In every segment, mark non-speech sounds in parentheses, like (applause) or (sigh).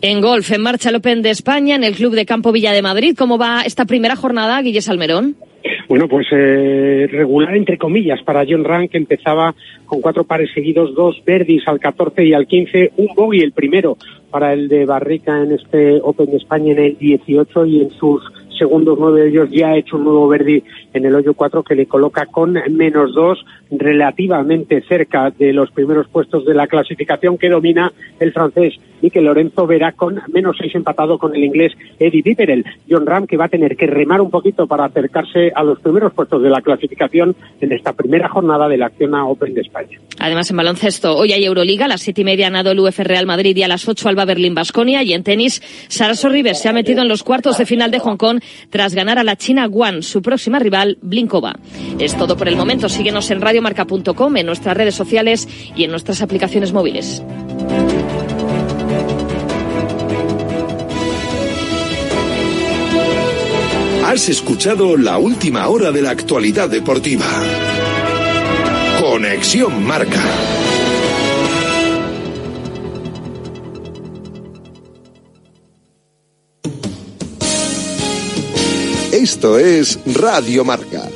En golf, en marcha el Open de España, en el Club de Campo Villa de Madrid. ¿Cómo va esta primera jornada, Guille Salmerón? Bueno, pues eh, regular entre comillas para John Rank, que empezaba con cuatro pares seguidos, dos verdis al 14 y al 15, un bogey el primero para el de Barrica en este Open de España en el 18 y en sus segundos nueve de ellos ya ha hecho un nuevo verdi en el hoyo 4 que le coloca con menos dos relativamente cerca de los primeros puestos de la clasificación que domina el francés y que Lorenzo verá con menos seis empatado con el inglés Eddie Piperel. John Ram que va a tener que remar un poquito para acercarse a los primeros puestos de la clasificación en esta primera jornada de la Acción Open de España. Además, en baloncesto, hoy hay Euroliga, a las siete y media nado el UF Real Madrid y a las ocho Alba Berlín Basconia y en tenis, Saraso Rivers se ha metido en los cuartos de final de Hong Kong tras ganar a la China Guan, su próxima rival, Blinkova. Es todo por el momento. Síguenos en radiomarca.com, en nuestras redes sociales y en nuestras aplicaciones móviles. Has escuchado la última hora de la actualidad deportiva. Conexión Marca. Esto es Radio Marca.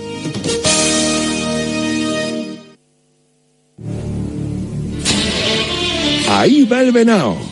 Ahí va el venao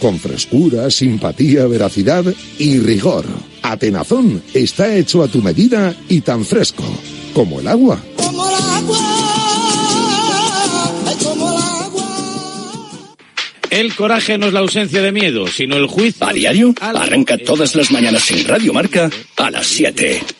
con frescura, simpatía, veracidad y rigor. Atenazón está hecho a tu medida y tan fresco como el agua. Como el agua. Como el agua. El coraje no es la ausencia de miedo, sino el juicio. A diario, arranca todas las mañanas en Radio Marca a las 7.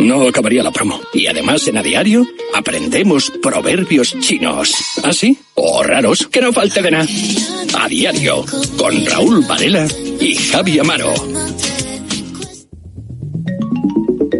No acabaría la promo. Y además en A Diario aprendemos proverbios chinos. ¿Ah, sí? O raros, que no falte de nada. A Diario, con Raúl Varela y Javi Amaro.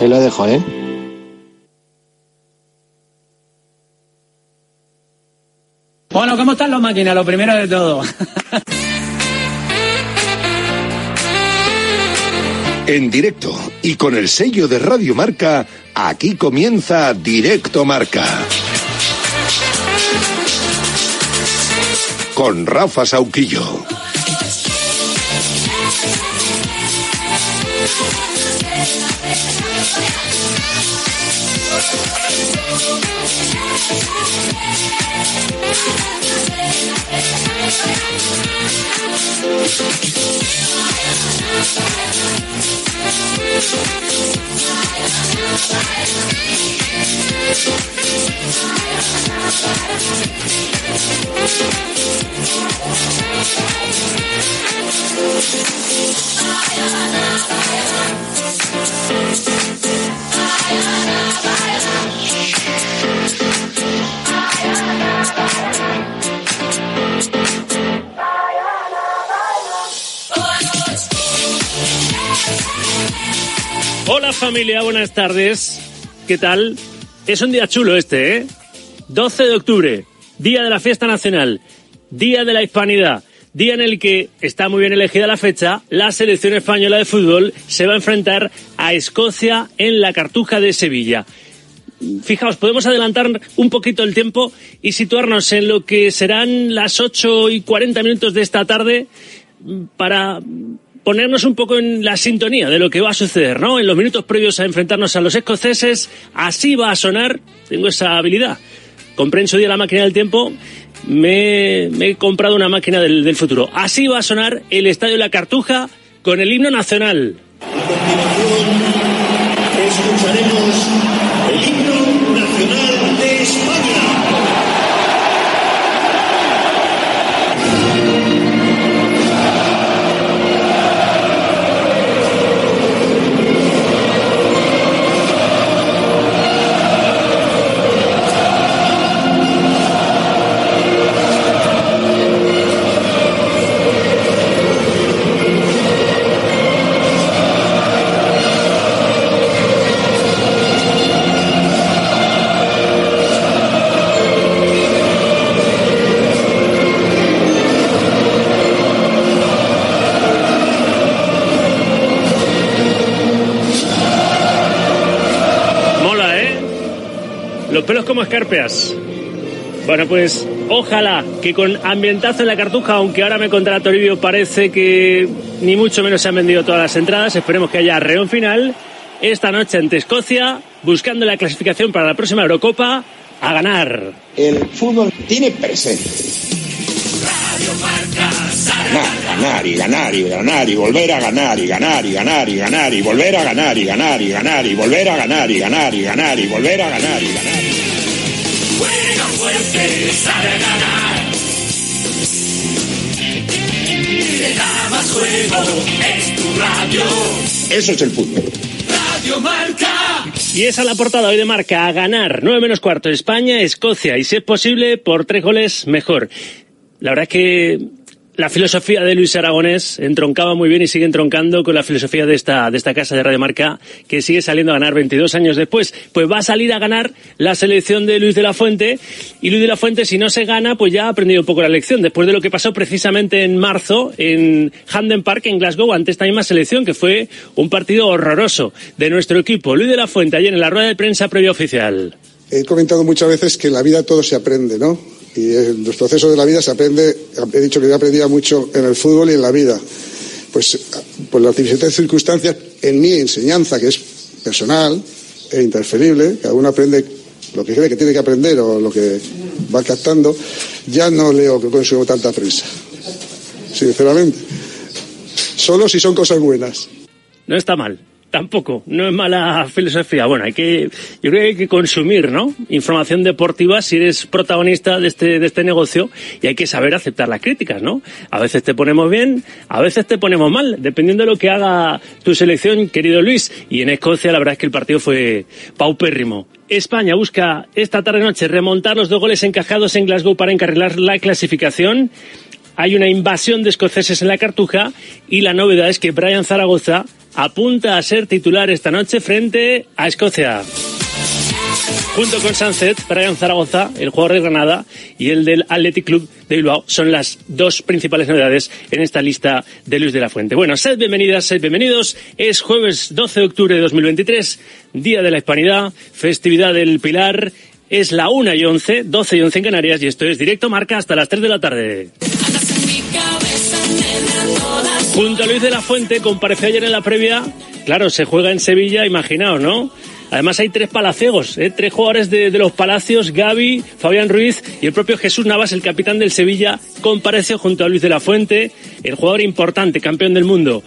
Ahí lo dejo, ¿eh? Bueno, ¿cómo están las máquinas? Lo primero de todo. en directo y con el sello de Radio Marca, aquí comienza Directo Marca. Con Rafa Sauquillo. I Hola familia, buenas tardes. ¿Qué tal? Es un día chulo este, ¿eh? 12 de octubre, día de la fiesta nacional, día de la hispanidad, día en el que está muy bien elegida la fecha, la selección española de fútbol se va a enfrentar a Escocia en la Cartuja de Sevilla. fijaos, podemos adelantar un poquito el tiempo y situarnos en lo que serán las 8 y 40 minutos de esta tarde para ponernos un poco en la sintonía de lo que va a suceder, ¿no? En los minutos previos a enfrentarnos a los escoceses, así va a sonar, tengo esa habilidad. Compré en su día la máquina del tiempo, me, he comprado una máquina del, del futuro. Así va a sonar el Estadio La Cartuja con el himno nacional. A continuación, escucharemos como escarpeas. Bueno, pues ojalá que con ambientazo en la cartuja, aunque ahora me contará Toribio, parece que ni mucho menos se han vendido todas las entradas. Esperemos que haya reón final esta noche ante Escocia, buscando la clasificación para la próxima Eurocopa, a ganar. El fútbol tiene presente. Ganar, ganar y ganar y ganar y volver a ganar y ganar y ganar y ganar y volver a ganar y ganar y ganar y volver a ganar y ganar y ganar y volver a ganar y ganar. Juega fuerte, sabe ganar. Le da más juego, es tu radio. Eso es el fútbol. Radio Marca. Y esa es la portada hoy de marca, a ganar. 9 menos cuarto, España, Escocia, y si es posible, por tres goles, mejor. La verdad es que la filosofía de Luis Aragonés entroncaba muy bien y sigue entroncando con la filosofía de esta, de esta casa de Radio Marca, que sigue saliendo a ganar 22 años después. Pues va a salir a ganar la selección de Luis de la Fuente, y Luis de la Fuente, si no se gana, pues ya ha aprendido un poco la lección, después de lo que pasó precisamente en marzo en Hamden Park, en Glasgow, ante esta misma selección, que fue un partido horroroso de nuestro equipo. Luis de la Fuente, ayer en la rueda de prensa previa oficial. He comentado muchas veces que en la vida todo se aprende, ¿no? Y en los procesos de la vida se aprende, he dicho que yo aprendía mucho en el fútbol y en la vida. Pues por las diferentes circunstancias, en mi enseñanza, que es personal e interferible, cada uno aprende lo que cree que tiene que aprender o lo que va captando, ya no leo que consumo tanta prensa. Sinceramente. Solo si son cosas buenas. No está mal. Tampoco, no es mala filosofía. Bueno, hay que, yo creo que hay que consumir, ¿no? Información deportiva si eres protagonista de este, de este negocio y hay que saber aceptar las críticas, ¿no? A veces te ponemos bien, a veces te ponemos mal, dependiendo de lo que haga tu selección, querido Luis. Y en Escocia la verdad es que el partido fue paupérrimo. España busca esta tarde-noche remontar los dos goles encajados en Glasgow para encarrilar la clasificación. Hay una invasión de escoceses en la cartuja y la novedad es que Brian Zaragoza apunta a ser titular esta noche frente a Escocia. Junto con Sunset, Brian Zaragoza, el jugador de Granada, y el del Athletic Club de Bilbao son las dos principales novedades en esta lista de Luis de la Fuente. Bueno, sed bienvenidas, sed bienvenidos. Es jueves 12 de octubre de 2023, Día de la Hispanidad, festividad del Pilar. Es la 1 y 11, 12 y 11 en Canarias y esto es directo marca hasta las 3 de la tarde. Junto a Luis de la Fuente, compareció ayer en la previa. Claro, se juega en Sevilla, imaginaos, ¿no? Además hay tres palaciegos, ¿eh? tres jugadores de, los Palacios, Gaby, Fabián Ruiz y el propio Jesús Navas, el capitán del Sevilla, compareció junto a Luis de la Fuente, el jugador importante, campeón del mundo.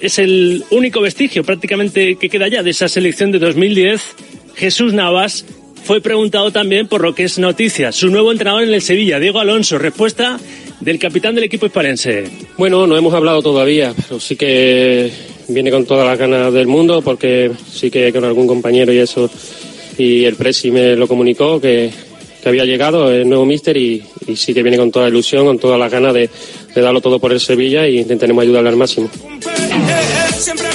Es el único vestigio prácticamente que queda ya de esa selección de 2010. Jesús Navas fue preguntado también por lo que es noticia, su nuevo entrenador en el Sevilla, Diego Alonso. Respuesta del capitán del equipo hispalense. Bueno, no hemos hablado todavía, pero sí que viene con todas las ganas del mundo porque sí que con algún compañero y eso y el presi me lo comunicó que, que había llegado el nuevo míster y, y, sí que viene con toda la ilusión, con todas las ganas de, de darlo todo por el Sevilla y intentaremos ayudarle al máximo.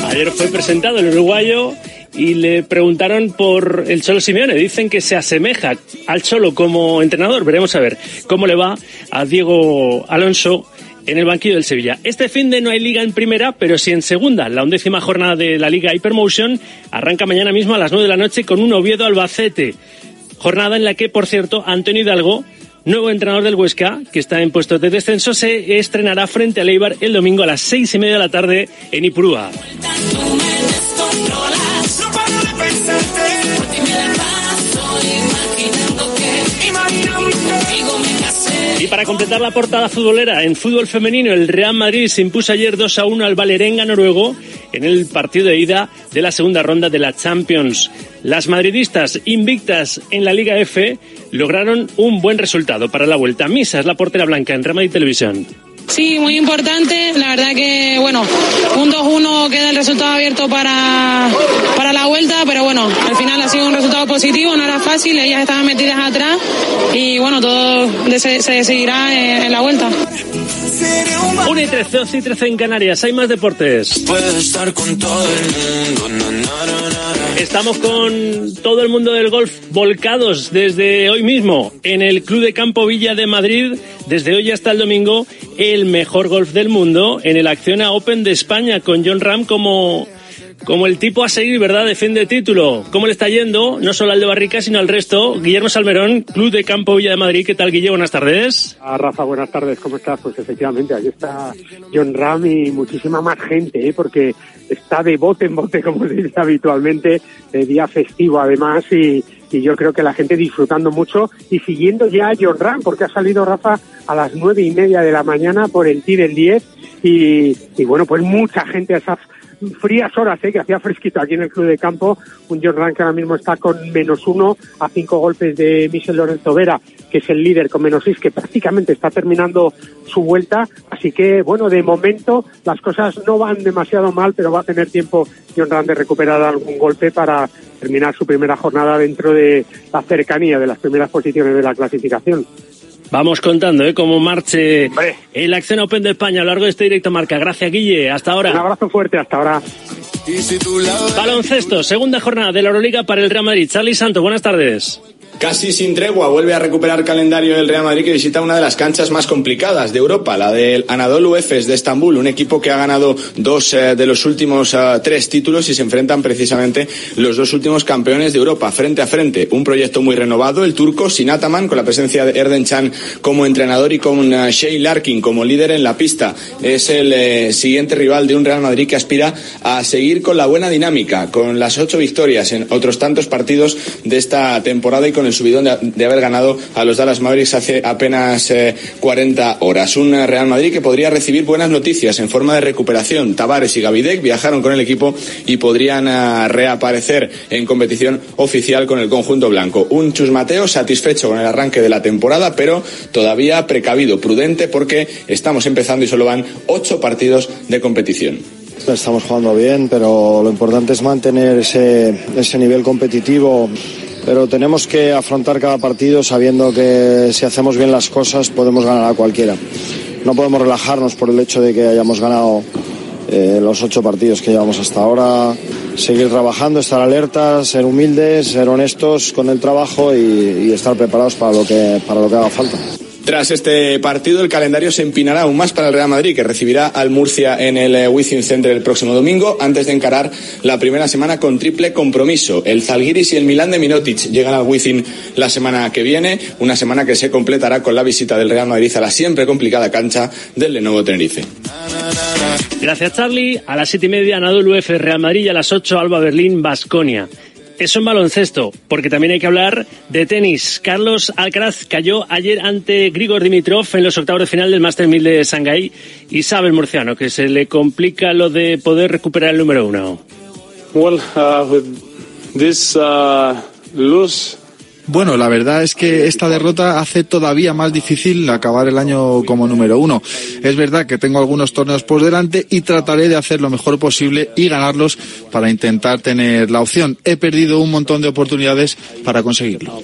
Ayer fue presentado el uruguayo y le preguntaron por el Cholo Simeone. Dicen que se asemeja al Cholo como entrenador. Veremos a ver cómo le va a Diego Alonso en el banquillo del Sevilla. Este fin de no hay liga en primera, pero sí en segunda. La undécima jornada de la liga Hypermotion arranca mañana mismo a las 9 de la noche con un Oviedo Albacete. Jornada en la que, por cierto, Antonio Hidalgo, nuevo entrenador del Huesca, que está en puestos de descenso, se estrenará frente a Leibar el domingo a las seis y media de la tarde en Ipurúa. Para completar la portada futbolera, en fútbol femenino, el Real Madrid se impuso ayer 2 a 1 al Valerenga noruego en el partido de ida de la segunda ronda de la Champions. Las madridistas invictas en la Liga F lograron un buen resultado para la vuelta. Misa es la portera blanca en Real Madrid Televisión. Sí, muy importante. La verdad que, bueno, un 2-1 queda el resultado abierto para, para la vuelta, pero bueno, al final ha sido un resultado positivo, no era fácil, ellas estaban metidas atrás y bueno, todo se, se decidirá en, en la vuelta. 1 y 13, 12 y 13 en Canarias. Hay más deportes. estar con todo el mundo. Estamos con todo el mundo del golf volcados desde hoy mismo en el Club de Campo Villa de Madrid. Desde hoy hasta el domingo, el mejor golf del mundo en el Acciona Open de España con John Ram como como el tipo a seguir, ¿verdad? Defiende título. ¿Cómo le está yendo? No solo al de Barrica, sino al resto. Guillermo Salmerón, Club de Campo Villa de Madrid. ¿Qué tal, Guillermo? Buenas tardes. Ah, Rafa, buenas tardes. ¿Cómo estás? Pues efectivamente, aquí está John Ram y muchísima más gente, ¿eh? porque está de bote en bote, (laughs) como se dice habitualmente, de día festivo además, y, y yo creo que la gente disfrutando mucho y siguiendo ya a Ram, porque ha salido Rafa a las nueve y media de la mañana por el TIR el 10 y, y bueno, pues mucha gente a esas frías horas, ¿eh? que hacía fresquito aquí en el club de campo. Un John Ram que ahora mismo está con menos uno a cinco golpes de Michel Lorenzo Vera, que es el líder con menos seis, que prácticamente está terminando su vuelta. Así que, bueno, de momento las cosas no van demasiado mal, pero va a tener tiempo John Ram de recuperar algún golpe para terminar su primera jornada dentro de la cercanía de las primeras posiciones de la clasificación. Vamos contando ¿eh? cómo marche el Acción Open de España a lo largo de este directo marca. Gracias, Guille. Hasta ahora. Un abrazo fuerte. Hasta ahora. Baloncesto, segunda jornada de la Euroliga para el Real Madrid. Charlie Santos, buenas tardes. Casi sin tregua vuelve a recuperar calendario el Real Madrid que visita una de las canchas más complicadas de Europa, la del Anadolu Efes de Estambul, un equipo que ha ganado dos eh, de los últimos eh, tres títulos y se enfrentan precisamente los dos últimos campeones de Europa frente a frente. Un proyecto muy renovado, el turco Sinataman con la presencia de Erden Chan como entrenador y con uh, Shea Larkin como líder en la pista. Es el eh, siguiente rival de un Real Madrid que aspira a seguir con la buena dinámica, con las ocho victorias en otros tantos partidos de esta temporada y con el subidón de, de haber ganado a los Dallas Mavericks hace apenas eh, 40 horas. Un Real Madrid que podría recibir buenas noticias en forma de recuperación. Tavares y Gavidec viajaron con el equipo y podrían eh, reaparecer en competición oficial con el conjunto blanco. Un Chus Mateo satisfecho con el arranque de la temporada, pero todavía precavido, prudente, porque estamos empezando y solo van ocho partidos de competición. Estamos jugando bien, pero lo importante es mantener ese, ese nivel competitivo pero tenemos que afrontar cada partido sabiendo que si hacemos bien las cosas podemos ganar a cualquiera. No podemos relajarnos por el hecho de que hayamos ganado eh, los ocho partidos que llevamos hasta ahora. Seguir trabajando, estar alertas, ser humildes, ser honestos con el trabajo y, y estar preparados para lo que, para lo que haga falta. Tras este partido, el calendario se empinará aún más para el Real Madrid, que recibirá al Murcia en el eh, Wizzing Center el próximo domingo, antes de encarar la primera semana con triple compromiso. El Zalgiris y el Milán de Minotic llegan al Wizzing la semana que viene, una semana que se completará con la visita del Real Madrid a la siempre complicada cancha del Lenovo Tenerife. Gracias, Charlie. A las siete y media, Anadolu F, Real Madrid, y a las ocho, Alba Berlín, Basconia. Eso en baloncesto, porque también hay que hablar de tenis. Carlos Alcaraz cayó ayer ante Grigor Dimitrov en los octavos de final del Master 1000 de Shanghái y sabe el murciano que se le complica lo de poder recuperar el número uno. Well, uh, with this uh, lose Bueno, la verdad es que esta derrota hace todavía más difícil acabar el año como número uno. Es verdad que tengo algunos torneos por delante y trataré de hacer lo mejor posible y ganarlos para intentar tener la opción. He perdido un montón de oportunidades para conseguirlo.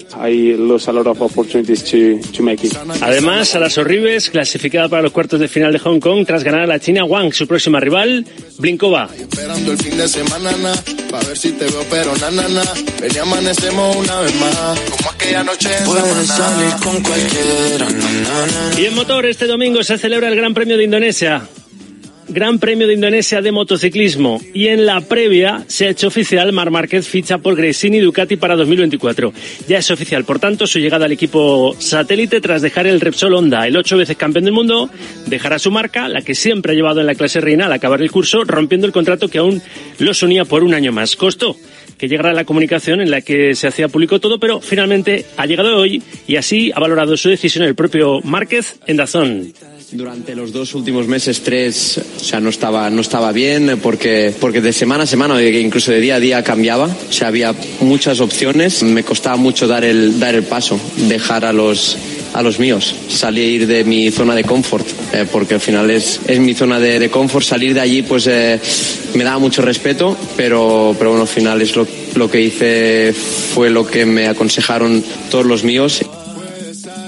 Además, a las Horribes, clasificada para los cuartos de final de Hong Kong tras ganar a la China Wang, su próxima rival, Blinkova. Esperando el fin de semana, na, pa' ver si te veo, pero na, na, na. Ven y amanecemos una vez más. Puedes salir con cualquiera. na, na, na, na. Y en motor, este domingo se celebra el Gran Premio de Indonesia. Gran Premio de Indonesia de motociclismo. Y en la previa se ha hecho oficial Mar Márquez ficha por Gresini Ducati para 2024. Ya es oficial, por tanto, su llegada al equipo satélite tras dejar el Repsol Honda. El ocho veces campeón del mundo dejará su marca, la que siempre ha llevado en la clase reina al acabar el curso, rompiendo el contrato que aún los unía por un año más. Costó que llegara la comunicación en la que se hacía público todo, pero finalmente ha llegado hoy y así ha valorado su decisión el propio Márquez en Dazón. Durante los dos últimos meses, tres, o sea, no estaba, no estaba bien porque, porque de semana a semana, incluso de día a día cambiaba. O sea, había muchas opciones. Me costaba mucho dar el, dar el paso, dejar a los, a los míos, salir de mi zona de confort, eh, porque al final es, es mi zona de, de confort. Salir de allí, pues eh, me daba mucho respeto, pero, pero bueno, al final es lo, lo que hice, fue lo que me aconsejaron todos los míos.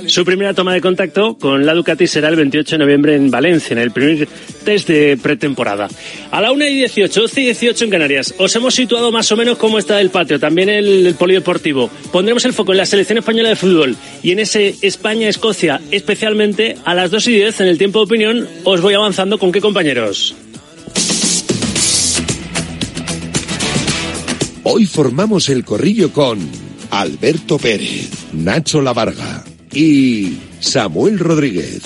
Su primera toma de contacto con la Ducati será el 28 de noviembre en Valencia, en el primer test de pretemporada. A la 1 y 18, 12 y 18 en Canarias. Os hemos situado más o menos cómo está el patio, también el, el polideportivo. Pondremos el foco en la selección española de fútbol y en ese España-Escocia, especialmente a las 2 y 10 en el tiempo de opinión, os voy avanzando con qué compañeros. Hoy formamos el corrillo con Alberto Pérez, Nacho Lavarga y Samuel Rodríguez.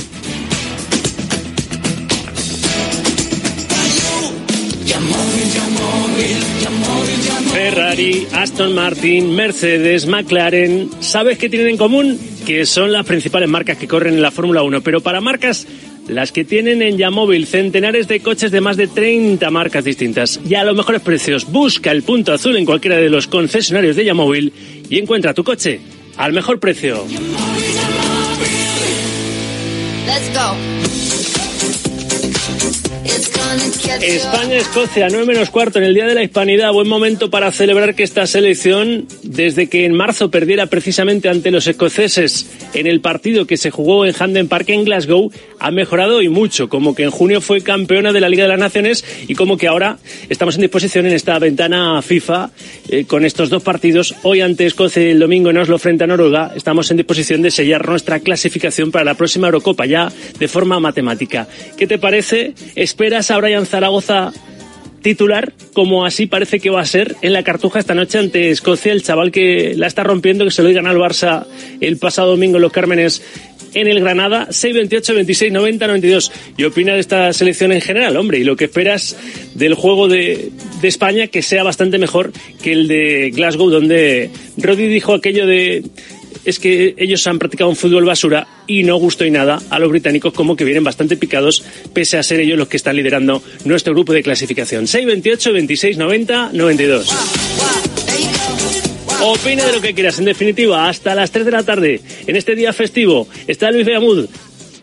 Ferrari, Aston Martin, Mercedes, McLaren, ¿sabes qué tienen en común? Que son las principales marcas que corren en la Fórmula 1, pero para marcas las que tienen en Yamóvil centenares de coches de más de 30 marcas distintas y a los mejores precios. Busca el punto azul en cualquiera de los concesionarios de Yamóvil y encuentra tu coche al mejor precio. Go. España-Escocia, 9 menos cuarto en el Día de la Hispanidad. Buen momento para celebrar que esta selección, desde que en marzo perdiera precisamente ante los escoceses en el partido que se jugó en Handen Park en Glasgow, ha mejorado y mucho. Como que en junio fue campeona de la Liga de las Naciones y como que ahora estamos en disposición en esta ventana FIFA eh, con estos dos partidos. Hoy ante Escocia y el domingo en Oslo frente a Noruega, estamos en disposición de sellar nuestra clasificación para la próxima Eurocopa ya de forma matemática. ¿Qué te parece? ¿Esperas a Brian Zaragoza titular, como así parece que va a ser en la Cartuja esta noche ante Escocia, el chaval que la está rompiendo, que se lo digan al Barça el pasado domingo en los Cármenes en el Granada, 6-28, 26, 90, 92. Y opina de esta selección en general, hombre, y lo que esperas del juego de, de España que sea bastante mejor que el de Glasgow, donde Rodri dijo aquello de es que ellos han practicado un fútbol basura y no gustó y nada a los británicos como que vienen bastante picados pese a ser ellos los que están liderando nuestro grupo de clasificación. 6, 28, 26, 90, 92. Opina de lo que quieras. En definitiva, hasta las 3 de la tarde, en este día festivo, está Luis Beamud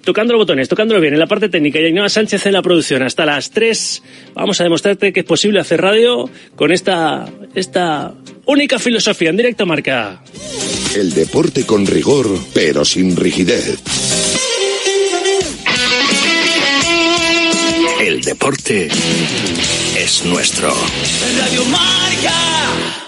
tocando los botones, tocándolo bien en la parte técnica y Ainhoa Sánchez en la producción. Hasta las 3 vamos a demostrarte que es posible hacer radio con esta, esta única filosofía en directo marca. El deporte con rigor, pero sin rigidez. El deporte es nuestro. Radio Marca.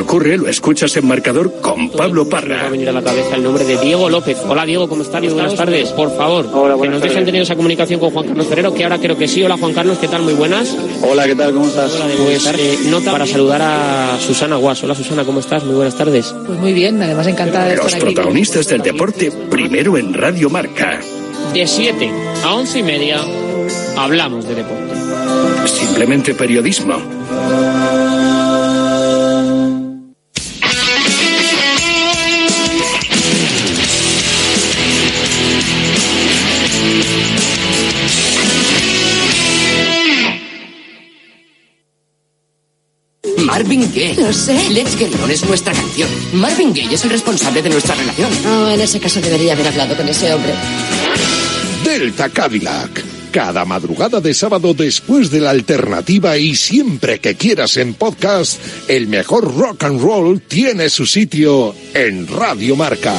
Que ocurre lo escuchas en marcador con Pablo Parra. Va a venir a la cabeza el nombre de Diego López. Hola Diego, ¿cómo estás? Buenas tardes. Por favor, que nos dejen tener esa comunicación con Juan Carlos Ferrero, que ahora creo que sí. Hola Juan Carlos, ¿qué tal? Muy buenas. Hola, ¿qué tal? ¿Cómo estás? Hola, pues eh, nota para saludar a Susana Guas. Hola Susana, ¿cómo estás? Muy buenas tardes. Pues muy bien, además encantada de Los estar aquí. protagonistas del deporte, primero en Radio Marca. De 7 a 11 y media hablamos de deporte. Simplemente periodismo. Marvin Gaye. Lo sé. Let's Get On es nuestra canción. Marvin Gaye es el responsable de nuestra relación. Oh, en ese caso debería haber hablado con ese hombre. Delta Cadillac. Cada madrugada de sábado después de la alternativa y siempre que quieras en podcast, el mejor rock and roll tiene su sitio en Radio Marca.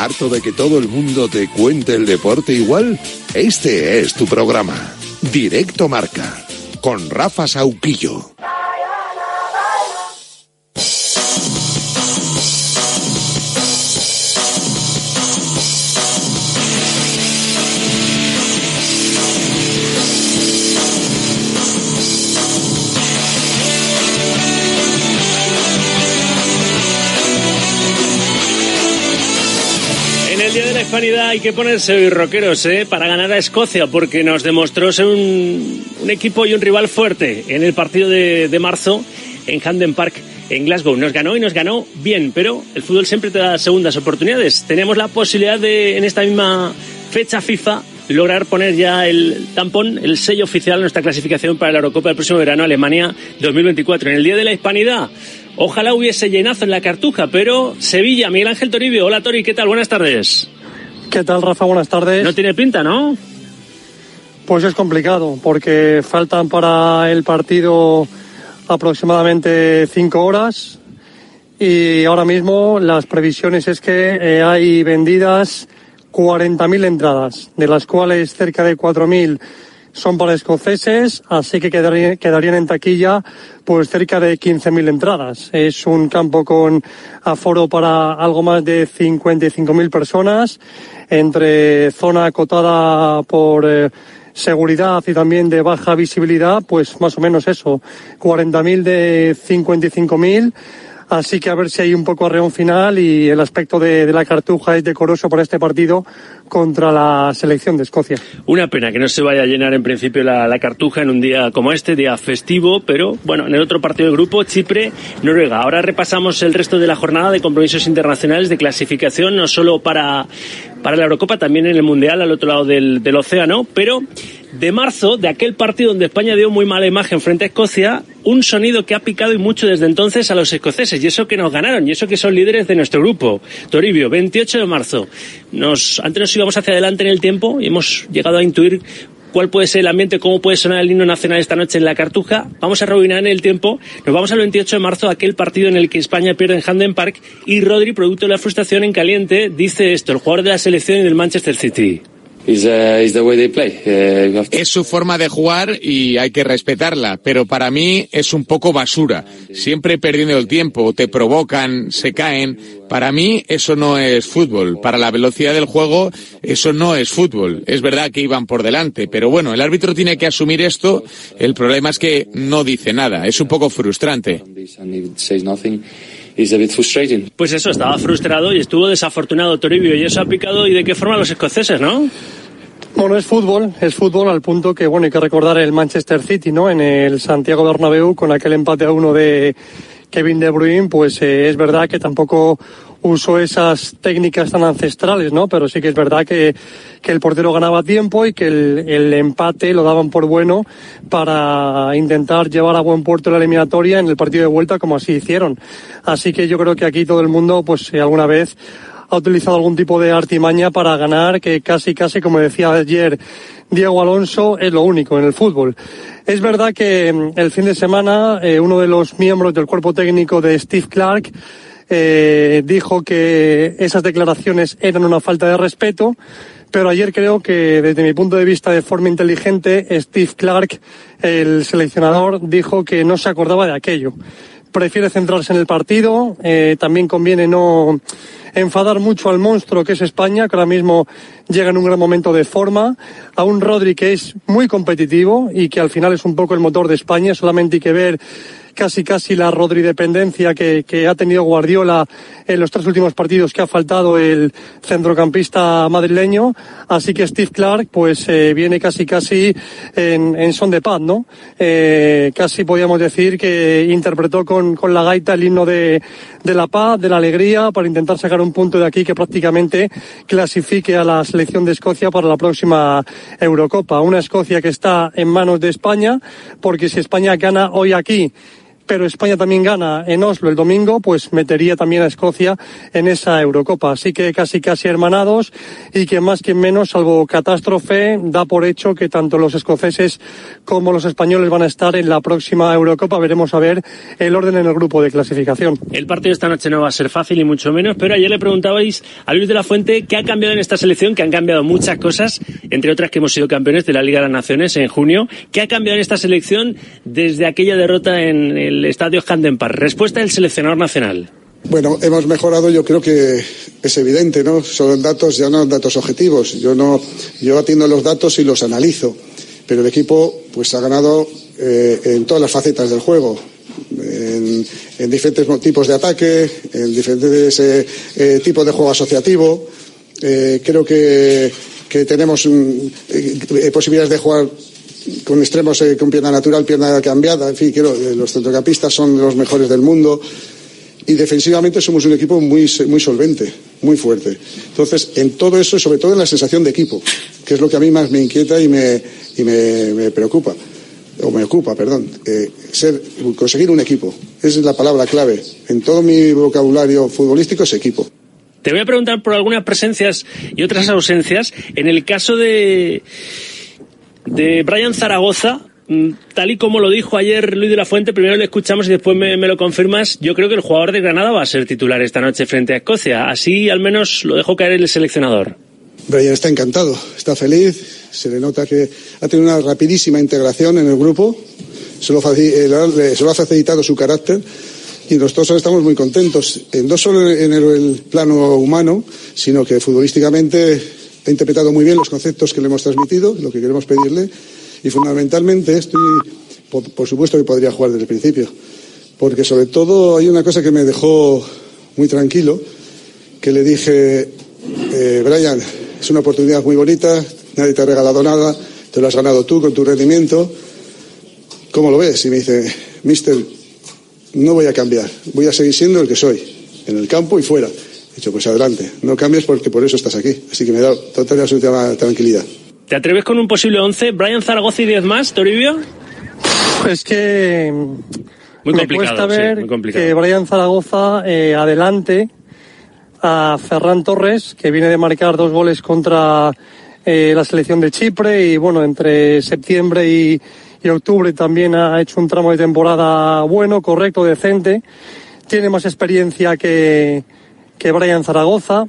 ¿Harto de que todo el mundo te cuente el deporte igual? Este es tu programa. Directo Marca. Con Rafa Sauquillo. Hispanidad hay que ponerse hoy rockeros ¿eh? para ganar a Escocia porque nos demostró ser un, un equipo y un rival fuerte en el partido de, de marzo en Hamden Park en Glasgow. Nos ganó y nos ganó bien, pero el fútbol siempre te da segundas oportunidades. Teníamos la posibilidad de en esta misma fecha FIFA lograr poner ya el tampón, el sello oficial de nuestra clasificación para la Eurocopa del próximo verano Alemania 2024. En el Día de la Hispanidad, ojalá hubiese llenazo en la cartuja, pero Sevilla, Miguel Ángel Toribio. Hola Tori, ¿qué tal? Buenas tardes. ¿Qué tal, Rafa? Buenas tardes. No tiene pinta, ¿no? Pues es complicado, porque faltan para el partido aproximadamente cinco horas y ahora mismo las previsiones es que eh, hay vendidas 40.000 entradas, de las cuales cerca de 4.000 son para escoceses, así que quedarían, en taquilla pues cerca de 15.000 entradas. Es un campo con aforo para algo más de 55.000 personas, entre zona acotada por eh, seguridad y también de baja visibilidad, pues más o menos eso, 40.000 de 55.000. Así que a ver si hay un poco arreón final y el aspecto de, la cartuja es decoroso para este partido contra la selección de Escocia. Una pena que no se vaya a llenar en principio la, cartuja en un día como este, día festivo, pero bueno, en el otro partido del grupo, Chipre, Noruega. Ahora repasamos el resto de la jornada de compromisos internacionales de clasificación, no solo para, para la Eurocopa, también en el Mundial al otro lado del océano, pero de marzo, de aquel partido donde España dio muy mala imagen frente a Escocia, un sonido que ha picado y mucho desde entonces a los escoceses, y eso que nos ganaron, y eso que son líderes de nuestro grupo. Toribio, 28 de marzo. Nos, antes nos íbamos hacia adelante en el tiempo y hemos llegado a intuir cuál puede ser el ambiente, cómo puede sonar el himno nacional esta noche en la Cartuja. Vamos a rebobinar en el tiempo. Nos vamos al 28 de marzo, aquel partido en el que España pierde en Hamden Park y Rodri, producto de la frustración en caliente, dice esto, el jugador de la selección y del Manchester City. Es su forma de jugar y hay que respetarla, pero para mí es un poco basura. Siempre perdiendo el tiempo, te provocan, se caen. Para mí eso no es fútbol. Para la velocidad del juego eso no es fútbol. Es verdad que iban por delante, pero bueno, el árbitro tiene que asumir esto. El problema es que no dice nada. Es un poco frustrante. Pues eso, estaba frustrado y estuvo desafortunado Toribio y eso ha picado y de qué forma los escoceses, ¿no? Bueno, es fútbol, es fútbol al punto que, bueno, hay que recordar el Manchester City, ¿no? En el Santiago Bernabéu con aquel empate a uno de Kevin De Bruyne, pues eh, es verdad que tampoco usó esas técnicas tan ancestrales, ¿no? Pero sí que es verdad que, que el portero ganaba tiempo y que el, el, empate lo daban por bueno para intentar llevar a buen puerto la eliminatoria en el partido de vuelta como así hicieron. Así que yo creo que aquí todo el mundo, pues eh, alguna vez ha utilizado algún tipo de artimaña para ganar, que casi, casi, como decía ayer Diego Alonso, es lo único en el fútbol. Es verdad que el fin de semana eh, uno de los miembros del cuerpo técnico de Steve Clark eh, dijo que esas declaraciones eran una falta de respeto, pero ayer creo que desde mi punto de vista de forma inteligente, Steve Clark, el seleccionador, dijo que no se acordaba de aquello. Prefiere centrarse en el partido, eh, también conviene no enfadar mucho al monstruo que es España, que ahora mismo llega en un gran momento de forma, a un Rodri que es muy competitivo y que al final es un poco el motor de España, solamente hay que ver casi casi la Rodri dependencia que, que, ha tenido Guardiola en los tres últimos partidos que ha faltado el centrocampista madrileño. Así que Steve Clark pues eh, viene casi casi en, en, son de paz, ¿no? Eh, casi podríamos decir que interpretó con, con la gaita el himno de, de la paz, de la alegría, para intentar sacar un punto de aquí que prácticamente clasifique a la selección de Escocia para la próxima Eurocopa. Una Escocia que está en manos de España, porque si España gana hoy aquí pero España también gana en Oslo el domingo, pues metería también a Escocia en esa Eurocopa. Así que casi casi hermanados y que más que menos, salvo catástrofe, da por hecho que tanto los escoceses como los españoles van a estar en la próxima Eurocopa. Veremos a ver el orden en el grupo de clasificación. El partido esta noche no va a ser fácil y mucho menos, pero ayer le preguntabais a Luis de la Fuente qué ha cambiado en esta selección, que han cambiado muchas cosas, entre otras que hemos sido campeones de la Liga de las Naciones en junio. ¿Qué ha cambiado en esta selección desde aquella derrota en el estadio Handen Park. Respuesta del seleccionador nacional. Bueno, hemos mejorado, yo creo que es evidente, ¿no? Son datos, ya no datos objetivos. Yo no, yo atiendo los datos y los analizo. Pero el equipo, pues ha ganado eh, en todas las facetas del juego. En, en diferentes tipos de ataque, en diferentes eh, eh, tipos de juego asociativo. creo que, que tenemos posibilidades de jugar con extremos eh, con pierna natural, pierna cambiada, en fin, quiero, eh, los centrocampistas son los mejores del mundo y defensivamente somos un equipo muy, muy solvente, muy fuerte. Entonces, en todo eso, sobre todo en la sensación de equipo, que es lo que a mí más me inquieta y me, y me preocupa, o me ocupa, perdón, eh, ser, conseguir un equipo. Esa es la palabra clave. En todo mi vocabulario futbolístico es equipo. Te voy a preguntar por algunas presencias y otras ausencias. En el caso de de Brian Zaragoza, mm, tal y como lo dijo ayer Luis de la Fuente, primero le escuchamos y después me, lo confirmas, yo creo que el jugador de Granada va a ser titular esta noche frente a Escocia. Así al menos lo dejó caer el seleccionador. Brian está encantado, está feliz, se le nota que ha tenido una rapidísima integración en el grupo, se lo, eh, ha facilitado su carácter. Y nosotros estamos muy contentos, en no solo en el plano humano, sino que futbolísticamente ha interpretado muy bien los conceptos que le hemos transmitido, lo que queremos pedirle, y fundamentalmente estoy, por, por, supuesto que podría jugar desde el principio, porque sobre todo hay una cosa que me dejó muy tranquilo, que le dije, eh, Brian, es una oportunidad muy bonita, nadie te ha regalado nada, te lo has ganado tú con tu rendimiento, ¿cómo lo ves? Y me dice, mister, no voy a cambiar, voy a seguir siendo el que soy, en el campo y fuera dicho, pues adelante, no cambies porque por eso estás aquí. Así que me da total y absoluta tranquilidad. ¿Te atreves con un posible 11? ¿Brian Zaragoza y 10 más, Toribio? Es que muy me cuesta ver sí, muy complicado. que Brian Zaragoza eh, adelante a Ferran Torres, que viene de marcar dos goles contra eh, la selección de Chipre y bueno, entre septiembre y, y octubre también ha hecho un tramo de temporada bueno, correcto, decente. Tiene más experiencia que, que Brian Zaragoza.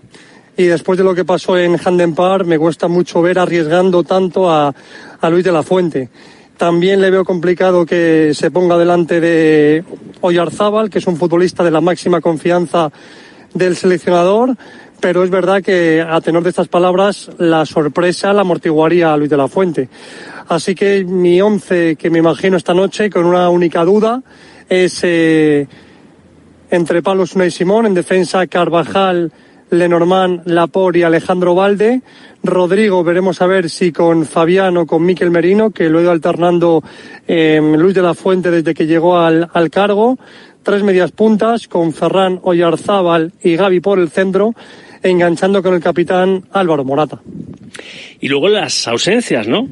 Y después de lo que pasó en Handen Park, me cuesta mucho ver arriesgando tanto a, a Luis de la Fuente. También le veo complicado que se ponga delante de Oyarzábal, que es un futbolista de la máxima confianza del seleccionador, pero es verdad que a tenor de estas palabras la sorpresa la amortiguaría a Luis de la Fuente. Así que mi once que me imagino esta noche con una única duda es eh, entre palos Unai Simón, en defensa Carvajal, Lenormand, Lapor y Alejandro Valde. Rodrigo, veremos a ver si con Fabián o con Miquel Merino, que lo ido alternando Luis de la Fuente desde que llegó al, al cargo. Tres medias puntas con Ferran Oyarzábal y Gaby por el centro, enganchando con el capitán Álvaro Morata. Y luego las ausencias, ¿no?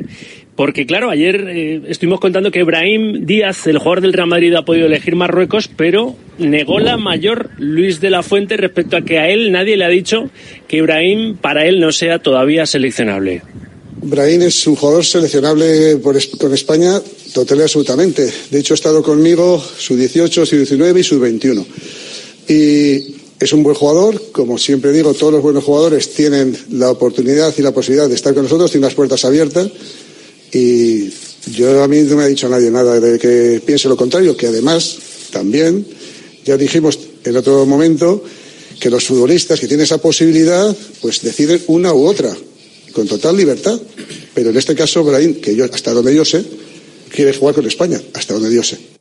Porque claro, ayer eh, estuvimos contando que Ibrahim Díaz, el jugador del Real Madrid, ha podido elegir Marruecos, pero negó la mayor Luis de la Fuente respecto a que a él nadie le ha dicho que Ibrahim para él no sea todavía seleccionable. Brahim es un jugador seleccionable por, con España total y absolutamente. De hecho, ha estado conmigo su 18, su 19 y su 21. Y es un buen jugador, como siempre digo, todos los buenos jugadores tienen la oportunidad y la posibilidad de estar con nosotros, tienen las puertas abiertas y yo a mí no me ha dicho nadie nada de que piense lo contrario, que además también ya dijimos en otro momento que los futbolistas que tienen esa posibilidad pues deciden una u otra con total libertad, pero en este caso Brahim, que yo hasta donde yo sé, quiere jugar con España, hasta donde yo sé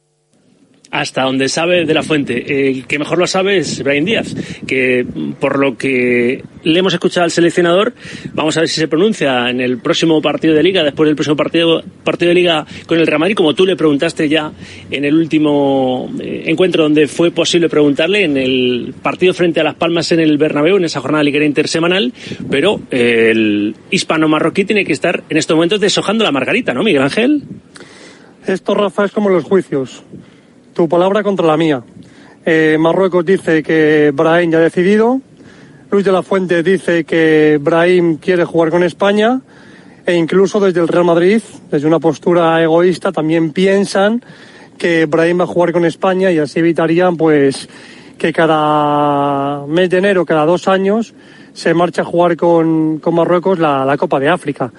hasta donde sabe de la fuente. El que mejor lo sabe es Brian Díaz, que por lo que le hemos escuchado al seleccionador, vamos a ver si se pronuncia en el próximo partido de liga, después del próximo partido, partido de liga con el Real Madrid, como tú le preguntaste ya en el último eh, encuentro donde fue posible preguntarle, en el partido frente a Las Palmas en el Bernabéu, en esa jornada liguera intersemanal, pero el hispano-marroquí tiene que estar en estos momentos deshojando la margarita, ¿no, Miguel Ángel? Esto, Rafa, es como los juicios tu palabra contra la mía. Eh, Marruecos dice que Brahim ya ha decidido. Luis de la Fuente dice que Brahim quiere jugar con España. E incluso desde el Real Madrid, desde una postura egoísta, también piensan que Brahim va a jugar con España y así evitarían pues que cada mes de enero, cada dos años, se marcha a jugar con, Marruecos la, Copa de África.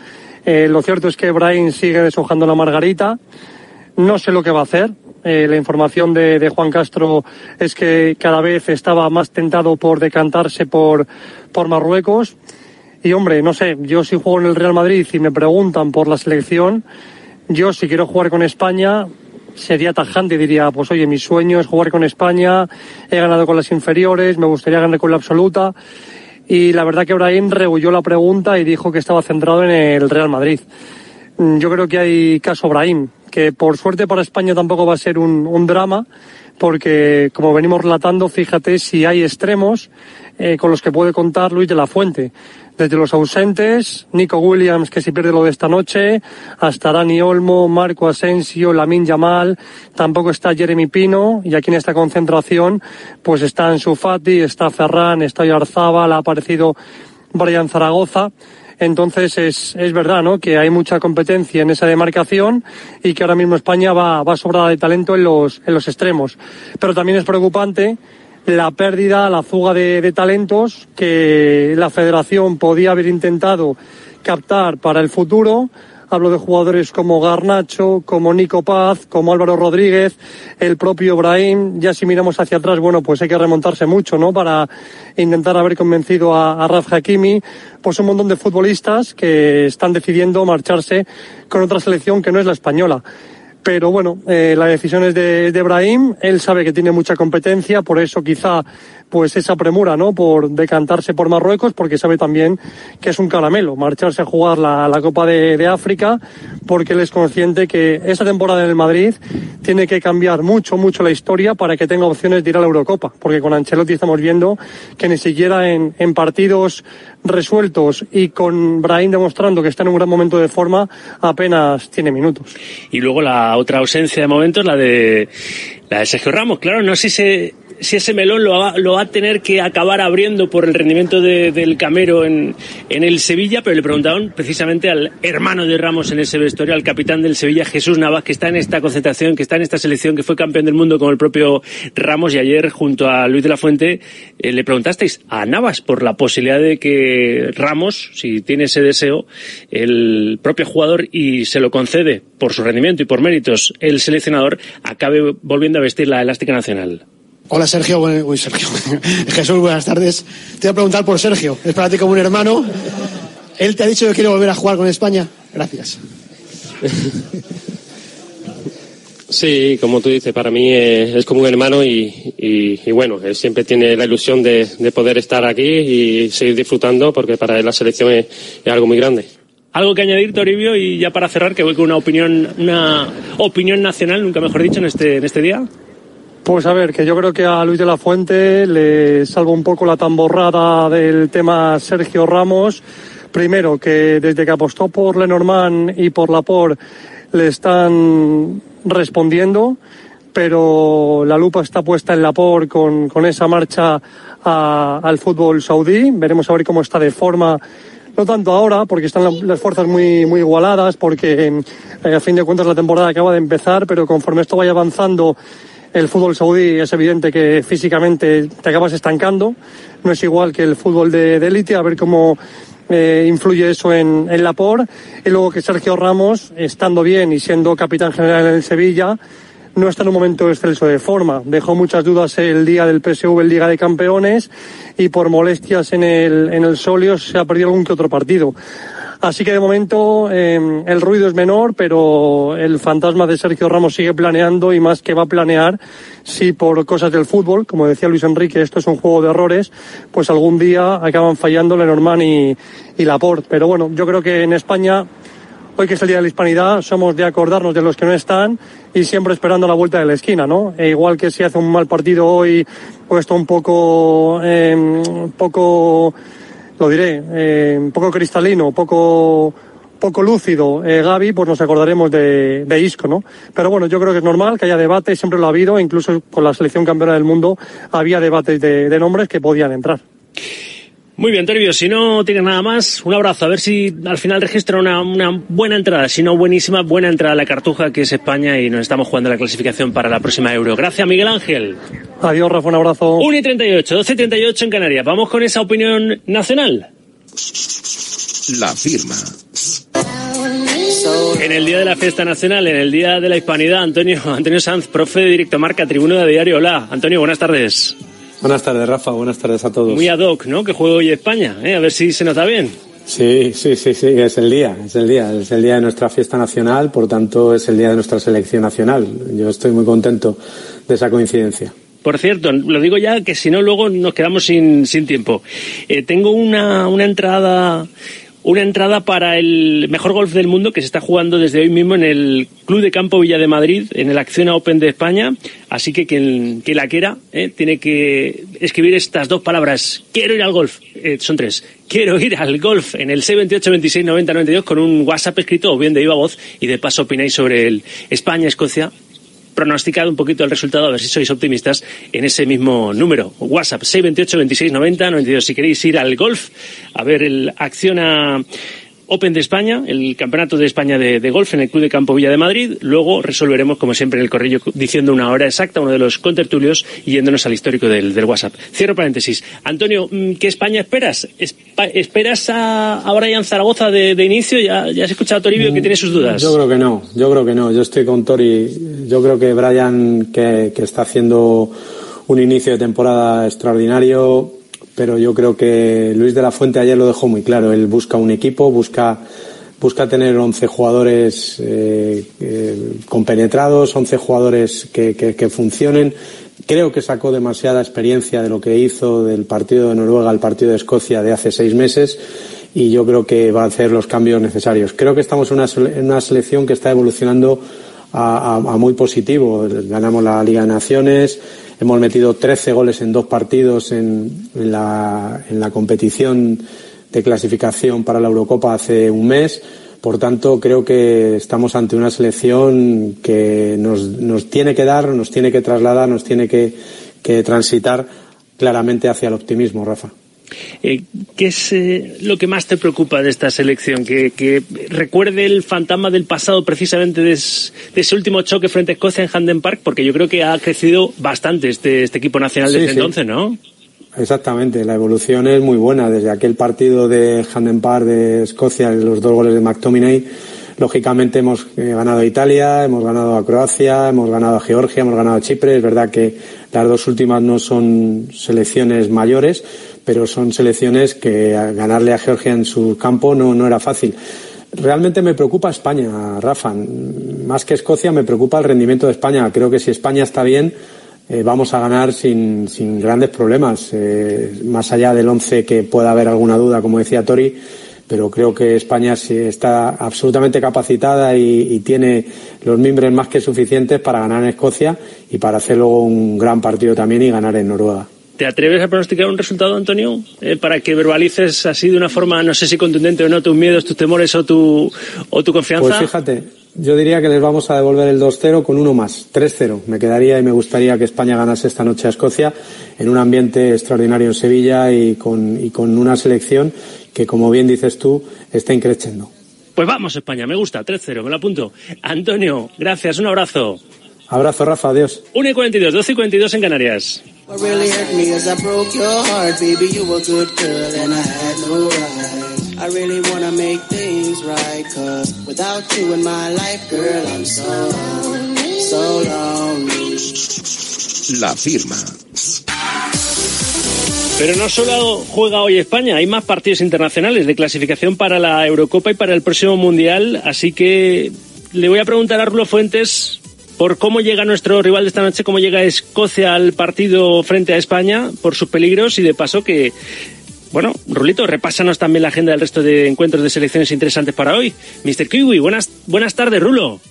Eh, lo cierto es que Brahim sigue deshojando la margarita. No sé lo que va a hacer. Eh, la información de, Juan Castro es que cada vez estaba más tentado por decantarse por, por Marruecos. Y hombre, no sé, yo si juego en el Real Madrid y me preguntan por la selección, yo si quiero jugar con España sería tajante, diría, pues oye, mi sueño es jugar con España, he ganado con las inferiores, me gustaría ganar con la absoluta. Y la verdad que Brahim rehuyó la pregunta y dijo que estaba centrado en el Real Madrid. Yo creo que hay caso Brahim que por suerte para España tampoco va a ser un, drama, porque como venimos relatando, fíjate si hay extremos eh, con los que puede contar Luis de la Fuente. Desde los ausentes, Nico Williams, que si pierde lo de esta noche, hasta Dani Olmo, Marco Asensio, Lamin Yamal, tampoco está Jeremy Pino, y aquí en esta concentración, pues está Ensu Fati, está Ferran, está Yarzábal, ha aparecido Brian Zaragoza. Entonces es, es verdad, ¿no? Que hay mucha competencia en esa demarcación y que ahora mismo España va, va sobrada de talento en los, en los extremos. Pero también es preocupante la pérdida, la fuga de, de talentos que la federación podía haber intentado captar para el futuro Hablo de jugadores como Garnacho, como Nico Paz, como Álvaro Rodríguez, el propio Brahim. Ya si miramos hacia atrás, bueno, pues hay que remontarse mucho, ¿no? Para intentar haber convencido a, Raf Hakimi. Pues un montón de futbolistas que están decidiendo marcharse con otra selección que no es la española pero bueno, eh, la decisión es de, de Brahim, él sabe que tiene mucha competencia, por eso quizá pues esa premura, ¿no? Por decantarse por Marruecos, porque sabe también que es un caramelo marcharse a jugar la, la Copa de, de, África, porque él es consciente que esa temporada en el Madrid tiene que cambiar mucho, mucho la historia para que tenga opciones de ir a la Eurocopa, porque con Ancelotti estamos viendo que ni siquiera en, en partidos resueltos y con Brahim demostrando que está en un gran momento de forma, apenas tiene minutos. Y luego la otra ausencia de momentos, la de la de Sergio Ramos, claro, no sé si se si ese melón lo va, lo va a tener que acabar abriendo por el rendimiento de, del Camero en, en, el Sevilla, pero le preguntaron precisamente al hermano de Ramos en ese vestuario, al capitán del Sevilla, Jesús Navas, que está en esta concentración, que está en esta selección, que fue campeón del mundo con el propio Ramos y ayer junto a Luis de la Fuente eh, le preguntasteis a Navas por la posibilidad de que Ramos, si tiene ese deseo, el propio jugador y se lo concede por su rendimiento y por méritos el seleccionador, acabe volviendo a vestir la elástica nacional. Hola Sergio, uy Sergio, (laughs) Jesús, buenas tardes. Te voy a preguntar por Sergio, es para ti como un hermano. Él te ha dicho que quiere volver a jugar con España. Gracias. (laughs) Sí, como tú dices, para mí es, como un hermano y, y, bueno, él siempre tiene la ilusión de, de, poder estar aquí y seguir disfrutando porque para él la selección es, es algo muy grande. Algo que añadir, Toribio, y ya para cerrar, que voy con una opinión, una opinión nacional, nunca mejor dicho, en este, en este día. Pues a ver, que yo creo que a Luis de la Fuente le salvo un poco la tamborrada del tema Sergio Ramos. Primero, que desde que apostó por Lenormand y por Laporte le están respondiendo, pero la lupa está puesta en Laporte con, con esa marcha al fútbol saudí. Veremos a ver cómo está de forma no tanto ahora, porque están las fuerzas muy, muy igualadas, porque eh, a fin de cuentas la temporada acaba de empezar, pero conforme esto vaya avanzando el fútbol saudí es evidente que físicamente te acabas estancando, no es igual que el fútbol de élite, a ver cómo eh, influye eso en, en la POR. Y luego que Sergio Ramos, estando bien y siendo capitán general en el Sevilla, no está en un momento excelso de forma. Dejó muchas dudas el día del PSV, el Liga de Campeones, y por molestias en el, en el Solio se ha perdido algún que otro partido. Así que de momento eh, el ruido es menor, pero el fantasma de Sergio Ramos sigue planeando y más que va a planear si por cosas del fútbol, como decía Luis Enrique, esto es un juego de errores, pues algún día acaban fallando Lenormand y, y Laporte. Pero bueno, yo creo que en España hoy que es el Día de la Hispanidad, somos de acordarnos de los que no están y siempre esperando la vuelta de la esquina, ¿no? E igual que si hace un mal partido hoy, pues está un poco, un poco, lo diré, eh, poco cristalino, poco, poco lúcido eh, Gaby, pues nos acordaremos de, de Isco, ¿no? Pero bueno, yo creo que es normal que haya debate, siempre lo ha habido, incluso con la selección campeona del mundo había debates de, de nombres que podían entrar. Muy bien, Toribio, si no tienes nada más, un abrazo. A ver si al final registra una, una, buena entrada, si no buenísima, buena entrada a la Cartuja, que es España, y nos estamos jugando la clasificación para la próxima Euro. Gracias, Miguel Ángel. Adiós, Rafa, un abrazo. 1 y 38, 12 y 38 en Canarias. Vamos con esa opinión nacional. La firma. En el día de la fiesta nacional, en el día de la hispanidad, Antonio, Antonio Sanz, profe de Directo Marca, Tribuna de Diario. Hola, Antonio, buenas tardes. Buenas tardes, Rafa. Buenas tardes a todos. Muy ad hoc, ¿no? Que juego hoy España, ¿eh? A ver si se nota bien. Sí, sí, sí, sí, es el día, es el día, es el día de nuestra fiesta nacional, por tanto es el día de nuestra selección nacional. Yo estoy muy contento de esa coincidencia. Por cierto, lo digo ya que si no luego nos quedamos sin, sin tiempo. Eh, tengo una, una entrada una entrada para el mejor golf del mundo que se está jugando desde hoy mismo en el Club de Campo Villa de Madrid, en el Acciona Open de España. Así que quien, la quiera eh, tiene que escribir estas dos palabras. Quiero ir al golf. Eh, son tres. Quiero ir al golf en el 628 26 90 92 con un WhatsApp escrito o bien de viva voz y de paso opináis sobre el España-Escocia pronosticado un poquito el resultado, a ver si sois optimistas en ese mismo número. WhatsApp 628 26 90 92. Si queréis ir al golf, a ver el Acciona Open de España, el Campeonato de España de, de, Golf en el Club de Campo Villa de Madrid. Luego resolveremos, como siempre, en el correo diciendo una hora exacta, uno de los contertulios y yéndonos al histórico del, del WhatsApp. Cierro paréntesis. Antonio, ¿qué España esperas? ¿Esperas a, a Brian Zaragoza de, de inicio? ¿Ya, ¿Ya has escuchado a Toribio que tiene sus dudas? Yo creo que no, yo creo que no. Yo estoy con Tori. Yo creo que Brian, que, que está haciendo un inicio de temporada extraordinario, pero yo creo que Luis de la Fuente ayer lo dejó muy claro. Él busca un equipo, busca, busca tener 11 jugadores eh, eh, compenetrados, 11 jugadores que, que, funcionen. Creo que sacó demasiada experiencia de lo que hizo del partido de Noruega al partido de Escocia de hace seis meses y yo creo que va a hacer los cambios necesarios. Creo que estamos en una, en una selección que está evolucionando a, a muy positivo. Ganamos la Liga de Naciones, Hemos metido 13 goles en dos partidos en, la, competición de clasificación para la Eurocopa hace un mes. Por tanto, creo que estamos ante una selección que nos, nos tiene que dar, nos tiene que trasladar, nos tiene que transitar claramente hacia el optimismo, Rafa. Eh, ¿Qué es eh, lo que más te preocupa de esta selección? ¿Que, que recuerde el fantasma del pasado precisamente de, es, de, ese último choque frente a Escocia en Handen Park? Porque yo creo que ha crecido bastante este, este equipo nacional desde sí, entonces. ¿no? Exactamente, la evolución es muy buena. Desde aquel partido de Handen Park de Escocia, los dos goles de McTominay, lógicamente hemos eh, ganado a Italia, hemos ganado a Croacia, hemos ganado a Georgia, hemos ganado a Chipre. Es verdad que las dos últimas no son selecciones mayores, pero son selecciones que ganarle a Georgia en su campo no, no era fácil. Realmente me preocupa España, Rafa. Más que Escocia, me preocupa el rendimiento de España. Creo que si España está bien, eh, vamos a ganar sin, sin grandes problemas. Eh, más allá del once que pueda haber alguna duda, como decía Tori, pero creo que España está absolutamente capacitada y, y, tiene los miembros más que suficientes para ganar en Escocia y para hacer luego un gran partido también y ganar en Noruega. ¿Te atreves a pronosticar un resultado, Antonio? Eh, para que verbalices así de una forma, no sé si contundente o no, tus miedos, tus temores o tu, o tu confianza. Pues fíjate, yo diría que les vamos a devolver el 2-0 con uno más, 3-0. Me quedaría y me gustaría que España ganase esta noche a Escocia en un ambiente extraordinario en Sevilla y con, y con una selección que, como bien dices tú, está increciendo. Pues vamos, España, me gusta, 3-0, me lo apunto. Antonio, gracias, un abrazo. Abrazo, Rafa, adiós. 1 y 42, 12 y 42 en Canarias. I really wanna make things right, cause without you in my life, girl, I'm so, so lonely. La firma. Pero no solo juega hoy España, hay más partidos internacionales de clasificación para la Eurocopa y para el próximo Mundial, así que le voy a preguntar a Rulo Fuentes por cómo llega nuestro rival de esta noche, cómo llega Escocia al partido frente a España, por sus peligros y de paso que bueno, Rulito, repásanos también la agenda del resto de encuentros de selecciones interesantes para hoy. Mr. Kiwi, buenas, buenas tardes, Rulo.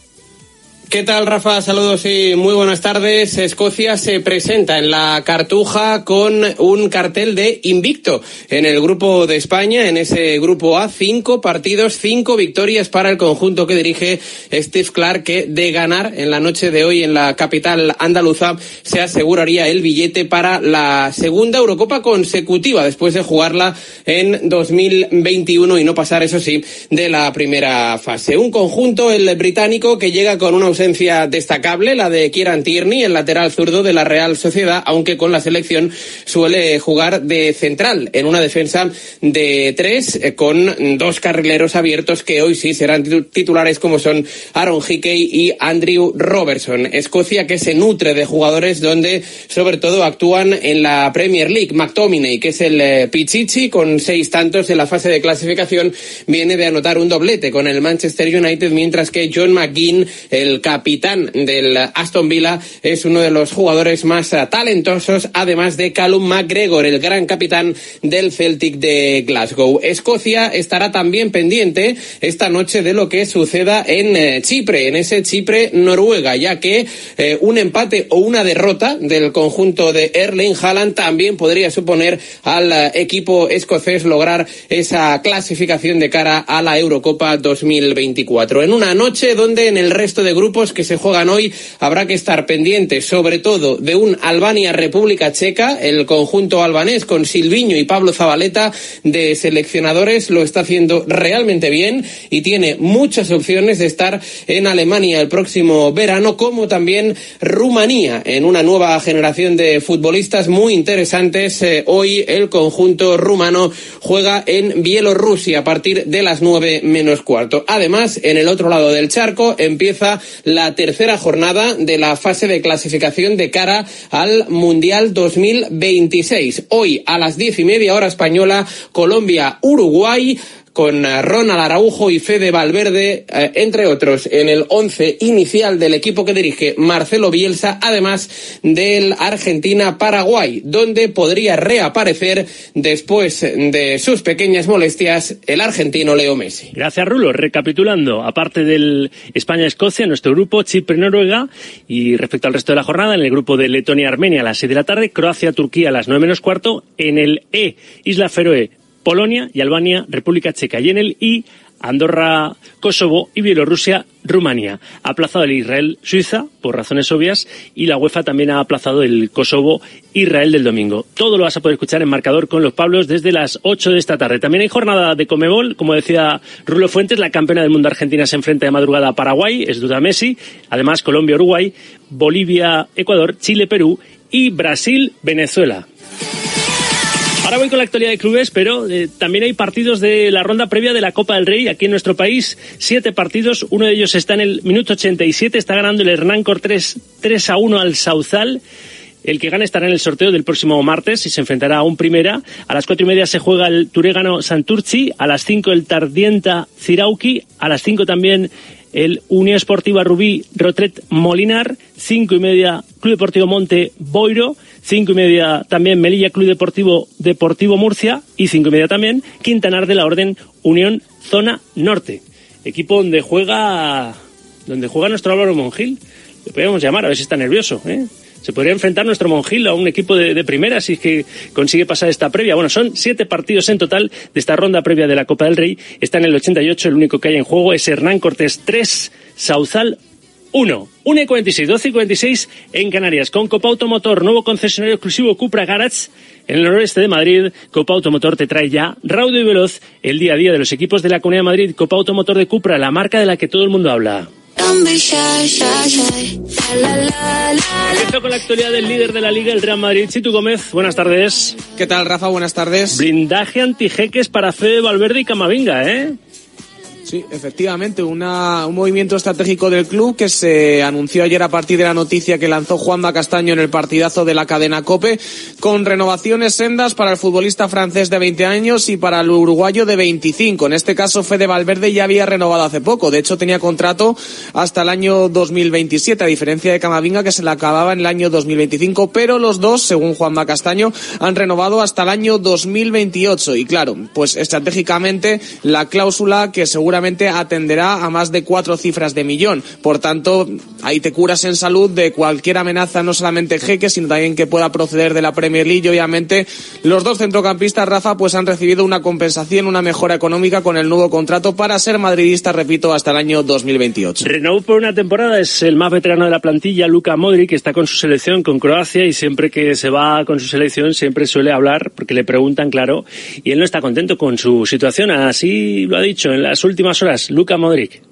¿Qué tal, Rafa? Saludos y muy buenas tardes. Escocia se presenta en la Cartuja con un cartel de invicto en el grupo de España, en ese grupo A, cinco partidos, cinco victorias para el conjunto que dirige Steve Clark, que de ganar en la noche de hoy en la capital andaluza se aseguraría el billete para la segunda Eurocopa consecutiva después de jugarla en 2021 y no pasar, eso sí, de la primera fase. Un conjunto, el británico, que llega con una ausencia destacable, la de Kieran Tierney, el lateral zurdo de la Real Sociedad, aunque con la selección suele jugar de central en una defensa de tres eh, con dos carrileros abiertos que hoy sí serán titulares como son Aaron Hickey y Andrew Robertson. Escocia que se nutre de jugadores donde sobre todo actúan en la Premier League. McTominay, que es el eh, Pichichi con seis tantos en la fase de clasificación, viene de anotar un doblete con el Manchester United, mientras que John McGinn, el capitán del Aston Villa, es uno de los jugadores más eh, talentosos, además de Callum McGregor, el gran capitán del Celtic de Glasgow. Escocia estará también pendiente esta noche de lo que suceda en eh, Chipre, en ese Chipre-Noruega, ya que eh, un empate o una derrota del conjunto de Erling Haaland también podría suponer al equipo escocés lograr esa clasificación de cara a la Eurocopa 2024. En una noche donde en el resto de grupos que se juegan hoy habrá que estar pendiente sobre todo de un Albania-República Checa. El conjunto albanés con Silviño y Pablo Zabaleta de seleccionadores lo está haciendo realmente bien y tiene muchas opciones de estar en Alemania el próximo verano, como también Rumanía en una nueva generación de futbolistas muy interesantes. Eh, hoy el conjunto rumano juega en Bielorrusia a partir de las nueve menos cuarto. Además, en el otro lado del charco empieza la tercera jornada de la fase de clasificación de cara al Mundial 2026. Hoy a las diez y media hora española, Colombia-Uruguay con eh, Ronald Araujo y Fede Valverde, eh, entre otros, en el once inicial del equipo que dirige Marcelo Bielsa, además del Argentina-Paraguay, donde podría reaparecer después de sus pequeñas molestias el argentino Leo Messi. Gracias, Rulo. Recapitulando, aparte del España-Escocia, nuestro grupo Chipre-Noruega y respecto al resto de la jornada, en el grupo de Letonia-Armenia a las seis de la tarde, Croacia-Turquía a las nueve menos cuarto, en el E, Isla Feroe, Polonia y Albania, República Checa. Y en el Andorra, Kosovo y Bielorrusia, Rumanía. Ha aplazado el Israel-Suiza por razones obvias y la UEFA también ha aplazado el Kosovo-Israel del domingo. Todo lo vas a poder escuchar en marcador con los Pablos desde las 8 de esta tarde. También hay jornada de Comebol, como decía Rulo Fuentes, la campeona del mundo argentina se enfrenta de madrugada a Paraguay, es duda Messi, además Colombia-Uruguay, Bolivia-Ecuador, Chile-Perú y Brasil-Venezuela. Ahora voy con la actualidad de clubes, pero eh, también hay partidos de la ronda previa de la Copa del Rey aquí en nuestro país. Siete partidos, uno de ellos está en el minuto 87, está ganando el Hernán Cortés 3 a 1 al Sauzal. El que gane estará en el sorteo del próximo martes y se enfrentará a un primera. A las cuatro y media se juega el Turégano Santurci, a las cinco el Tardienta Cirauqui, a las cinco también el Unión Esportiva Rubí Rotret Molinar, cinco y media Club Deportivo Monte Boiro, cinco y media también Melilla Club Deportivo Deportivo Murcia y cinco y media también Quintanar de la Orden Unión Zona Norte. Equipo donde juega donde juega nuestro Álvaro Monjil. Le podríamos llamar a ver si está nervioso, ¿eh? se podría enfrentar nuestro Monjil a un equipo de, de, primera si es que consigue pasar esta previa. Bueno, son siete partidos en total de esta ronda previa de la Copa del Rey. Está en el 88, el único que hay en juego es Hernán Cortés 3, Sauzal 1. 1 y 46, 12 y 46 en Canarias. Con Copa Automotor, nuevo concesionario exclusivo Cupra Garage en el noroeste de Madrid. Copa Automotor te trae ya raudo y veloz el día a día de los equipos de la Comunidad de Madrid. Copa Automotor de Cupra, la marca de la que todo el mundo habla. Empiezo con la actualidad del líder de la Liga, el Real Madrid. Chitu Gómez, buenas tardes. ¿Qué tal, Rafa? Buenas tardes. Blindaje antijeques para Fede Valverde y Camavinga, ¿eh? Sí, efectivamente, una, un movimiento estratégico del club que se anunció ayer a partir de la noticia que lanzó Juanma Castaño en el partidazo de la cadena Cope, con renovaciones sendas para el futbolista francés de 20 años y para el uruguayo de 25. En este caso, Fede Valverde ya había renovado hace poco. De hecho, tenía contrato hasta el año 2027, a diferencia de Camavinga que se le acababa en el año 2025. Pero los dos, según Juanma Castaño, han renovado hasta el año 2028. Y claro, pues estratégicamente la cláusula que seguramente atenderá a más de cuatro cifras de millón. Por tanto, ahí te curas en salud de cualquier amenaza, no solamente jeque, sino también que pueda proceder de la Premier League. Obviamente, los dos centrocampistas, Rafa, pues han recibido una compensación, una mejora económica con el nuevo contrato para ser madridista, repito, hasta el año 2028. Renovó por una temporada, es el más veterano de la plantilla, Luka Modric, que está con su selección, con Croacia, y siempre que se va con su selección siempre suele hablar, porque le preguntan, claro, y él no está contento con su situación, así lo ha dicho en las últimas horas, Luka Modric.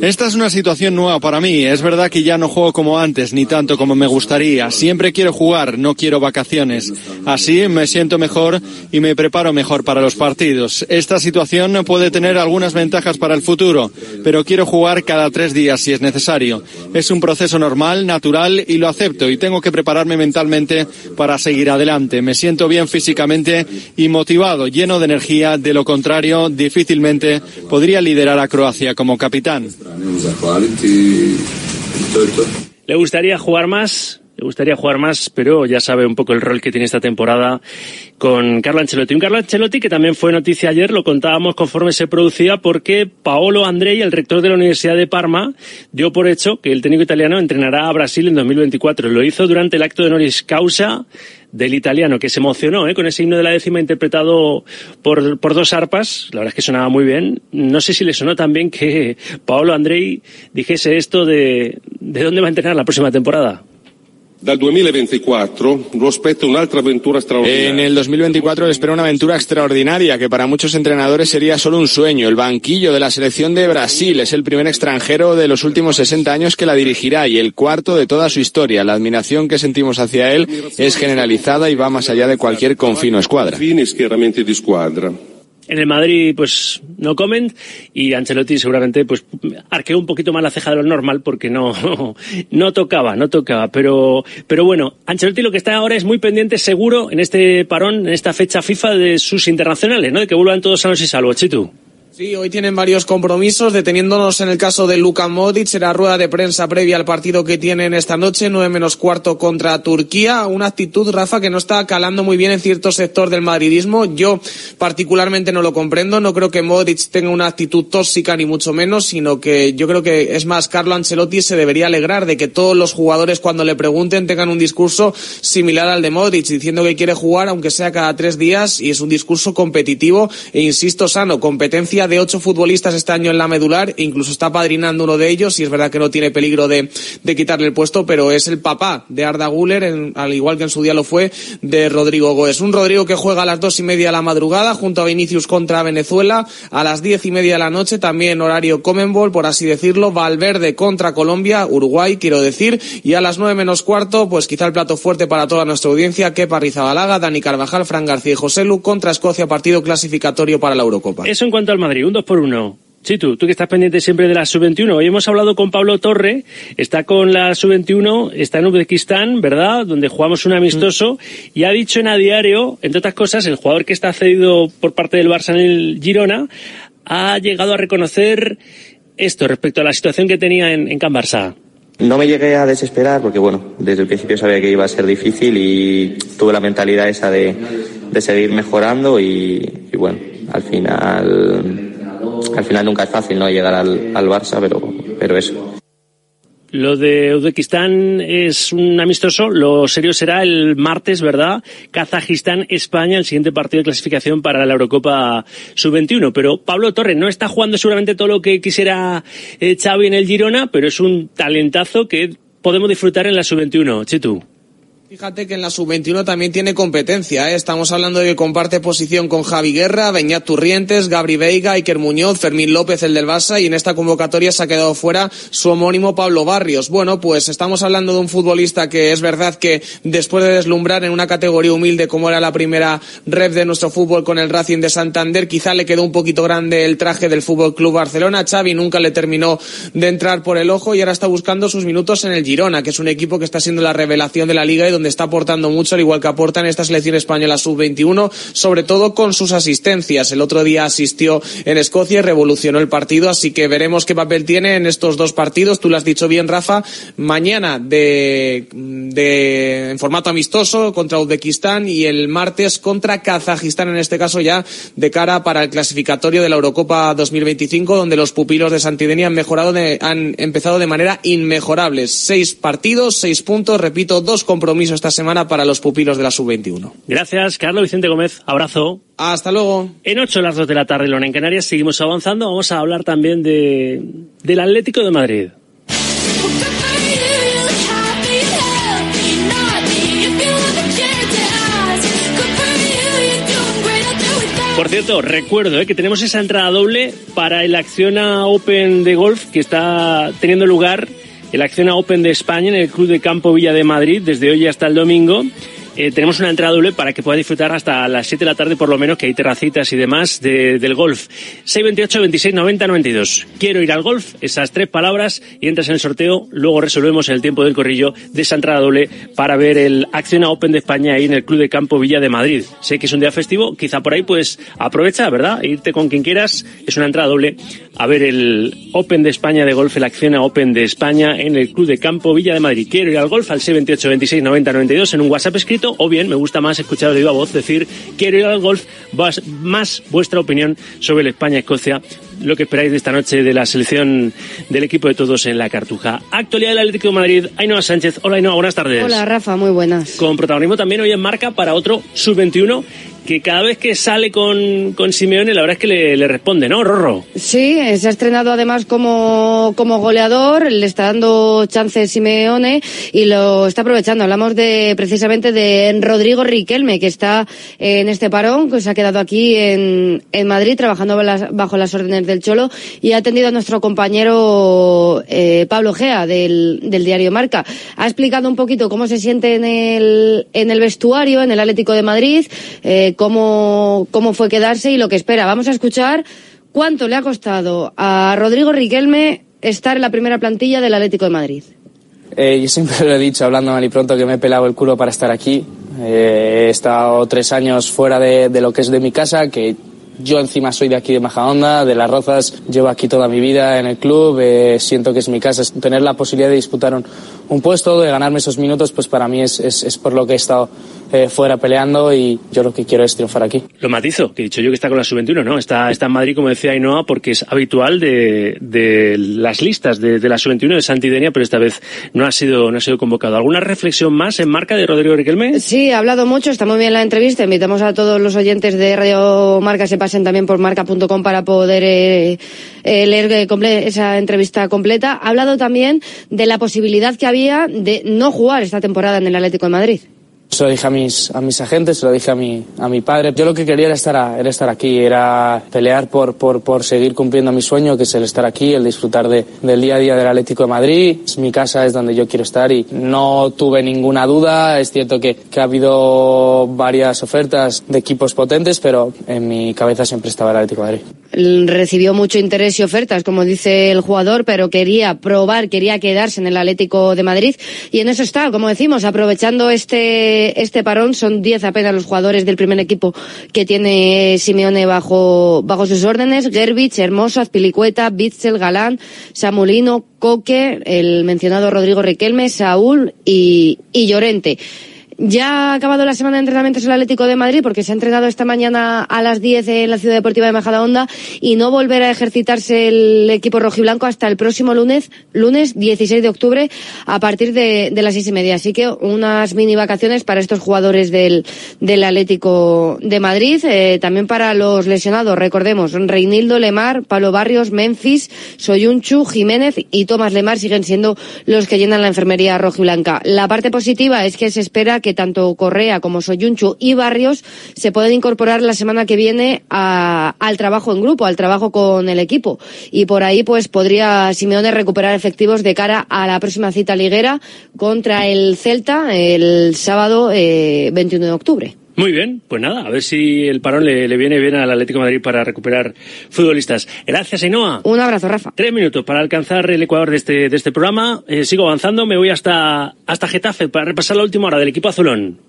Esta es una situación nueva para mí. Es verdad que ya no juego como antes, ni tanto como me gustaría. Siempre quiero jugar, no quiero vacaciones. Así me siento mejor y me preparo mejor para los partidos. Esta situación puede tener algunas ventajas para el futuro, pero quiero jugar cada tres días si es necesario. Es un proceso normal, natural y lo acepto y tengo que prepararme mentalmente para seguir adelante. Me siento bien físicamente y motivado, lleno de energía. De lo contrario, difícilmente podría liderar a Croacia como capitán. Le gustaría jugar más, le gustaría jugar más, pero ya sabe un poco el rol que tiene esta temporada con Carlo Ancelotti. Un Carlo Ancelotti que también fue noticia ayer, lo contábamos conforme se producía, porque Paolo Andrei, el rector de la Universidad de Parma, dio por hecho que el técnico italiano entrenará a Brasil en 2024. Lo hizo durante el acto de honoris causa del italiano, que se emocionó ¿eh? con ese himno de la décima interpretado por, por dos arpas. La verdad es que sonaba muy bien. No sé si le sonó también que Paolo Andrei dijese esto de, de dónde va a entrenar la próxima temporada. En el 2024 le espera una aventura extraordinaria que para muchos entrenadores sería solo un sueño. El banquillo de la selección de Brasil es el primer extranjero de los últimos 60 años que la dirigirá y el cuarto de toda su historia. La admiración que sentimos hacia él es generalizada y va más allá de cualquier confino escuadra. En el Madrid, pues no comen y Ancelotti seguramente pues arqueó un poquito más la ceja de lo normal porque no, (laughs) no tocaba, no tocaba. Pero, pero bueno, Ancelotti lo que está ahora es muy pendiente seguro en este parón, en esta fecha FIFA de sus internacionales, ¿no? De que vuelvan todos sanos y salvos, Chitu. Sí, hoy tienen varios compromisos, deteniéndonos en el caso de Luka Modric, será rueda de prensa previa al partido que tienen esta noche, 9 menos cuarto contra Turquía, una actitud, Rafa, que no está calando muy bien en cierto sector del madridismo. Yo particularmente no lo comprendo, no creo que Modric tenga una actitud tóxica ni mucho menos, sino que yo creo que es más, Carlo Ancelotti se debería alegrar de que todos los jugadores cuando le pregunten tengan un discurso similar al de Modric, diciendo que quiere jugar aunque sea cada tres días y es un discurso competitivo e insisto sano, competencia de ocho futbolistas este año en la medular, incluso está padrinando uno de ellos, y es verdad que no tiene peligro de, de quitarle el puesto, pero es el papá de Arda Guller, en- al igual que en su día lo fue de Rodrigo Goes. Un Rodrigo que juega a las dos y media de la madrugada junto a Vinicius contra Venezuela, a las diez y media de la noche, también horario Comenbol, por así decirlo, Valverde contra Colombia, Uruguay, quiero decir, y a las nueve menos cuarto, pues quizá el plato fuerte para toda nuestra audiencia, Kepa Rizabalaga, Dani Carvajal, Fran García y José Lu contra Escocia, partido clasificatorio para la Eurocopa. Eso en cuanto al un 2 por 1 Chitu, tú que estás pendiente siempre de la sub-21. Hoy hemos hablado con Pablo Torre, está con la sub-21, está en Uzbekistán, ¿verdad? Donde jugamos un amistoso, y ha dicho en a diario, entre otras cosas, el jugador que está cedido por parte del Barça en el Girona, ha llegado a reconocer esto respecto a la situación que tenía en, en Can Barça. No me llegué a desesperar porque, bueno, desde el principio sabía que iba a ser difícil y tuve la mentalidad esa de, de seguir mejorando y, y, bueno, al final, al final nunca es fácil, ¿no? Llegar al, al Barça, pero, pero eso. Lo de Uzbekistán es un amistoso, lo serio será el martes, ¿verdad? Kazajistán, España, el siguiente partido de clasificación para la Eurocopa Sub-21. Pero Pablo Torres no está jugando seguramente todo lo que quisiera eh, Xavi en el Girona, pero es un talentazo que podemos disfrutar en la Sub-21. Chitu. Fíjate que en la sub-21 también tiene competencia. ¿eh? Estamos hablando de que comparte posición con Javi Guerra, Beñat Turrientes, Gabri Veiga, Iker Muñoz, Fermín López, el del Barça, y en esta convocatoria se ha quedado fuera su homónimo Pablo Barrios. Bueno, pues estamos hablando de un futbolista que es verdad que después de deslumbrar en una categoría humilde como era la primera rep de nuestro fútbol con el Racing de Santander, quizá le quedó un poquito grande el traje del Fútbol Club Barcelona. Xavi nunca le terminó de entrar por el ojo y ahora está buscando sus minutos en el Girona, que es un equipo que está siendo la revelación de la liga y está aportando mucho, al igual que aporta en esta selección española sub-21, sobre todo con sus asistencias. El otro día asistió en Escocia y revolucionó el partido, así que veremos qué papel tiene en estos dos partidos. Tú lo has dicho bien, Rafa. Mañana de, de en formato amistoso contra Uzbekistán y el martes contra Kazajistán, en este caso ya de cara para el clasificatorio de la Eurocopa 2025, donde los pupilos de Santidenia han mejorado, de, han empezado de manera inmejorable. Seis partidos, seis puntos, repito, dos compromisos esta semana para los pupilos de la sub-21. Gracias, Carlos Vicente Gómez. Abrazo. Hasta luego. En 8 las 2 de la tarde, Lona en Canarias, seguimos avanzando. Vamos a hablar también de, del Atlético de Madrid. Por cierto, recuerdo eh, que tenemos esa entrada doble para el Acciona Open de golf que está teniendo lugar el Acciona Open de España en el Club de Campo Villa de Madrid desde hoy hasta el domingo. Eh, tenemos una entrada doble para que pueda disfrutar hasta las 7 de la tarde por lo menos, que hay terracitas y demás de, del golf. 628 26 90 92. Quiero ir al golf, esas tres palabras y entras en el sorteo. Luego resolvemos el tiempo del corrillo de esa entrada doble para ver el Acciona Open de España ahí en el Club de Campo Villa de Madrid. Sé que es un día festivo, quizá por ahí pues aprovecha, ¿verdad? Irte con quien quieras. Es una entrada doble a ver el Open de España de golf, el Acciona Open de España en el Club de Campo Villa de Madrid. Quiero ir al golf al 628 26 90 92 en un WhatsApp escrito o bien me gusta más escuchar de viva voz decir quiero ir al golf, más vuestra opinión sobre el España-Escocia, lo que esperáis de esta noche de la selección del equipo de todos en la Cartuja. Actualidad del Atlético de Madrid, Ainhoa Sánchez. Hola Ainhoa, buenas tardes. Hola Rafa, muy buenas. Con protagonismo también hoy en marca para otro sub-21 que cada vez que sale con, con Simeone, la verdad es que le, le, responde, ¿no, Rorro? Sí, se ha estrenado además como, como goleador, le está dando chance Simeone y lo está aprovechando. Hablamos de precisamente de Rodrigo Riquelme, que está en este parón, que se ha quedado aquí en, en Madrid trabajando bajo las órdenes del Cholo y ha atendido a nuestro compañero eh, Pablo Gea del, del diario Marca. Ha explicado un poquito cómo se siente en el, en el vestuario, en el Atlético de Madrid. Eh, cómo, cómo fue quedarse y lo que espera. Vamos a escuchar cuánto le ha costado a Rodrigo Riquelme estar en la primera plantilla del Atlético de Madrid. Eh, yo siempre lo he dicho, hablando mal y pronto, que me he pelado el culo para estar aquí. Eh, he estado tres años fuera de, de, lo que es de mi casa, que yo encima soy de aquí de Majahonda, de Las Rozas, llevo aquí toda mi vida en el club, eh, siento que es mi casa. Tener la posibilidad de disputar un, un puesto, de ganarme esos minutos, pues para mí es, es, es por lo que he estado eh, fuera peleando y yo lo que quiero es triunfar aquí. Lo matizo, que he dicho yo que está con la sub-21, ¿no? Está, está en Madrid, como decía Ainhoa, porque es habitual de, de las listas de, de la sub-21 de Santidenia, pero esta vez no ha sido no ha sido convocado. ¿Alguna reflexión más en marca de Rodrigo Riquelme? Sí, ha hablado mucho, está muy bien la entrevista. Invitamos a todos los oyentes de Radio Marca se pasen también por marca.com para poder eh, eh, leer eh, esa entrevista completa. Ha hablado también de la posibilidad que había de no jugar esta temporada en el Atlético de Madrid. Se lo dije a mis, a mis agentes, se lo dije a mi, a mi padre. Yo lo que quería era estar, a, era estar aquí, era pelear por, por, por seguir cumpliendo mi sueño, que es el estar aquí, el disfrutar de, del día a día del Atlético de Madrid. Mi casa, es donde yo quiero estar y no tuve ninguna duda. Es cierto que, que ha habido varias ofertas de equipos potentes, pero en mi cabeza siempre estaba el Atlético de Madrid recibió mucho interés y ofertas, como dice el jugador, pero quería probar, quería quedarse en el Atlético de Madrid y en eso está, como decimos, aprovechando este este parón, son 10 apenas los jugadores del primer equipo que tiene Simeone bajo bajo sus órdenes, Gerbich, Hermoso, Azpilicueta, Bitzel, Galán, Samulino, Coque, el mencionado Rodrigo Riquelme, Saúl y, y Llorente. Ya ha acabado la semana de entrenamientos el Atlético de Madrid porque se ha entrenado esta mañana a las 10 en la Ciudad Deportiva de Majadahonda y no volverá a ejercitarse el equipo rojiblanco hasta el próximo lunes, lunes 16 de octubre a partir de, las seis y media. Así que unas mini vacaciones para estos jugadores del, del Atlético de Madrid, eh, también para los lesionados. Recordemos, Reinildo Lemar, Pablo Barrios, Memphis, Soyunchu, Jiménez y Tomás Lemar siguen siendo los que llenan la enfermería rojiblanca. La parte positiva es que se espera que tanto Correa como Soyunchu y Barrios se pueden incorporar la semana que viene al trabajo en grupo, al trabajo con el equipo. Y por ahí pues podría Simeone recuperar efectivos de cara a la próxima cita liguera contra el Celta el sábado 21 eh, de octubre. Muy bien, pues nada, a ver si el parón le, viene bien al Atlético de Madrid para recuperar futbolistas. Gracias, Ainhoa. Un abrazo, Rafa. Tres minutos para alcanzar el Ecuador de este, de este programa. Eh, sigo avanzando, me voy hasta, hasta Getafe para repasar la última hora del equipo azulón.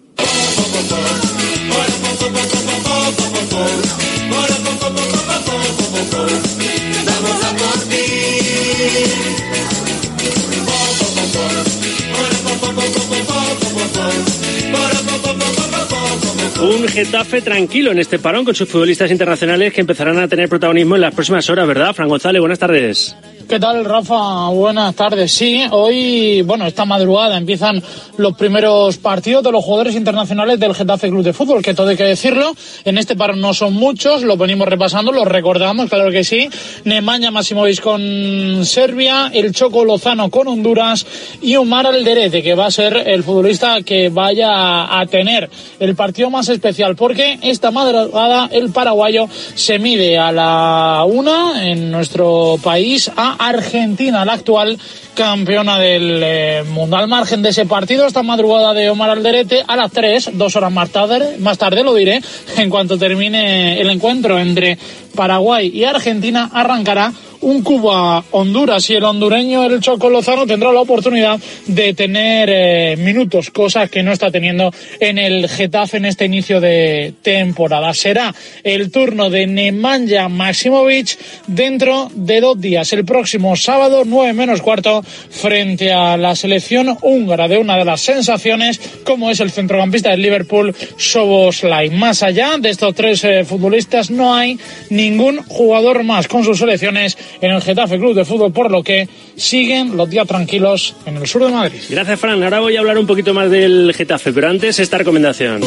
Un Getafe tranquilo en este parón con sus futbolistas internacionales que empezarán a tener protagonismo en las próximas horas, ¿verdad? Fran González, buenas tardes. ¿Qué tal, Rafa? Buenas tardes. Sí, hoy, bueno, esta madrugada empiezan los primeros partidos de los jugadores internacionales del Getafe Club de Fútbol, que todo hay que decirlo. En este paro no son muchos, lo venimos repasando, lo recordamos, claro que sí. Nemanja Masimovic con Serbia, el Choco Lozano con Honduras y Omar Alderete, que va a ser el futbolista que vaya a tener el partido más especial, porque esta madrugada el paraguayo se mide a la una en nuestro país a Argentina, la actual campeona del eh, mundo. Al margen de ese partido, esta madrugada de Omar Alderete, a las 3, dos horas más tarde, más tarde lo diré, en cuanto termine el encuentro entre Paraguay y Argentina, arrancará un Cuba Honduras y el hondureño el Choco Lozano tendrá la oportunidad de tener eh, minutos, cosas que no está teniendo en el Getafe en este inicio de temporada. Será el turno de Nemanja Maximovic dentro de dos días, el próximo sábado 9 menos cuarto frente a la selección húngara de una de las sensaciones como es el centrocampista del Liverpool Soboslai. Más allá de estos tres eh, futbolistas no hay ningún jugador más con sus selecciones en el Getafe Club de Fútbol, por lo que siguen los días tranquilos en el sur de Madrid. Gracias, Fran. Ahora voy a hablar un poquito más del Getafe, pero antes esta recomendación.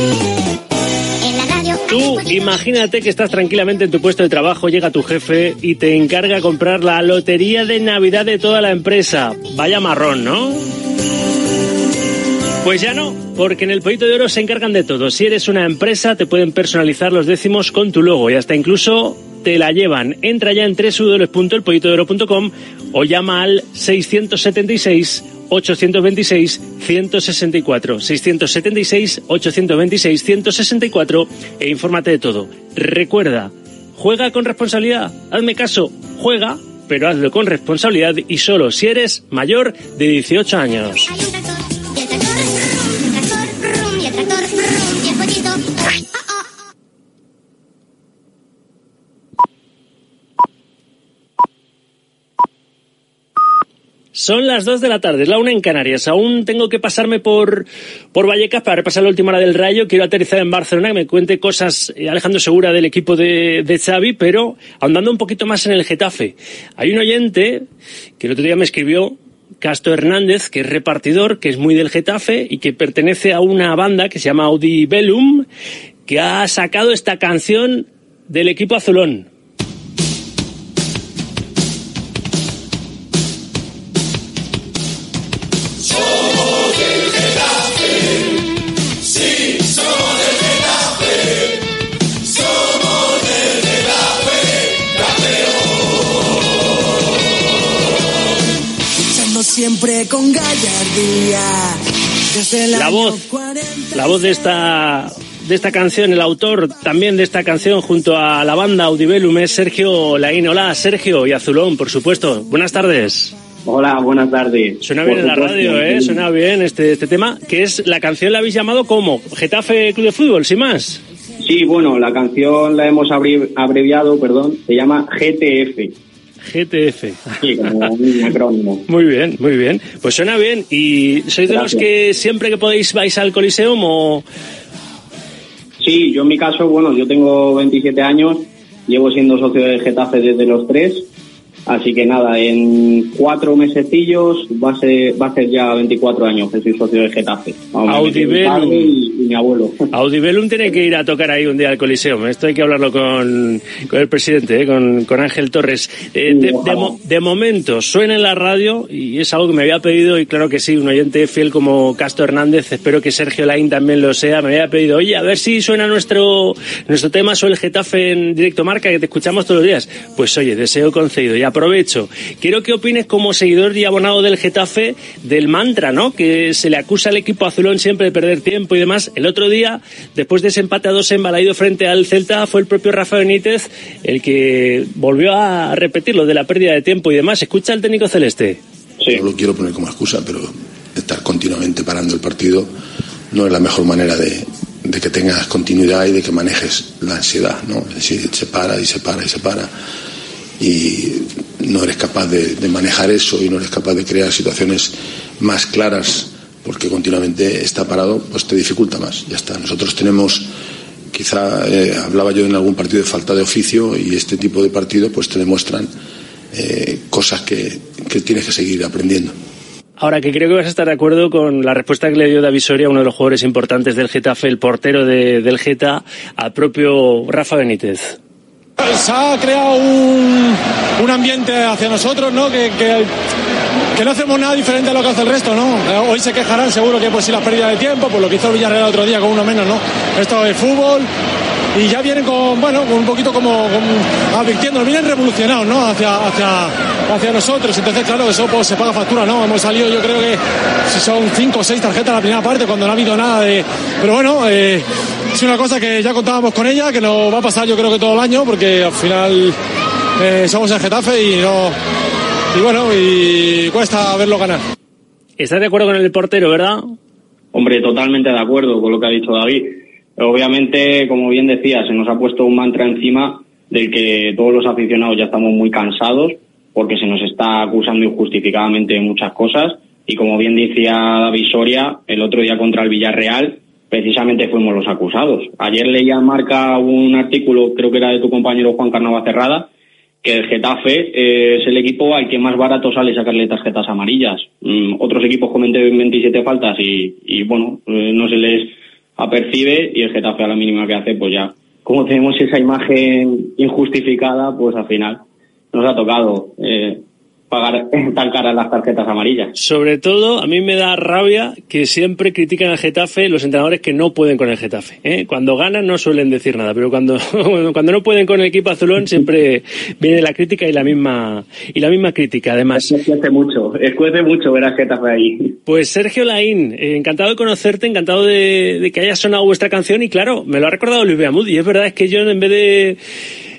Tú imagínate que estás tranquilamente en tu puesto de trabajo, llega tu jefe y te encarga comprar la lotería de Navidad de toda la empresa. Vaya marrón, ¿no? Pues ya no, porque en el Pollito de Oro se encargan de todo. Si eres una empresa, te pueden personalizar los décimos con tu logo y hasta incluso te la llevan. Entra ya en www.elpollitodeoro.com o llama al 676 826 164 676 826 164 e infórmate de todo. Recuerda, juega con responsabilidad. Hazme caso, juega, pero hazlo con responsabilidad y solo si eres mayor de 18 años. Son las 2 de la tarde, es la una en Canarias. Aún tengo que pasarme por, por Vallecas para repasar la última hora del Rayo. Quiero aterrizar en Barcelona, que me cuente cosas eh, Alejandro Segura del equipo de, de Xavi, pero ahondando un poquito más en el Getafe. Hay un oyente que el otro día me escribió, Castro Hernández, que es repartidor, que es muy del Getafe y que pertenece a una banda que se llama Audi Bellum, que ha sacado esta canción del equipo azulón. Siempre con gallardía. La voz, la voz de esta de esta canción, el autor también de esta canción junto a la banda Audibellum es Sergio Laín. Hola Sergio y Azulón, por supuesto. Buenas tardes. Hola, buenas tardes. Suena bien en la radio, ¿eh? Suena bien este, este tema, que es la canción la habéis llamado como Getafe Club de Fútbol, sin más. Sí, bueno, la canción la hemos abreviado, perdón, se llama GTF. GTF. Sí, como un acrónimo. (laughs) Muy bien, muy bien. Pues suena bien. ¿Y sois de los que siempre que podéis vais al Coliseum o...? Sí, yo en mi caso, bueno, yo tengo 27 años, llevo siendo socio del Getafe desde los tres, así que nada, en cuatro mesecillos va a ser, va a ser ya 24 años que soy socio del Getafe. Padre y, y mi abuelo. (laughs) Audibellum tiene que ir a tocar ahí un día al Coliseum. Esto hay que hablarlo con, con el presidente, ¿eh? con, con Ángel Torres. Eh, de, de mo- de momento, suena en la radio y es algo que me había pedido y claro que sí, un oyente fiel como Castro Hernández, espero que Sergio Laín también lo sea, me había pedido, oye, a ver si suena nuestro, nuestro tema sobre el Getafe en directo marca que te escuchamos todos los días. Pues oye, deseo concedido y aprovecho. Quiero que opines como seguidor y abonado del Getafe del mantra, ¿no? Que se le acusa al equipo azulón siempre de perder tiempo y demás. El otro día, después de ese empate a dos en frente al Celta, fue el propio Rafa Benítez el que volvió a repetir lo de la pérdida de tiempo y demás. Escucha al técnico celeste. No lo quiero poner como excusa, pero estar continuamente parando el partido no es la mejor manera de, de que tengas continuidad y de que manejes la ansiedad, ¿no? Es decir, se para y se para y se para y no eres capaz de, manejar eso y no eres capaz de crear situaciones más claras porque continuamente está parado, pues te dificulta más. Ya está. Nosotros tenemos, quizá eh, hablaba yo en algún partido de falta de oficio y este tipo de partidos pues te demuestran eh, cosas que, que tienes que seguir aprendiendo. Ahora que creo que vas a estar de acuerdo con la respuesta que le dio David Soria, uno de los jugadores importantes del Getafe, el portero de- del Geta, al propio Rafa Benítez. Se ha creado un, un ambiente hacia nosotros, ¿no? Que, que, no hacemos nada diferente a lo que hace el resto, ¿no? Eh, Hoy se quejarán seguro que pues si la pérdida de tiempo, pues lo que hizo Villarreal el otro día con uno menos, ¿no? Esto es fútbol y ya vienen con, bueno, con un poquito como, como advirtiendo, vienen revolucionados, ¿no? Hacia, hacia, hacia nosotros. Entonces, claro, eso pues se paga factura, ¿no? Hemos salido, yo creo que si son cinco o seis tarjetas la primera parte, cuando no ha habido nada de... Pero bueno, eh, es una cosa que ya contábamos con ella, que nos va a pasar yo creo que todo el año, porque al final eh, somos el Getafe y no... Y bueno, y cuesta verlo ganar. ¿Estás de acuerdo con el portero, verdad? Hombre, totalmente de acuerdo con lo que ha dicho David. Obviamente, como bien decía, se nos ha puesto un mantra encima del que todos los aficionados ya estamos muy cansados porque se nos está acusando injustificadamente de muchas cosas y como bien decía David Soria, el otro día contra el Villarreal precisamente fuimos los acusados. Ayer leía en Marca un artículo, creo que era de tu compañero Juan Carnava Cerrada, que el Getafe eh, es el equipo al que más barato sale sacarle tarjetas amarillas. Mm, otros equipos cometen 27 faltas y, y bueno, eh, no se les apercibe y el Getafe a la mínima que hace, pues ya, como tenemos esa imagen injustificada, pues al final nos ha tocado eh, pagar tan caras las tarjetas amarillas. Sobre todo, a mí me da rabia que siempre critican al Getafe los entrenadores que no pueden con el Getafe. ¿eh? Cuando ganan no suelen decir nada, pero cuando, (laughs) cuando no pueden con el equipo azulón siempre viene la crítica y la misma y la misma crítica, además. Escuece mucho, escuece mucho ver al Getafe ahí. Pues Sergio Laín, eh, encantado de conocerte, encantado de, de que haya sonado vuestra canción y claro, me lo ha recordado Luis Beamud y es verdad es que yo en vez de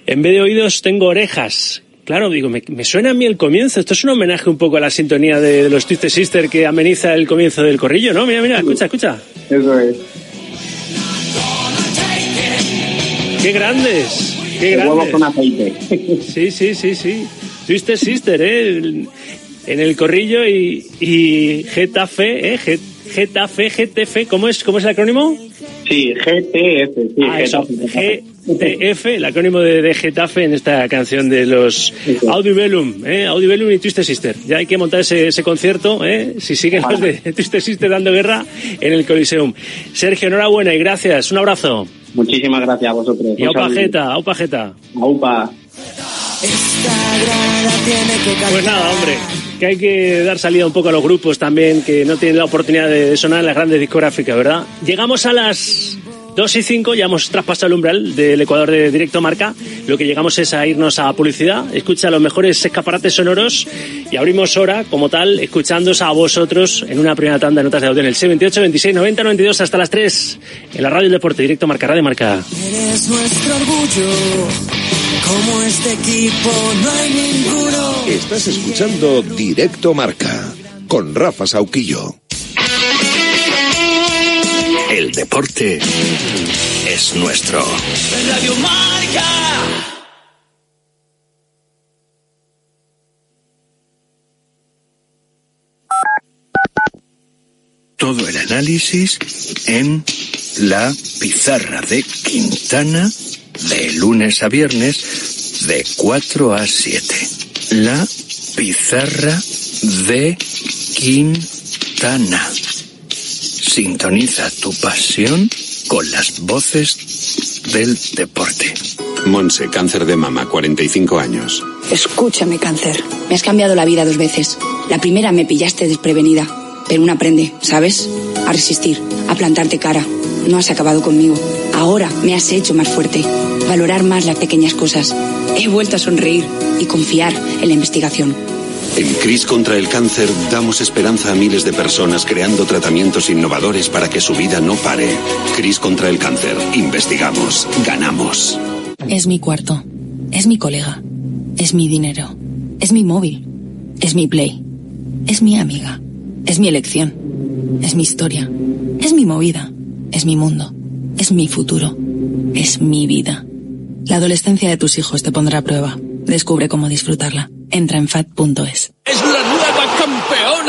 en vez de oídos tengo orejas. Claro, digo, me, me suena a mí el comienzo. Esto es un homenaje un poco a la sintonía de, de los Twisted Sister que ameniza el comienzo del corrillo, ¿no? Mira, mira, escucha, escucha. Eso es. ¡Qué grandes! ¡Qué grandes! con aceite. (laughs) Sí, sí, sí, sí. Twisted Sister, ¿eh? En el corrillo y, y Getafe, ¿eh? Get- Getafe, GTF, ¿cómo es, ¿cómo es el acrónimo? Sí, GTF, sí, Ah, eso, Getafe. GTF, el acrónimo de, de Getafe en esta canción de los Audibellum, ¿eh? Audibellum y Twisted Sister. Ya hay que montar ese, ese concierto, ¿eh? Si siguen los de Twisted Sister dando guerra en el Coliseum. Sergio, enhorabuena y gracias. Un abrazo. Muchísimas gracias a vosotros. Y aupa jeta, aupa jeta. Aupa. Pues nada, hombre, que hay que dar salida un poco a los grupos también que no tienen la oportunidad de, sonar en las grandes discográficas, ¿verdad? Llegamos a las 2 y 5, ya hemos traspasado el umbral del Ecuador de Directo Marca. Lo que llegamos es a irnos a publicidad, escucha los mejores escaparates sonoros y abrimos hora, como tal, escuchándos a vosotros en una primera tanda de notas de audio en el 78, 26, 90, 92 hasta las 3 en la Radio Deporte, Directo Marca, Radio Marca. Como este equipo no hay ninguno. Estás escuchando Directo Marca con Rafa Sauquillo. El deporte es nuestro. Radio Marca. todo el análisis en la pizarra de Quintana de lunes a viernes de 4 a 7. La pizarra de Quintana. Sintoniza tu pasión con las voces del deporte. Monse, cáncer de mama, 45 años. Escúchame, cáncer. Me has cambiado la vida dos veces. La primera me pillaste desprevenida, pero uno aprende, ¿sabes? A resistir, a plantarte cara. No has acabado conmigo. Ahora me has hecho más fuerte, valorar más las pequeñas cosas. He vuelto a sonreír y confiar en la investigación. En CRIS contra el cáncer damos esperanza a miles de personas creando tratamientos innovadores para que su vida no pare. CRIS contra el cáncer. Investigamos. Ganamos. Es mi cuarto. Es mi colega. Es mi dinero. Es mi móvil. Es mi play. Es mi amiga. Es mi elección. Es mi historia. Es mi movida. Es mi mundo. Es mi futuro. Es mi vida. La adolescencia de tus hijos te pondrá a prueba. Descubre cómo disfrutarla. Entra en fat.es. ¡Es la nueva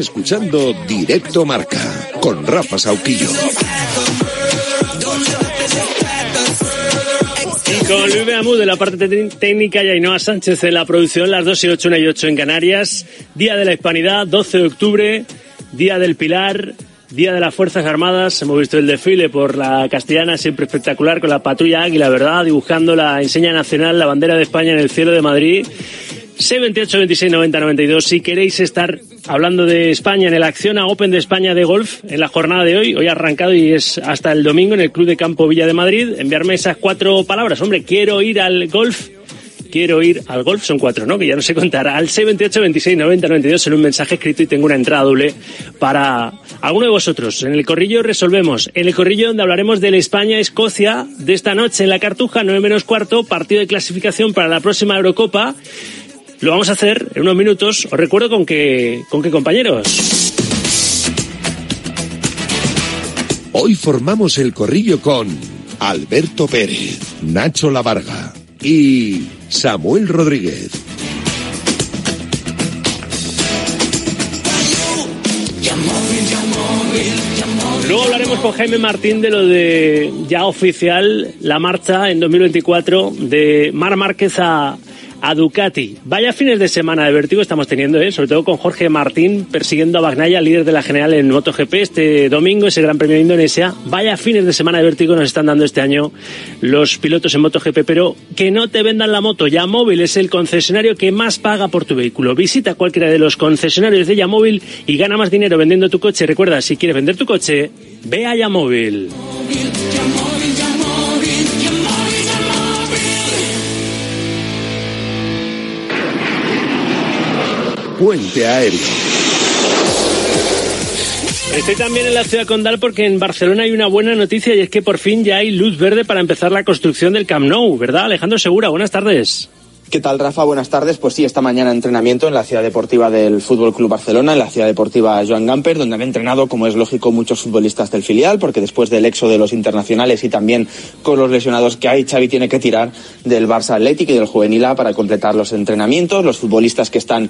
Escuchando Directo Marca con Rafa Sauquillo. Con Luis Beamú de la parte te- técnica y Ainhoa Sánchez de la producción, las 2 y 8, 1 y 8 en Canarias. Día de la Hispanidad, 12 de octubre, Día del Pilar, Día de las Fuerzas Armadas. Hemos visto el desfile por la castellana, siempre espectacular, con la patrulla Águila, ¿verdad? Dibujando la enseña nacional, la bandera de España en el cielo de Madrid. 628 26 90 92. Si queréis estar hablando de España en el Acciona Open de España de golf en la jornada de hoy, hoy ha arrancado y es hasta el domingo en el Club de Campo Villa de Madrid, enviarme esas cuatro palabras. Hombre, quiero ir al golf. Quiero ir al golf, son cuatro, ¿no? Que ya no sé contar. Al 628 26 90 92 en un mensaje escrito y tengo una entrada doble para alguno de vosotros. En el corrillo resolvemos. En el corrillo donde hablaremos del España-Escocia de esta noche en la Cartuja, 9 menos cuarto, partido de clasificación para la próxima Eurocopa. Lo vamos a hacer en unos minutos. Os recuerdo con qué, con qué compañeros. Hoy formamos el corrillo con Alberto Pérez, Nacho Lavarga y Samuel Rodríguez. Luego hablaremos con Jaime Martín de lo de ya oficial la marcha en 2024 de Mar Márquez a, a Ducati. Vaya fines de semana de vértigo estamos teniendo, ¿eh? sobre todo con Jorge Martín persiguiendo a Bagnaya, líder de la general en MotoGP este domingo, ese Gran Premio de Indonesia. Vaya fines de semana de vértigo nos están dando este año los pilotos en MotoGP, pero que no te vendan la moto. Yamóvil es el concesionario que más paga por tu vehículo. Visita cualquiera de los concesionarios de Yamóvil y gana más dinero vendiendo tu coche. Recuerda, si quieres vender tu coche, ve a Yamóvil. Puente Aéreo. Estoy también en la ciudad condal porque en Barcelona hay una buena noticia y es que por fin ya hay luz verde para empezar la construcción del Camp Nou, ¿verdad? Alejandro Segura, buenas tardes. ¿Qué tal, Rafa? Buenas tardes. Pues sí, esta mañana entrenamiento en la ciudad deportiva del Fútbol Club Barcelona, en la ciudad deportiva Joan Gamper, donde han entrenado, como es lógico, muchos futbolistas del filial, porque después del éxodo de los internacionales y también con los lesionados que hay, Xavi tiene que tirar del Barça Atlético y del Juvenil A para completar los entrenamientos. Los futbolistas que están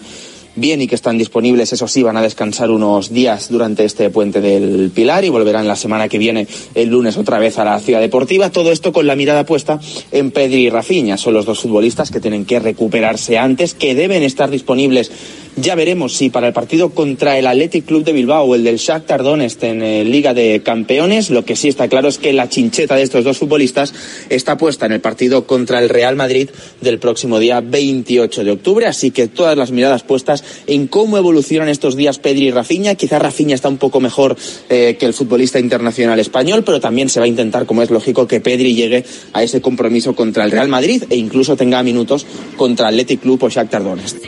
bien y que están disponibles, eso sí, van a descansar unos días durante este puente del Pilar y volverán la semana que viene, el lunes, otra vez a la ciudad deportiva. Todo esto con la mirada puesta en Pedri y Rafinha. Son los dos futbolistas que tienen que recuperarse antes, que deben estar disponibles Ya veremos si para el partido contra el Athletic Club de Bilbao o el del Shakhtar Donetsk en eh, Liga de Campeones, lo que sí está claro es que la chincheta de estos dos futbolistas está puesta en el partido contra el Real Madrid del próximo día 28 de octubre, así que todas las miradas puestas en cómo evolucionan estos días Pedri y Rafinha. Quizá Rafinha está un poco mejor eh, que el futbolista internacional español, pero también se va a intentar, como es lógico, que Pedri llegue a ese compromiso contra el Real Madrid e incluso tenga minutos contra Athletic Club o Shakhtar Donetsk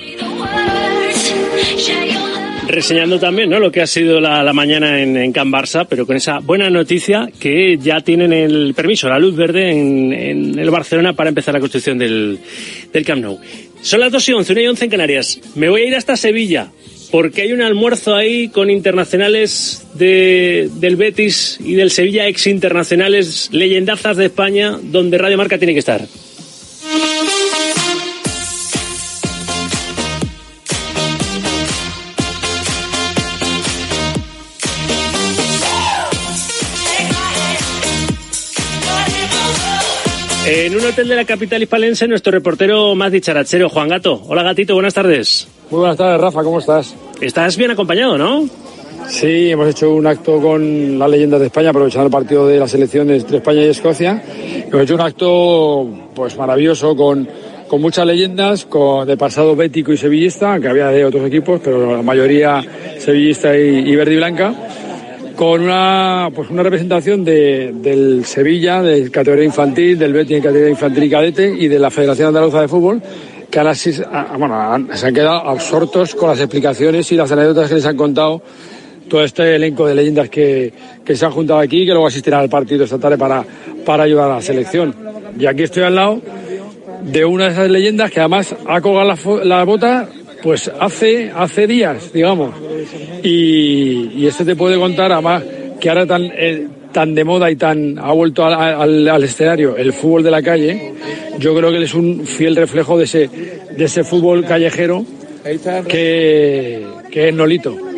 reseñando también ¿no? lo que ha sido la, mañana en, Can Barça, pero con esa buena noticia que ya tienen el permiso, la luz verde en, el Barcelona para empezar la construcción del, del Camp Nou. Son las 2 y 11, 1 y 11 en Canarias. Me voy a ir hasta Sevilla porque hay un almuerzo ahí con internacionales de, del Betis y del Sevilla, ex internacionales, leyendazas de España, donde Radio Marca tiene que estar. En un hotel de la capital hispalense, nuestro reportero más dicharachero, Juan Gato. Hola Gatito, buenas tardes. Muy buenas tardes, Rafa, ¿cómo estás? Estás bien acompañado, ¿no? Sí, hemos hecho un acto con las leyendas de España, aprovechando el partido de las elecciones entre España y Escocia. Hemos hecho un acto pues maravilloso con, con muchas leyendas, con, de pasado bético y sevillista, que había de otros equipos, pero la mayoría sevillista y, y verde y blanca con una, pues una representación de, del Sevilla, de categoría infantil, del Betis en categoría infantil y cadete y de la Federación Andaluza de Fútbol, que ahora sí, bueno, se han quedado absortos con las explicaciones y las anécdotas que les han contado todo este elenco de leyendas que, que se han juntado aquí y que luego asistirán al partido esta tarde para, para ayudar a la selección. Y aquí estoy al lado de una de esas leyendas que además ha colgado la, la bota pues hace, hace días, digamos. Y, y este te puede contar, además, que ahora tan, eh, tan de moda y tan ha vuelto al, al, escenario el fútbol de la calle, yo creo que él es un fiel reflejo de ese, de ese fútbol callejero que, que es Nolito.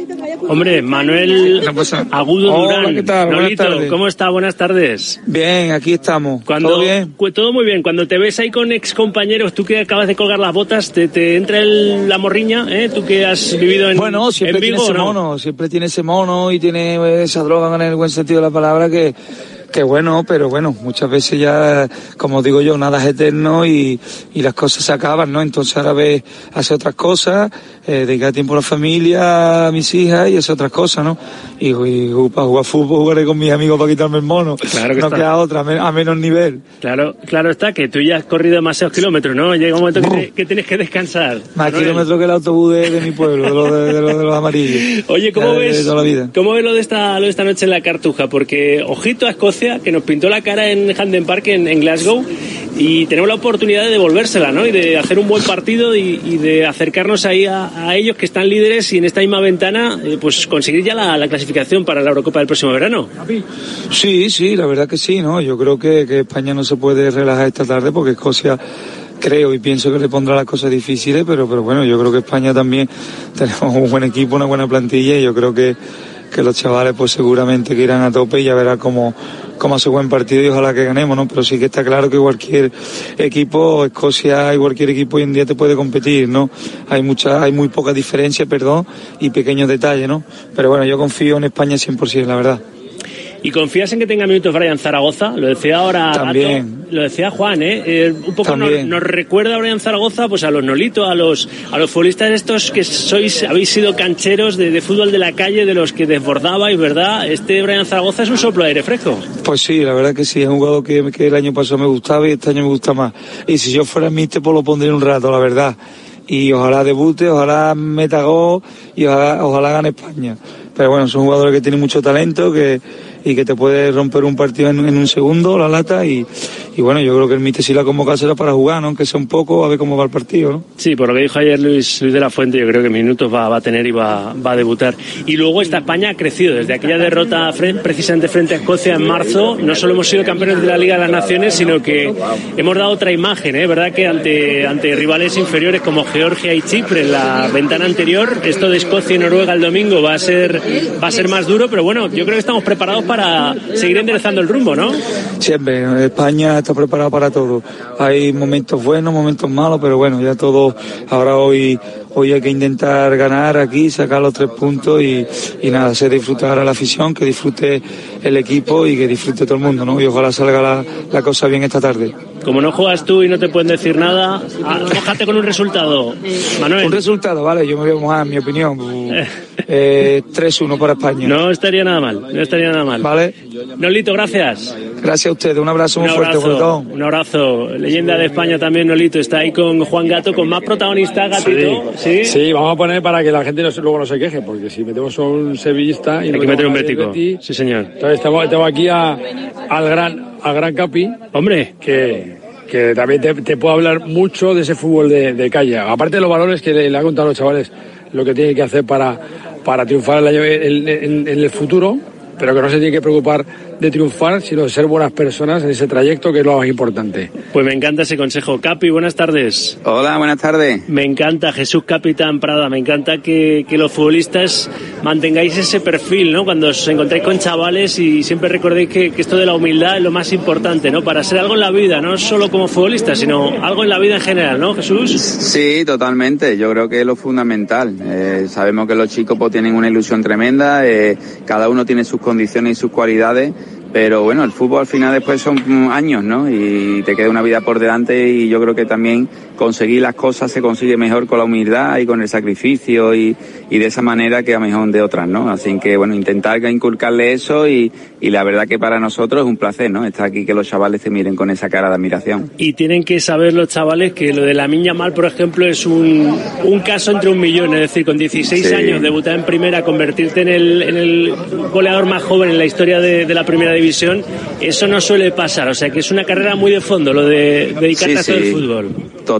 Hombre, Manuel Agudo Durán. ¿qué tal? Nolito, ¿cómo está? Buenas tardes. Bien, aquí estamos. Cuando, ¿Todo bien? Todo muy bien. Cuando te ves ahí con ex compañeros, tú que acabas de colgar las botas, te, te entra el, la morriña, ¿eh? Tú que has vivido en Bueno, siempre en tiene ese ¿no? mono, siempre tiene ese mono y tiene esa droga en el buen sentido de la palabra que que bueno, pero bueno, muchas veces ya, como digo yo, nada es eterno y, y las cosas se acaban, ¿no? Entonces ahora ves, hace otras cosas, eh, dedicar tiempo a la familia, a mis hijas y hace otras cosas, ¿no? Y, y, para jugar fútbol jugaré con mis amigos para quitarme el mono. Claro que no está. queda otra, a, men- a menos nivel. Claro, claro está que tú ya has corrido demasiados kilómetros, ¿no? Llega un momento que, te- que tienes que descansar. Más Manuel. kilómetros que el autobús de, de mi pueblo, de los, de, de los, de los amarillos. Oye, ¿cómo ves. ¿cómo ves lo de, esta, lo de esta noche en la Cartuja? Porque ojito a Escocia, que nos pintó la cara en Hampden Park, en, en Glasgow, y tenemos la oportunidad de devolvérsela, ¿no? Y de hacer un buen partido y, y de acercarnos ahí a, a ellos que están líderes y en esta misma ventana, eh, pues conseguir ya la, la clasificación para la Eurocopa del próximo verano. Sí, sí, la verdad que sí, ¿no? Yo creo que, que España no se puede relajar esta tarde porque Escocia creo y pienso que le pondrá las cosas difíciles, pero, pero bueno, yo creo que España también (laughs) tenemos un buen equipo, una buena plantilla y yo creo que, que los chavales pues seguramente que irán a tope y ya verá cómo, cómo hace buen partido y ojalá que ganemos, ¿no? Pero sí que está claro que cualquier equipo, Escocia y cualquier equipo hoy en día te puede competir, ¿no? Hay mucha, hay muy poca diferencia, perdón, y pequeños detalles, ¿no? Pero bueno, yo confío en España 100%, la verdad. ¿Y confías en que tenga minutos Brian Zaragoza? Lo decía ahora También. Gato, lo decía Juan, ¿eh? Eh, un poco nos, recuerda a Brian Zaragoza pues a los Nolitos, a los a los futbolistas estos que sois habéis sido cancheros de, de fútbol de la calle, de los que desbordabais, ¿verdad? Este Brian Zaragoza es un soplo de aire fresco. Pues sí, la verdad que sí, es un jugador que, que el año pasado me gustaba y este año me gusta más. Y si yo fuera míster, pues lo pondría un rato, la verdad. Y ojalá debute, ojalá meta gol y ojalá, ojalá gane España. Pero bueno, son jugadores que tienen mucho talento que, y que te puede romper un partido en, en un segundo, la lata. Y, y bueno, yo creo que el míster sí la convoca será para jugar, ¿no? Aunque sea un poco, a ver cómo va el partido, ¿no? Sí, por lo que dijo ayer Luis, Luis de la Fuente, yo creo que minutos va, va a tener y va, va a debutar. Y luego esta España ha crecido. Desde aquella derrota fre- precisamente frente a Escocia en marzo, no solo hemos sido campeones de la Liga de las Naciones, sino que hemos dado otra imagen, ¿eh? ¿Verdad? Que ante, ante rivales inferiores como Georgia y Chipre en la ventana anterior, esto de Escocia y Noruega el domingo va a ser, va a ser más duro, pero bueno, yo creo que estamos preparados para seguir enderezando el rumbo, ¿no? Siempre, España está preparada para todo. Hay momentos buenos, momentos malos, pero bueno, ya todo, ahora hoy, hoy hay que intentar ganar aquí, sacar los tres puntos y, y nada, hacer disfrutar a la afición, que disfrute el equipo y que disfrute todo el mundo, ¿no? Y ojalá salga la, la cosa bien esta tarde. Como no juegas tú y no te pueden decir nada, ah, mójate con un resultado. Manuel. Un resultado, vale, yo me voy a mojar, en mi opinión. (laughs) Eh, 3-1 para España. No estaría nada mal, no estaría nada mal. Vale. Nolito, gracias. Gracias a ustedes, un abrazo Un muy fuerte, abrazo, Boletón. un abrazo. Leyenda de España también, Nolito. Está ahí con Juan Gato, con más protagonista, Gatito. Sí. Sí, vamos a poner para que la gente no se- luego no se queje, porque si metemos a un sevillista y Hay no que meter un bético. Betis, Sí, señor. Entonces tengo, tengo aquí a, al gran al gran Capi. Hombre. Que, que también te, te puedo hablar mucho de ese fútbol de, de calle. Aparte de los valores que le, le ha contado a los chavales, lo que tienen que hacer para, para triunfar el año- en, en- en el futuro, pero que no se tiene que preocupar de triunfar, sino de ser buenas personas en ese trayecto, que es lo más importante. Pues me encanta ese consejo. Capi, buenas tardes. Hola, buenas tardes. Me encanta, Jesús Capitán Prada, me encanta que, que los futbolistas mantengáis ese perfil, ¿no? Cuando os encontráis con chavales y siempre recordéis que, que esto de la humildad es lo más importante, ¿no? Para ser algo en la vida, no solo como futbolista, sino algo en la vida en general, ¿no, Jesús? Sí, totalmente. Yo creo que es lo fundamental. Eh, sabemos que los chicos pues, tienen una ilusión tremenda. eh, cada uno tiene sus condiciones y sus cualidades. Pero bueno, el fútbol al final después son años, ¿no? Y te queda una vida por delante y yo creo que también conseguir las cosas se consigue mejor con la humildad y con el sacrificio y, y de esa manera que a mejor de otras, ¿no? Así que bueno, intentar inculcarle eso y, y la verdad que para nosotros es un placer, ¿no? Estar aquí que los chavales te miren con esa cara de admiración. Y tienen que saber los chavales que lo de la Miña Mal, por ejemplo, es un, un caso entre un millón. Es decir, con 16 Sí. años, debutar en primera, convertirte en el, en el goleador más joven en la historia de, de la primera división, eso no suele pasar. O sea que es una carrera muy de fondo lo de dedicarte Sí, a del sí. fútbol.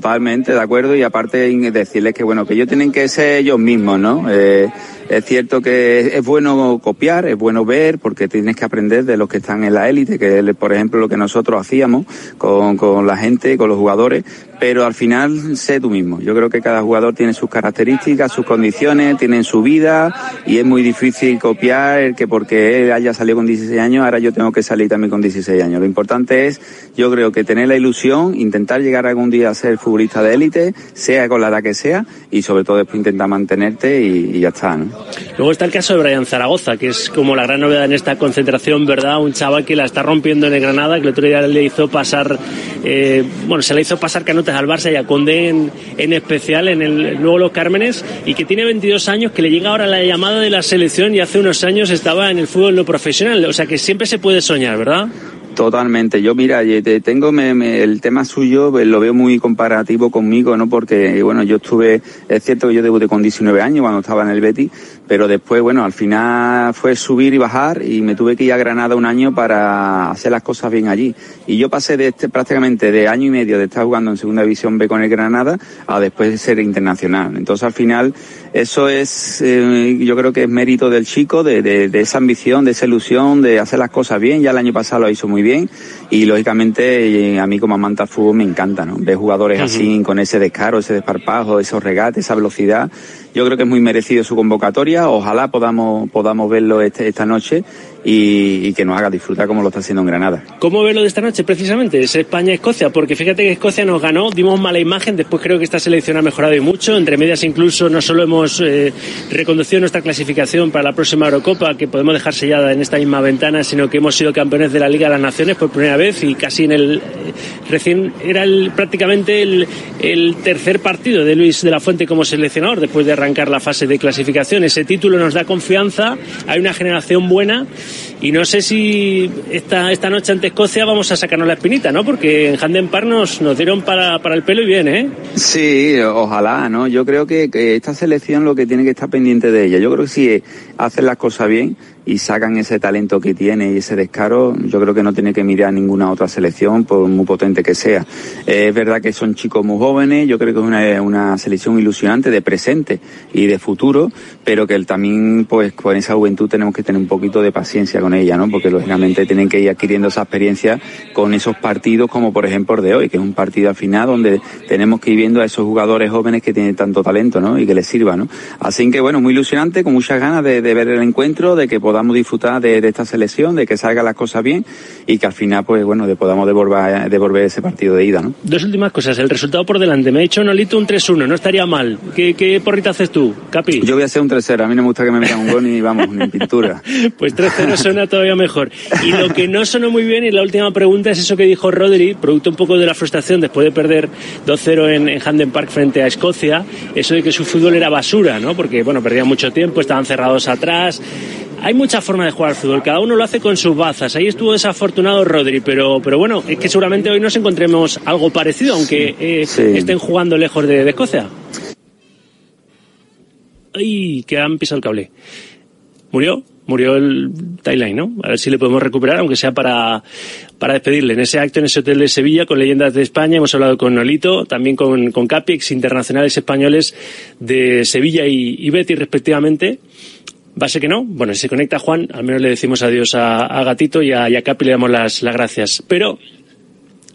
Totalmente, de acuerdo, y aparte decirles que bueno, que ellos tienen que ser ellos mismos, ¿no? Eh, es cierto que es, bueno copiar, es bueno ver, porque tienes que aprender de los que están en la élite, que es, por ejemplo lo que nosotros hacíamos con, con la gente, con los jugadores, pero al final sé tú mismo. Yo creo que cada jugador tiene sus características, sus condiciones, tienen su vida, y es muy difícil copiar el que porque él haya salido con 16 años, ahora yo tengo que salir también con 16 años. Lo importante es, yo creo que tener la ilusión, intentar llegar algún día a ser futbolista de élite, sea con la edad que sea, y sobre todo después intentar mantenerte y, y ya está, ¿no? Luego está el caso de Brian Zaragoza, que es como la gran novedad en esta concentración, ¿verdad? Un chaval que la está rompiendo en el Granada, que el otro día le hizo pasar, eh, bueno, se le hizo pasar canutas al Barça y a Condé en, en especial, en el luego los Cármenes, y que tiene 22 años, que le llega ahora la llamada de la selección y hace unos años estaba en el fútbol no profesional. O sea que siempre se puede soñar, ¿verdad? Totalmente. Yo, mira, tengo me- el tema suyo, eh, lo veo muy comparativo conmigo, ¿no? Porque, bueno, yo estuve, es cierto que yo debuté con 19 años cuando estaba en el Betis, pero después, bueno, al final fue subir y bajar y me tuve que ir a Granada un año para hacer las cosas bien allí. Y yo pasé de este, prácticamente de año y medio de estar jugando en Segunda División B con el Granada a después ser internacional. Entonces, al final, eso es, eh, yo creo que es mérito del chico, de, de- de esa ambición, de esa ilusión, de hacer las cosas bien. Ya el año pasado lo hizo muy bien y lógicamente eh, a mí como amante al fútbol me encanta, ¿no? Ver jugadores así, con ese descaro, ese desparpajo, esos regates, esa velocidad. Yo creo que es muy merecido su convocatoria. Ojalá podamos, podamos verlo este- esta noche y, que nos haga disfrutar como lo está haciendo en Granada. ¿Cómo ve lo de esta noche precisamente? Es España-Escocia, porque fíjate que Escocia nos ganó, dimos mala imagen, después creo que esta selección ha mejorado y mucho, entre medias incluso no solo hemos eh, reconducido nuestra clasificación para la próxima Eurocopa, que podemos dejar sellada en esta misma ventana, sino que hemos sido campeones de la Liga de las Naciones por primera vez y casi en el... eh, recién era el, prácticamente el tercer partido de Luis de la Fuente como seleccionador después de arrancar la fase de clasificación. Ese título nos da confianza, hay una generación buena y no sé si esta, esta noche ante Escocia vamos a sacarnos la espinita, ¿no? Porque en Handen Park nos, nos dieron para, para el pelo y bien, ¿eh? Sí, ojalá, ¿no? Yo creo que, que esta selección lo que tiene que estar pendiente de ella. Yo creo que si hacen las cosas bien y sacan ese talento que tiene y ese descaro, yo creo que no tiene que mirar ninguna otra selección, por muy potente que sea. Es verdad que son chicos muy jóvenes, yo creo que es una, una selección ilusionante de presente y de futuro, pero que el- también, pues, con esa juventud tenemos que tener un poquito de paciencia con ella, ¿no? Porque lógicamente tienen que ir adquiriendo esa experiencia con esos partidos como por ejemplo el de hoy, que es un partido al donde tenemos que ir viendo a esos jugadores jóvenes que tienen tanto talento, ¿no? Y que les sirva, ¿no? Así que bueno, muy ilusionante, con muchas ganas de, de ver el encuentro, de que podamos disfrutar de, de esta selección, de que salgan las cosas bien y que al final, pues bueno, de podamos devolver, devolver ese partido de ida, ¿no? Dos últimas cosas. El resultado por delante. Me ha dicho Nolito un 3-1. No estaría mal. ¿Qué, qué porrita haces tú, Capi? Yo voy a hacer un 3-0. A mí no me gusta que me metan un gol ni, vamos, ni pintura. (laughs) Pues 3-0 suena todavía mejor. Y lo que no sonó muy bien, y la última pregunta, es eso que dijo Rodri, producto un poco de la frustración después de perder 2-0 en, en Handen Park frente a Escocia, eso de que su fútbol era basura, ¿no? Porque, bueno, perdían mucho tiempo, estaban cerrados atrás. Hay mucha forma de jugar al fútbol, cada uno lo hace con sus bazas. Ahí estuvo desafortunado Rodri, pero, pero bueno, es que seguramente hoy nos encontremos algo parecido, aunque eh, Sí. estén jugando lejos de, de Escocia. ¡Ay! Que han pisado el cable. Murió, murió el timeline, ¿no? A ver si le podemos recuperar, aunque sea para, para despedirle. En ese acto, en ese hotel de Sevilla, con leyendas de España, hemos hablado con Nolito, también con, con Capix, internacionales españoles de Sevilla y, y Betis, respectivamente. Va a ser que no. Bueno, si se conecta Juan, al menos le decimos adiós a, Gatito y a, y a Capi le damos las, las gracias. Pero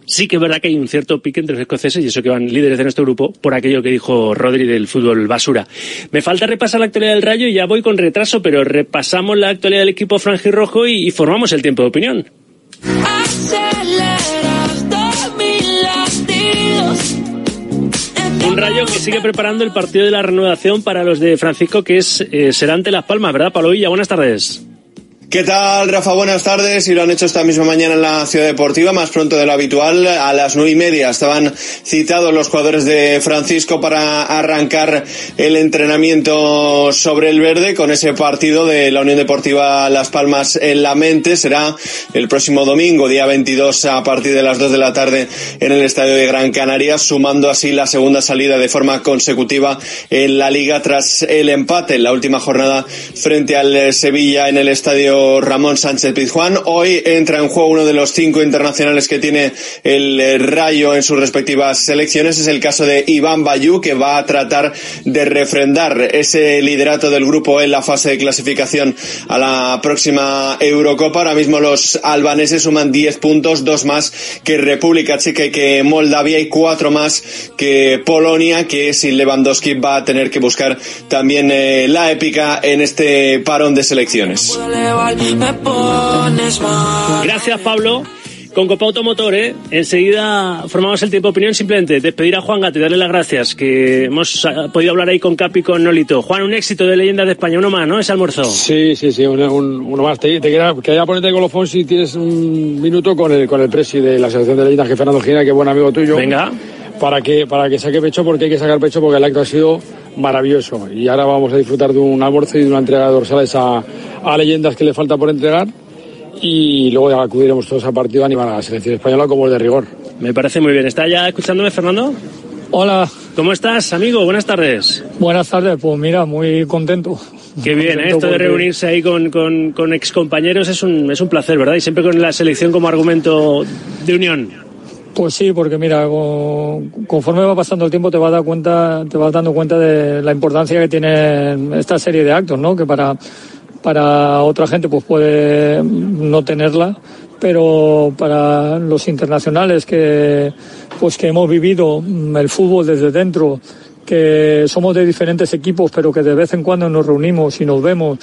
sí que es verdad que hay un cierto pique entre los escoceses y eso que van líderes de nuestro grupo por aquello que dijo Rodri del fútbol basura. Me falta repasar la actualidad del Rayo y ya voy con retraso, pero repasamos la actualidad del equipo franjirrojo y, y formamos el tiempo de opinión. Un Rayo que sigue preparando el partido de la reanudación para los de Francisco, que es eh, será ante Las Palmas, ¿verdad, Pablo Villa? Buenas tardes. ¿Qué tal, Rafa? Buenas tardes. Y lo han hecho esta misma mañana en la Ciudad Deportiva, más pronto de lo habitual. A las nueve y media estaban citados los jugadores de Francisco para arrancar el entrenamiento sobre el verde con ese partido de la Unión Deportiva Las Palmas en la mente. Será el próximo domingo, día 22, a partir de las dos de la tarde en el Estadio de Gran Canaria, sumando así la segunda salida de forma consecutiva en la Liga tras el empate en la última jornada frente al Sevilla en el Estadio Ramón Sánchez Pizjuán. Hoy entra en juego uno de los cinco internacionales que tiene el eh, Rayo en sus respectivas selecciones. Es el caso de Iván Bayú, que va a tratar de refrendar ese liderato del grupo en la fase de clasificación a la próxima Eurocopa. Ahora mismo los albaneses suman 10 puntos, dos más que República Checa y que Moldavia y cuatro más que Polonia, que sin Lewandowski va a tener que buscar también eh, la épica en este parón de selecciones. Gracias, Pablo. Con Copa Automotor, ¿eh? enseguida formamos el tiempo de opinión. Simplemente despedir a Juan Gato y darle las gracias, que hemos ah, podido hablar ahí con Capi y con Nolito. Juan, un éxito de Leyendas de España, uno más, ¿no? Ese almuerzo. Sí, sí, sí, uno, un- uno más. Te, te quería, quería ponerte colofón si tienes un minuto con el, con el presi de la Asociación de Leyendas, que Fernando Gina, que buen amigo tuyo. Venga. Para que, para que saque pecho, porque hay que sacar pecho, porque el acto ha sido maravilloso. Y ahora vamos a disfrutar de un almuerzo y de una entrega de dorsales a, a leyendas que le falta por entregar. Y luego ya acudiremos todos al partido a animar a la selección española como el de rigor. Me parece muy bien. ¿Está ya escuchándome, Fernando? Hola. ¿Cómo estás, amigo? Buenas tardes. Buenas tardes, pues mira, muy contento. Qué bien, ¿eh? Esto de reunirse ahí con, con, con excompañeros es un, es un placer, ¿verdad? Y siempre con la selección como argumento de unión. Pues sí, porque mira, con- conforme va pasando el tiempo te vas, a te vas dando cuenta de la importancia que tiene esta serie de actos, ¿no? Que para, para otra gente pues puede no tenerla, pero para los internacionales que, pues que hemos vivido mm, el fútbol desde dentro, que somos de diferentes equipos, pero que de vez en cuando nos reunimos y nos vemos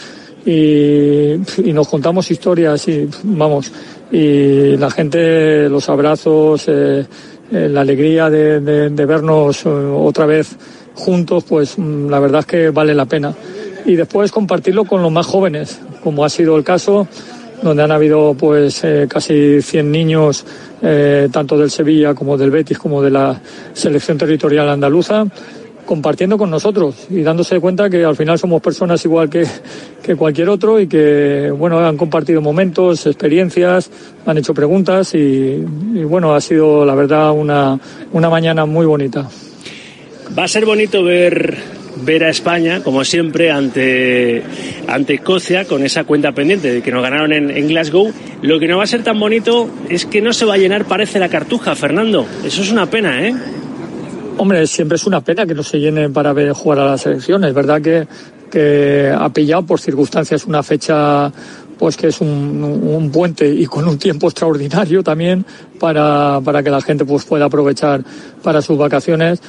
y nos contamos historias y vamos, y la gente, los abrazos, eh, eh, la alegría de, de- vernos eh, otra vez juntos, pues mm, la verdad es que vale la pena. Y después compartirlo con los más jóvenes, como ha sido el caso, donde han habido pues casi 100 niños, tanto del Sevilla como del Betis, como de la selección territorial andaluza, compartiendo con nosotros y dándose cuenta que al final somos personas igual que, que cualquier otro y que bueno han compartido momentos, experiencias, han hecho preguntas y, y, bueno ha sido la verdad una, una mañana muy bonita. Va a ser bonito ver ver a España, como siempre, ante, ante Escocia, con esa cuenta pendiente de que nos ganaron en, en Glasgow. Lo que no va a ser tan bonito es que no se va a llenar, parece la cartuja, Fernando. Eso es una pena, ¿eh? Hombre, siempre es una pena que no se llene para ver jugar a la selección. Es verdad que, que ha pillado por circunstancias una fecha pues que es un, un puente y con un tiempo extraordinario también para, para que la gente pues pueda aprovechar para sus vacaciones.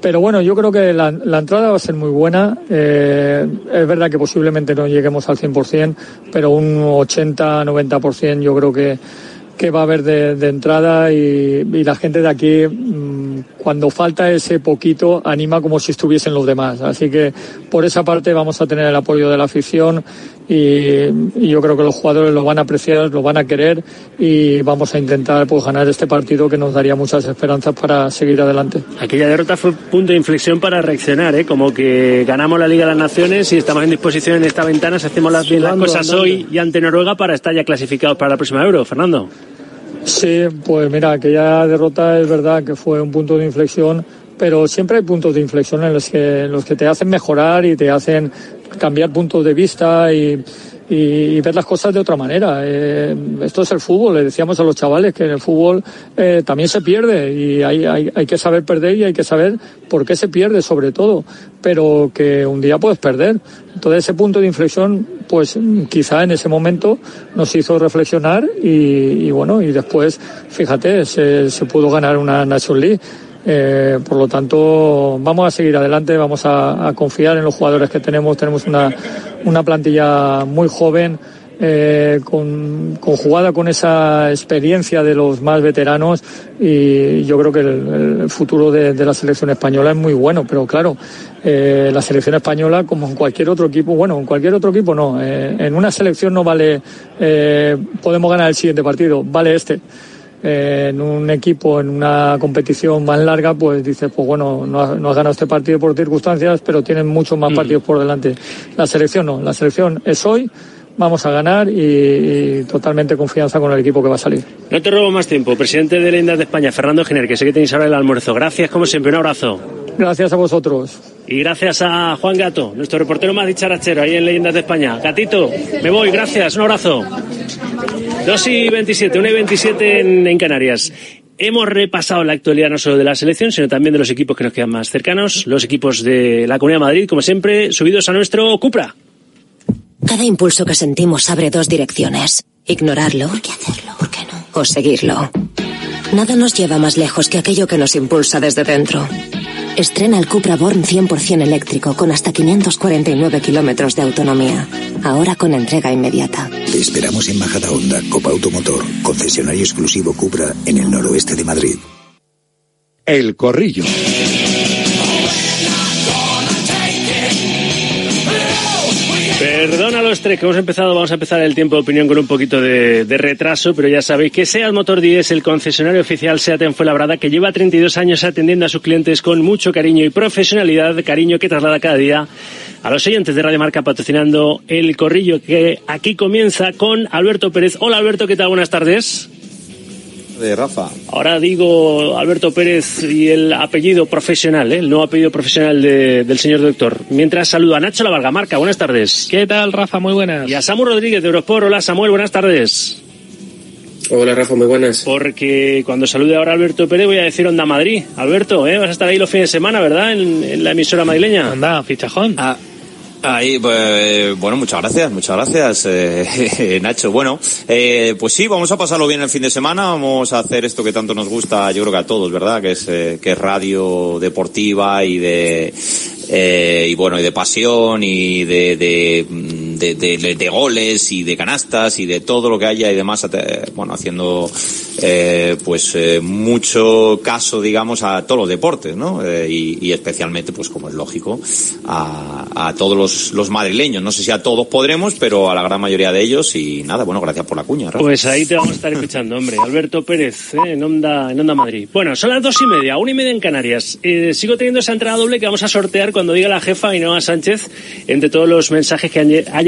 Pero bueno, yo creo que la, la entrada va a ser muy buena. Eh, es verdad que posiblemente no lleguemos al 100%, pero un 80-90% yo creo que, que va a haber de, de entrada y, y, la gente de aquí mmm, cuando falta ese poquito anima como si estuviesen los demás. Así que por esa parte vamos a tener el apoyo de la afición y, y, yo creo que los jugadores lo van a apreciar, lo van a querer y vamos a intentar pues ganar este partido que nos daría muchas esperanzas para seguir adelante. Aquella derrota fue punto de inflexión para reaccionar, ¿eh? como que ganamos la Liga de las Naciones y estamos en disposición en esta ventana, si hacemos las, bien las cosas andando. hoy y ante Noruega para estar ya clasificados para la próxima Euro. Fernando. Sí, pues mira, aquella derrota es verdad que fue un punto de inflexión, pero siempre hay puntos de inflexión en los que, los que te hacen mejorar y te hacen cambiar puntos de vista y, y, y ver las cosas de otra manera. Eh, esto es el fútbol, le decíamos a los chavales que en el fútbol eh, también se pierde y hay, hay, hay que saber perder y hay que saber por qué se pierde sobre todo, pero que un día puedes perder. Entonces ese punto de inflexión, pues quizá en ese momento nos hizo reflexionar y, y bueno, y después, fíjate, se, se pudo ganar una Nation League. Eh, por lo tanto, vamos a seguir adelante, vamos a, confiar en los jugadores que tenemos. Tenemos una, una plantilla muy joven, eh, con, conjugada con esa experiencia de los más veteranos y yo creo que el, futuro de, de, la selección española es muy bueno, pero claro, eh, la selección española, como en cualquier otro equipo, bueno, en cualquier otro equipo no, eh, en una selección no vale, eh, podemos ganar el siguiente partido, vale este eh, en un equipo, en una competición más larga, pues dices, pues bueno, no has, no has ganado este partido por circunstancias, pero tienen muchos más mm. partidos por delante. La selección no, la selección es hoy, vamos a ganar y, y, totalmente confianza con el equipo que va a salir. No te robo más tiempo. Presidente de la de España, Fernando Giner, que sé que tenéis ahora el almuerzo. Gracias, como siempre, un abrazo. Gracias a vosotros. Y gracias a Juan Gato, nuestro reportero más dicharachero ahí en Leyendas de España. Gatito, me voy, gracias, un abrazo. 2 y 27, 1 y 27 en, en Canarias. Hemos repasado la actualidad no solo de la selección, sino también de los equipos que nos quedan más cercanos, los equipos de la Comunidad de Madrid, como siempre, subidos a nuestro Cupra. Cada impulso que sentimos abre dos direcciones. Ignorarlo. ¿Por qué hacerlo? ¿Por qué no? O seguirlo. Nada nos lleva más lejos que aquello que nos impulsa desde dentro. Estrena el Cupra Born 100% eléctrico con hasta 549 kilómetros de autonomía. Ahora con entrega inmediata. Te esperamos en Majada Honda, Copa Automotor, concesionario exclusivo Cupra en el noroeste de Madrid. El Corrillo. Perdona a los tres que hemos empezado, vamos a empezar el tiempo de opinión con un poquito de, de retraso, pero ya sabéis que SEAT Motor 10, el concesionario oficial SEAT en Fuenlabrada, que lleva 32 años atendiendo a sus clientes con mucho cariño y profesionalidad, cariño que traslada cada día a los oyentes de Radio Marca patrocinando el corrillo que aquí comienza con Alberto Pérez. Hola Alberto, ¿qué tal? Buenas tardes Rafa. Ahora digo Alberto Pérez y el apellido profesional, ¿eh? el nuevo apellido profesional de, del señor doctor. Mientras saludo a Nacho La Marca, buenas tardes. ¿Qué tal, Rafa? Muy buenas. Y a Samuel Rodríguez de Eurosport. Hola, Samuel, buenas tardes. Hola Rafa, muy buenas. Porque cuando salude ahora a Alberto Pérez voy a decir Onda Madrid. Alberto, ¿eh? vas a estar ahí los fines de semana, ¿verdad? En, en la emisora madrileña. Anda, fichajón. Ah. Ahí, pues, bueno, muchas gracias, muchas gracias, (laughs) eh, Nacho. Bueno, eh, pues sí, vamos a pasarlo bien el fin de semana, vamos a hacer esto que tanto nos gusta, yo creo que a todos, ¿verdad? Que es, eh, que es radio deportiva y de, eh, y bueno, y de pasión y de, de, de, de, de goles y de canastas y de todo lo que haya y demás, bueno, haciendo, eh, pues, eh, mucho caso, digamos, a todos los deportes, ¿no? Eh, y, especialmente, pues, como es lógico, a, a todos los, los, madrileños. No sé si a todos podremos, pero a la gran mayoría de ellos y nada, bueno, gracias por la cuña. Rafa. Pues ahí te vamos a estar escuchando, hombre. Alberto Pérez, ¿eh? en, Onda, en Onda Madrid. Bueno, son las dos y media, una y media en Canarias. Sigo teniendo esa entrada doble que vamos a sortear cuando diga la jefa Ainhoa Sánchez entre todos los mensajes que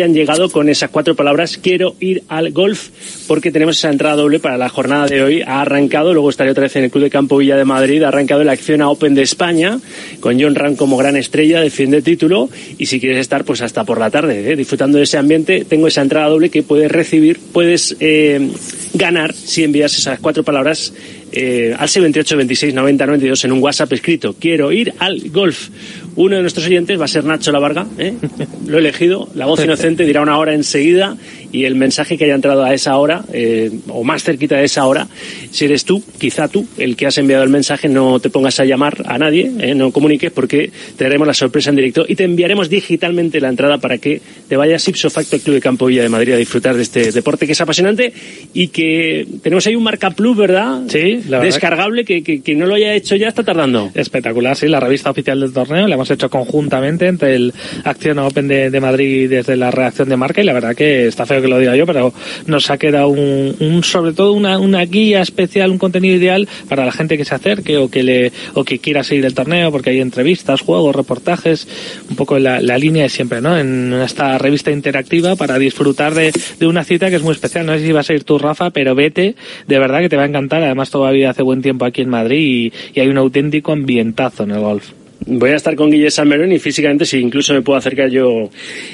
hayan llegado con esas cuatro palabras. Quiero ir al golf porque tenemos esa entrada doble para la jornada de hoy. Ha arrancado, luego estaré otra vez en el Club de Campo Villa de Madrid. Ha arrancado la acción a Open de España con John Ram como gran estrella, defiende título. Y si quieres estar, pues hasta por la tarde, ¿eh? disfrutando de ese ambiente, tengo esa entrada doble que puedes recibir, puedes eh, ganar si envías esas cuatro palabras eh, al 78 26 90 92 en un WhatsApp escrito. Quiero ir al golf. Uno de nuestros oyentes va a ser Nacho La Varga, ¿eh? (laughs) lo he elegido, la voz inocente dirá una hora enseguida y el mensaje que haya entrado a esa hora, eh, o más cerquita de esa hora, si eres tú, quizá tú, el que has enviado el mensaje, no te pongas a llamar a nadie, ¿eh? no comuniques porque te daremos la sorpresa en directo y te enviaremos digitalmente la entrada para que te vayas ipso facto al Club de Campo Villa de Madrid a disfrutar de este deporte que es apasionante y que tenemos ahí un marca plus, ¿verdad? Sí, la Descargable, que, que, que no lo haya hecho ya está tardando. Espectacular, sí, la revista oficial del torneo la hemos hecho conjuntamente entre el Acción Open de, de Madrid desde la reacción de marca y la verdad que está feo que lo diga yo, pero nos ha quedado un, un sobre todo una, una guía especial, un contenido ideal para la gente que se acerque o que le o que quiera seguir el torneo porque hay entrevistas, juegos, reportajes, un poco la, la línea de siempre, ¿no? En esta revista interactiva para disfrutar de, de una cita que es muy especial. No sé si vas a ir tú, Rafa, pero vete, de verdad que te va a encantar. Además todavía hace buen tiempo aquí en Madrid y, y hay un auténtico ambientazo en el golf. Voy a estar con Guille Salmerón y físicamente si incluso me puedo acercar yo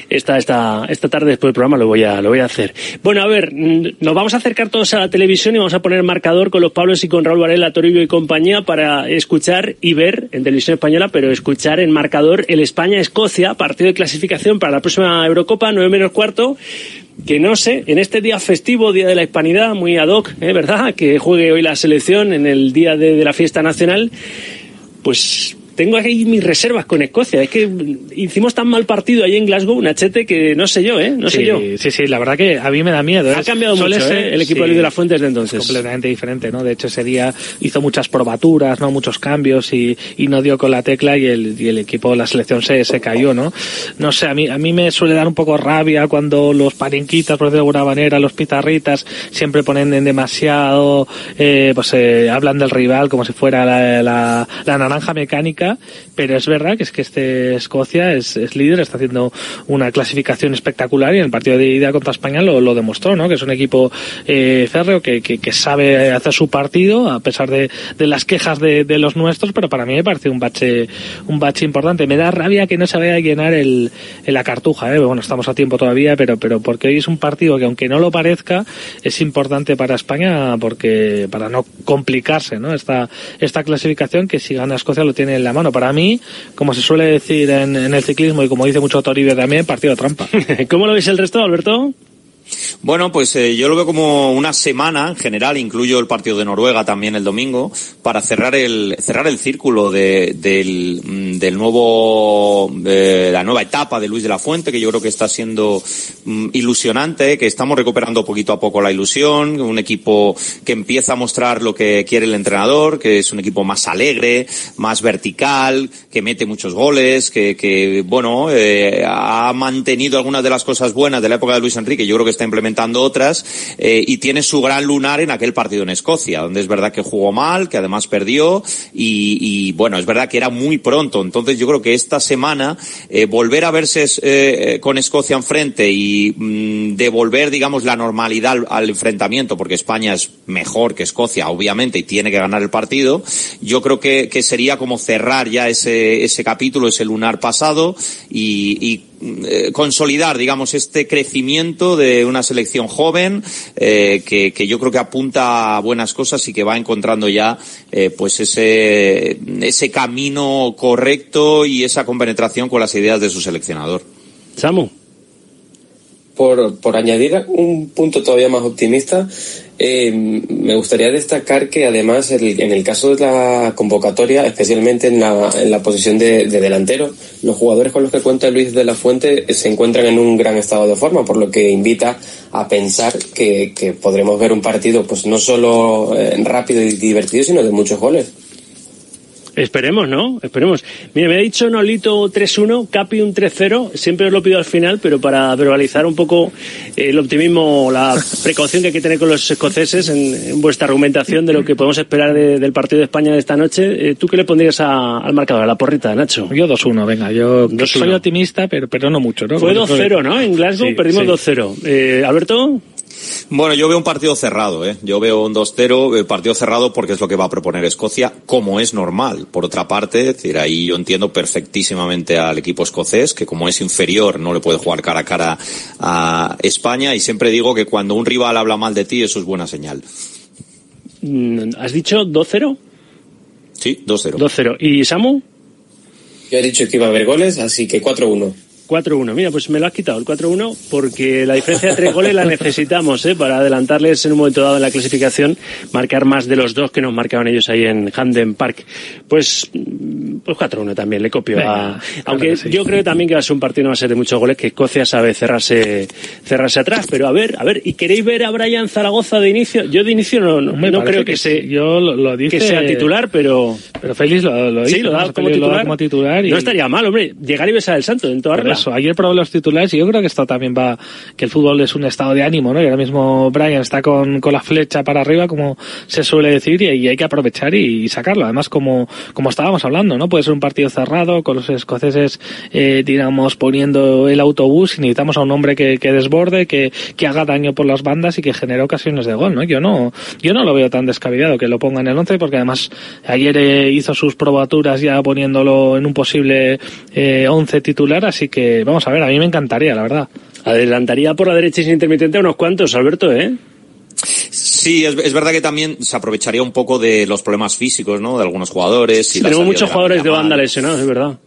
esta, esta, esta tarde después del programa lo voy a, lo voy a hacer. Bueno, a ver, mm, nos vamos a acercar todos a la televisión y vamos a poner marcador con los Pablos y con Raúl Varela, Toribio y compañía para escuchar y ver en televisión española, pero escuchar en marcador el España-Escocia, partido de clasificación para la próxima Eurocopa, 9 menos cuarto que no sé, en este día festivo, Día de la Hispanidad, muy ad hoc, ¿eh? ¿verdad? Que juegue hoy la selección en el día de, de la fiesta nacional, pues tengo ahí mis reservas con Escocia. Es que hicimos tan mal partido ahí en Glasgow, Nachete, que no sé yo, ¿eh? No sí, sé yo. Sí, sí, la verdad que a mí me da miedo. Ha Es- cambiado mucho, ¿eh? El equipo sí, de Luis de la Fuente desde entonces. es completamente diferente, ¿no? De hecho, ese día hizo muchas probaturas, ¿no? Muchos cambios y, y no dio con la tecla y el, y el equipo, la selección se, se cayó, ¿no? No sé, a mí, a mí me suele dar un poco rabia cuando los parinquitas, por decirlo de alguna manera, los pizarritas, siempre ponen en demasiado, eh, pues eh, hablan del rival como si fuera la, la, la naranja mecánica, pero es verdad que es que este Escocia es, es líder, está haciendo una clasificación espectacular y en el partido de ida contra España lo, lo demostró, ¿no? Que es un equipo eh, férreo que, que, que sabe hacer su partido a pesar de, de las quejas de, de los nuestros, pero para mí me parece un bache, un bache importante. Me da rabia que no se vaya a llenar el, el la cartuja, ¿eh? Bueno, estamos a tiempo todavía, pero, pero porque hoy es un partido que aunque no lo parezca, es importante para España porque, para no complicarse, ¿no? Esta, esta clasificación que si gana Escocia lo tiene en la mano. Para mí, como se suele decir en, en el ciclismo y como dice mucho Toribio también, partido trampa. (laughs) ¿Cómo lo veis el resto, Alberto? Bueno, pues eh, yo lo veo como una semana en general, incluyo el partido de Noruega también el domingo, para cerrar el cerrar el círculo de, del, mm, nuevo de la nueva etapa de Luis de la Fuente, que yo creo que está siendo mm, ilusionante, que estamos recuperando poquito a poco la ilusión, un equipo que empieza a mostrar lo que quiere el entrenador, que es un equipo más alegre, más vertical, que mete muchos goles, que, que bueno, eh, ha mantenido algunas de las cosas buenas de la época de Luis Enrique, yo creo que está implementando otras, eh, y tiene su gran lunar en aquel partido en Escocia, donde es verdad que jugó mal, que además perdió, y, y bueno, es verdad que era muy pronto, entonces yo creo que esta semana eh, volver a verse eh, con Escocia enfrente y mm, devolver, digamos, la normalidad al, al enfrentamiento, porque España es mejor que Escocia, obviamente, y tiene que ganar el partido, yo creo que, que sería como cerrar ya ese, ese capítulo, ese lunar pasado, y, y eh, consolidar, digamos, este crecimiento de una selección joven eh, que, yo creo que apunta a buenas cosas y que va encontrando ya eh, pues ese, ese camino correcto y esa compenetración con las ideas de su seleccionador. Samu. Por, por añadir un punto todavía más optimista, eh, me gustaría destacar que además el- en el caso de la convocatoria, especialmente en la, en la posición de, de delantero, los jugadores con los que cuenta Luis de la Fuente eh, se encuentran en un gran estado de forma, por lo que invita a pensar que, que podremos ver un partido pues no solo eh, rápido y divertido, sino de muchos goles. Esperemos, ¿no? Esperemos. Mira, me ha dicho Nolito 3-1, Capi un 3-0. Siempre os lo pido al final, pero para verbalizar un poco el optimismo, la precaución que hay que tener con los escoceses en, en vuestra argumentación de lo que podemos esperar de- del partido de España de esta noche. Eh, ¿Tú qué le pondrías a- al marcador, a la porrita, Nacho? Yo 2-1, venga, yo 2-1. soy optimista, pero, pero no mucho, ¿no? Fue Porque- 2-0, ¿no? En Glasgow Sí, perdimos sí. 2-0. Eh, Alberto. Bueno, yo veo un partido cerrado, ¿eh? Yo veo un 2-0, eh, partido cerrado porque es lo que va a proponer Escocia, como es normal. Por otra parte, es decir, ahí yo entiendo perfectísimamente al equipo escocés, que como es inferior no le puede jugar cara a cara a España, y siempre digo que cuando un rival habla mal de ti, eso es buena señal. mm, ¿has dicho 2-0? Sí, 2-0. 2-0. ¿Y Samu? Yo he dicho que iba a haber goles, así que 4-1. 4-1. Mira, pues me lo has quitado el 4-1 porque la diferencia de tres goles la necesitamos ¿eh? para adelantarles en un momento dado en la clasificación, marcar más de los dos que nos marcaban ellos ahí en Hamden Park. Pues, pues 4-1 también, le copio Venga, a... Aunque yo creo también que va a ser un partido, no va a ser de muchos goles, que Escocia sabe cerrarse, cerrarse atrás. Pero a ver, a ver, ¿y queréis ver a Brian Zaragoza de inicio? Yo de inicio no, no, no creo que, que se, sí. Yo lo, lo dice- que sea titular, pero... Pero Félix lo, lo Sí, dice, lo da como titular. como titular y- No estaría mal, hombre. Llegar y besar el santo en toda regla. Eso, ayer probé los titulares y yo creo que esto también va, que el fútbol es un estado de ánimo, ¿no? Y ahora mismo Brian está con, con la flecha para arriba, como se suele decir, y, y hay que aprovechar y, sacarlo. Además, como, como estábamos hablando, ¿no? Puede ser un partido cerrado, con los escoceses, eh, digamos, poniendo el autobús y necesitamos a un hombre que, que desborde, que, que haga daño por las bandas y que genere ocasiones de gol, ¿no? Yo no, yo no lo veo tan descabellado que lo ponga en el 11 porque además ayer eh, hizo sus probaturas ya poniéndolo en un posible eh, 11 titular, así que vamos a ver, a mí me encantaría, la verdad. Adelantaría por la derecha y sin intermitente a unos cuantos, Alberto, ¿eh? Sí, es, es verdad que también se aprovecharía un poco de los problemas físicos, ¿no? De algunos jugadores. y la Tenemos muchos de jugadores de banda lesionados, es verdad.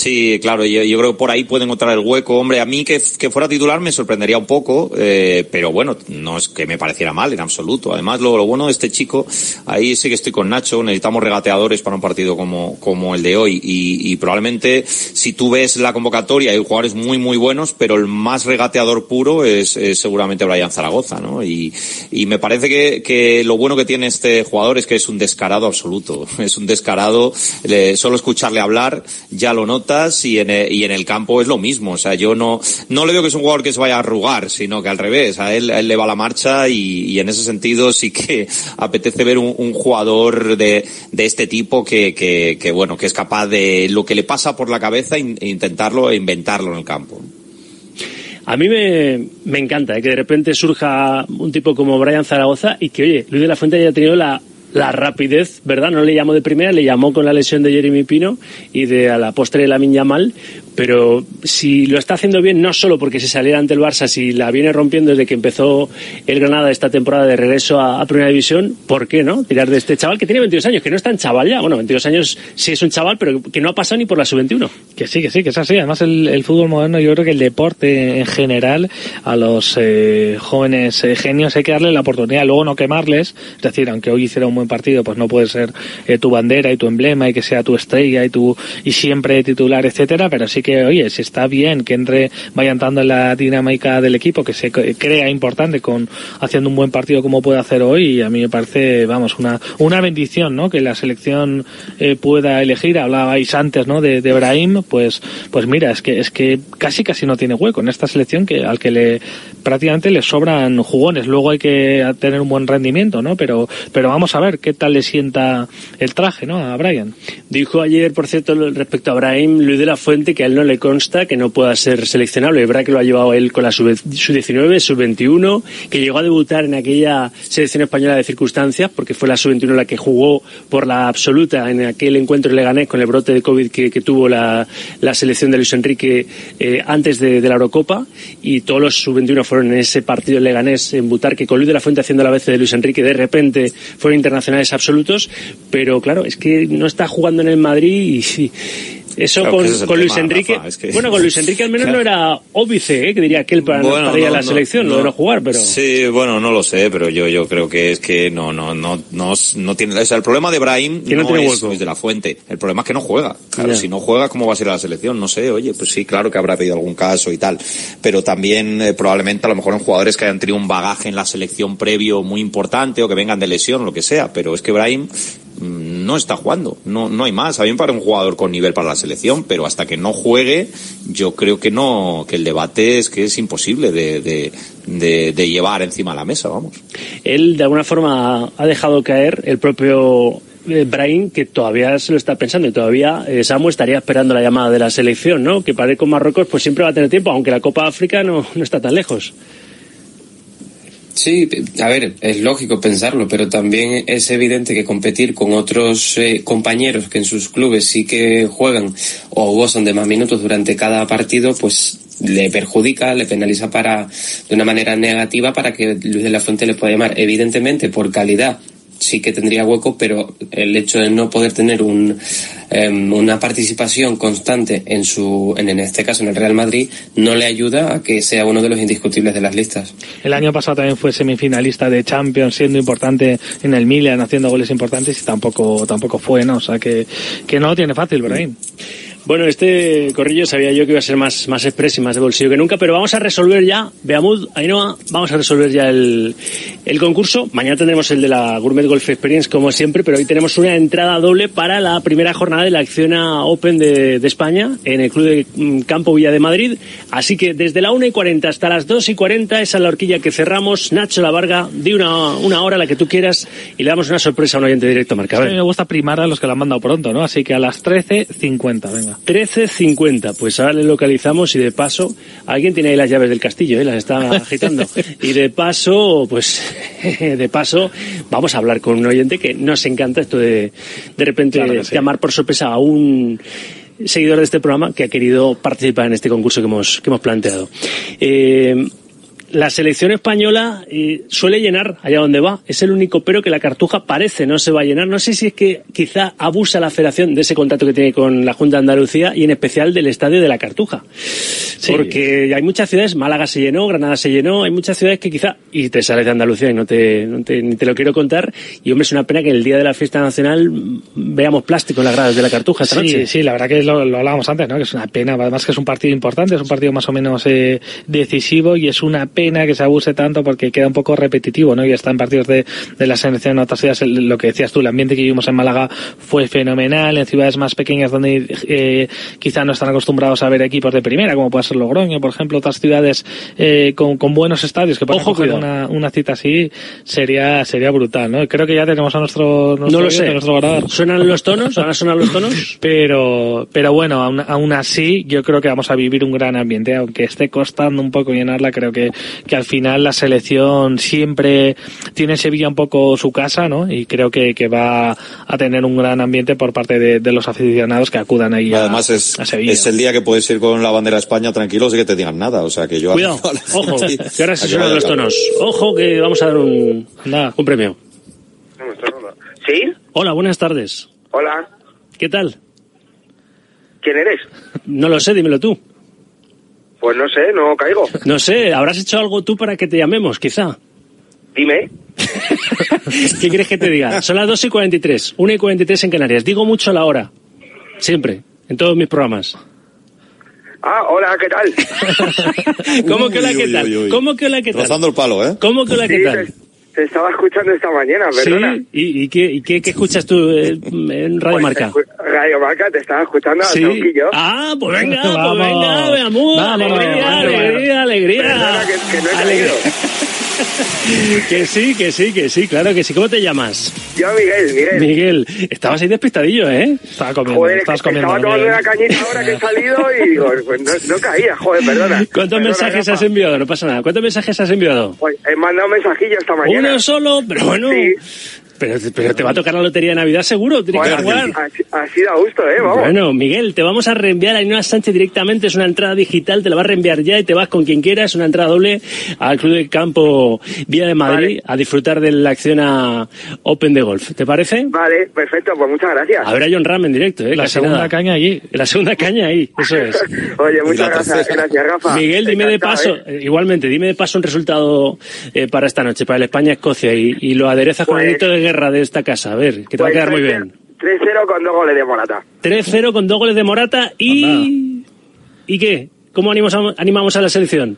Sí, claro, yo, yo creo que por ahí pueden encontrar el hueco. Hombre, a mí que, fuera titular me sorprendería un poco, eh, pero bueno, no es que me pareciera mal en absoluto. Además, lo, bueno de este chico, ahí sí que estoy con Nacho, necesitamos regateadores para un partido como, como el de hoy. Y, y probablemente, si tú ves la convocatoria, hay jugadores muy, muy buenos, pero el más regateador puro es, es seguramente Brian Zaragoza, ¿no? Y, y me parece que, que lo bueno que tiene este jugador es que es un descarado absoluto. (laughs) Es un descarado, le- solo escucharle hablar ya lo y en, el, y en el campo es lo mismo. O sea, yo no, no le veo que es un jugador que se vaya a arrugar, sino que al revés, a él, le va la marcha y, en ese sentido sí que (laughs) apetece ver un, jugador de, de este tipo que, bueno, que es capaz de lo que le pasa por la cabeza in- intentarlo e inventarlo en el campo. A mí me, me encanta ¿eh? que de repente surja un tipo como Brian Zaragoza y que, oye, Luis de la Fuente haya tenido la, la rapidez, ¿verdad? No le llamó de primera, le llamó con la lesión de Jeremy Pino y de a la postre de la Mal, pero si lo está haciendo bien, no solo porque se saliera ante el Barça, si la viene rompiendo desde que empezó el Granada esta temporada de regreso a, a Primera División, ¿por qué no? Tirar de este chaval que tiene 22 años, que no es tan chaval ya, bueno, 22 años sí es un chaval, pero que no ha pasado ni por la sub-21. Que sí, que sí, que es así. Además, el, el fútbol moderno, yo creo que el deporte en general, a los eh, jóvenes eh, genios hay que darle la oportunidad, luego no quemarles. Es decir, aunque hoy hiciera un buen partido, pues no puede ser eh, tu bandera y tu emblema y que sea tu estrella y tu y siempre titular, etcétera. Pero sí que, oye, si está bien que entre, vaya entrando en la dinámica del equipo, que se crea importante con haciendo un buen partido como puede hacer hoy, y a mí me parece, vamos, una una bendición, ¿no? Que la selección eh, pueda elegir. Hablabais antes, ¿no? De, de Brahim, pues, pues mira, es que es que casi casi no tiene hueco en esta selección que al que le prácticamente le sobran jugones. Luego hay que tener un buen rendimiento, ¿no? Pero pero vamos a ver qué tal le sienta el traje, ¿no? A Brian. Dijo ayer, por cierto, respecto a Brahim, Luis de la Fuente, que a él no le consta que no pueda ser seleccionable. Es verdad que lo ha llevado él con la sub- sub-19, sub-21, que llegó a debutar en aquella selección española de circunstancias, porque fue la sub-21 la que jugó por la absoluta en aquel encuentro en Leganés con el brote de COVID que, que tuvo la, la selección de Luis Enrique eh, antes de, de la Eurocopa, y todos los sub-21 fueron en ese partido en Leganés en Butarque, con Luis de la Fuente haciendo la vez de Luis Enrique, de repente fueron internacionales absolutos, pero claro, es que no está jugando en el Madrid y eso Claro, con, es Luis Enrique. Rafa, es que- Bueno, con Luis Enrique al menos Claro. no era óbice, ¿eh? que diría aquel para, no- Bueno, para ir a no, la no, selección, lo de no jugar, pero. Sí, bueno, no lo sé, pero yo, yo creo que es que no, no, no, no, no tiene, o sea, el problema de Brahim no no, tiene es. Luis de la Fuente. El problema es que no juega. Claro, si no juega, ¿cómo va a ser la selección? No sé, oye, pues sí, claro que habrá habido algún caso y tal. Pero también, eh, probablemente, a lo mejor en jugadores que hayan tenido un bagaje en la selección previo muy importante o que vengan de lesión lo que sea. Pero es que Brahim no está jugando. No, no hay más. A mí me parece un jugador con nivel para la selección, pero hasta que no juegue, yo creo que no, que el debate es que es imposible de, de, de, de llevar encima de la mesa, vamos. Él de alguna forma ha dejado caer el propio eh, Brahim que todavía se lo está pensando y todavía eh, Samu estaría esperando la llamada de la selección, ¿no? Que para ir con Marruecos pues siempre va a tener tiempo, aunque la Copa África no, no está tan lejos. Sí, a ver, es lógico pensarlo, pero también es evidente que competir con otros eh, compañeros que en sus clubes sí que juegan o gozan de más minutos durante cada partido, pues le perjudica, le penaliza para de una manera negativa para que Luis de la Fuente le pueda llamar. Evidentemente, por calidad sí que tendría hueco, pero el hecho de no poder tener un, em, una participación constante en su, en, en este caso en el Real Madrid, no le ayuda a que sea uno de los indiscutibles de las listas. El año pasado también fue semifinalista de Champions, siendo importante en el Milan, haciendo goles importantes y tampoco, tampoco fue, ¿no? O sea que, que no lo tiene fácil, Brahim. Bueno, este corrillo sabía yo que iba a ser más, más express y más de bolsillo que nunca, pero vamos a resolver ya, Beamud, Ainhoa, vamos a resolver ya el, el concurso. Mañana tendremos el de la Gourmet Golf Experience, como siempre, pero hoy tenemos una entrada doble para la primera jornada de la Acciona Open de, de España en el Club de mm, Campo Villa de Madrid. Así que desde la 1 y 40 hasta las 2 y 40, esa es la horquilla que cerramos. Nacho La Varga, di una, una hora, la que tú quieras, y le damos una sorpresa a un oyente directo, Marca. A mí me gusta primar a los que la han mandado pronto, ¿no? Así que a las 13.50, venga. 13.50, pues ahora le localizamos y de paso, alguien tiene ahí las llaves del castillo, ¿eh? las está (laughs) agitando. Y de paso, pues, (laughs) de paso, vamos a hablar con un oyente que nos encanta esto de, de repente, Claro que sí. llamar por sorpresa a un seguidor de este programa que ha querido participar en este concurso que hemos, que hemos planteado. Eh, la selección española eh, suele llenar allá donde va. Es el único pero que la cartuja parece no se va a llenar. No sé si es que quizá abusa la federación de ese contrato que tiene con la Junta de Andalucía y en especial del estadio de la cartuja. Porque hay muchas ciudades, Málaga se llenó, Granada se llenó, hay muchas ciudades que quizá, y te sales de Andalucía y no te, no te, ni te lo quiero contar, y hombre, es una pena que el día de la fiesta nacional veamos plástico en las gradas de la cartuja esta Sí, noche. sí, la verdad que lo, lo hablábamos antes, ¿no? Que es una pena, además que es un partido importante, es un partido más o menos eh, decisivo y es una pena que se abuse tanto porque queda un poco repetitivo, ¿no? Y está en partidos de, de la selección en otras ciudades, lo que decías tú, el ambiente que vivimos en Málaga fue fenomenal, en ciudades más pequeñas donde eh, quizá no están acostumbrados a ver equipos de primera, como puede ser Logroño, por ejemplo, otras ciudades eh, con, con buenos estadios que Ojo, coger una, una cita así, sería sería brutal, ¿no? Creo que ya tenemos a nuestro, nuestro No lo sé. nuestro. ¿Suenan los tonos? ¿Ahora suenan los tonos? (laughs) Pero, pero bueno, aún, aún así, yo creo que vamos a vivir un gran ambiente, aunque esté costando un poco llenarla, creo que, que al final la selección siempre tiene en Sevilla un poco su casa, ¿no? Y creo que, que va a tener un gran ambiente por parte de, de los aficionados que acudan ahí a, Además es, a Sevilla. es el día que puedes ir con la bandera de España tranquilos y que te digan nada. O sea que yo... Cuidado, a la ojo, (laughs) gente- que ahora a se suenan los tonos. Ojo que vamos a dar un, un premio. ¿Sí? Hola, buenas tardes. Hola. ¿Qué tal? ¿Quién eres? No lo sé, dímelo tú. Pues no sé, no caigo. No sé, habrás hecho algo tú para que te llamemos, quizá. Dime. (laughs) ¿Qué quieres que te diga? Son las 2 y 43, 1 y 43 en Canarias. Digo mucho la hora. Siempre, en todos mis programas. Ah, hola, ¿qué tal? (laughs) ¿Cómo que hola, qué tal? ¿Cómo que hola, qué tal? Rozando el palo, ¿eh? ¿Cómo que hola, qué tal? Te, estaba escuchando esta mañana, perdona. Sí, ¿y, y qué, y qué, qué escuchas tú eh, en Radio Pues, Marca? Radio Marca, te estaba escuchando Sí. a Tronquillo. Ah, pues venga, pues Vamos. venga, veamos. Vamos, alegría, vamos. alegría, alegría. Perdona, que, que no he Alegría. (laughs) Que sí, que sí, que sí, claro que sí. ¿Cómo te llamas? Yo, Miguel, Miguel. Miguel, estabas ahí despistadillo, ¿eh? Estaba comiendo, Joder, estabas comiendo. estaba tomando una cañita ahora que he salido y digo, pues no, no caía, joder, perdona. ¿Cuántos Perdona, mensajes Rafa. has enviado? No pasa nada. ¿Cuántos mensajes has enviado? Pues he mandado mensajillo esta mañana. Uno solo, pero bueno. Sí. Pero, pero te va a tocar la lotería de Navidad seguro, tienes que Joder, jugar. así, así da gusto, ¿eh? Vamos. Bueno, Miguel, te vamos a reenviar a Ainhoa Sánchez directamente, es una entrada digital, te la va a reenviar ya y te vas con quien quieras, una entrada doble al Club de Campo Vía de Madrid a disfrutar de la acción a Open de Golf. ¿Te parece? Vale, perfecto, pues muchas gracias. A ver a John Ram en directo, ¿eh? La Casi segunda nada. caña allí. La segunda caña ahí, eso es. (laughs) Oye, muchas la gracias, tercera. gracias, Rafa. Miguel, dime de paso, ¿eh? igualmente, dime de paso un resultado eh, para esta noche, para el España-Escocia y, y lo aderezas con el Pues- de guerra de esta casa, a ver, que te va a Pues quedar muy 3-0 bien. 3-0 con dos goles de Morata. 3-0 con dos goles de Morata y... ¿Y qué? ¿Cómo animamos a, animamos a la selección?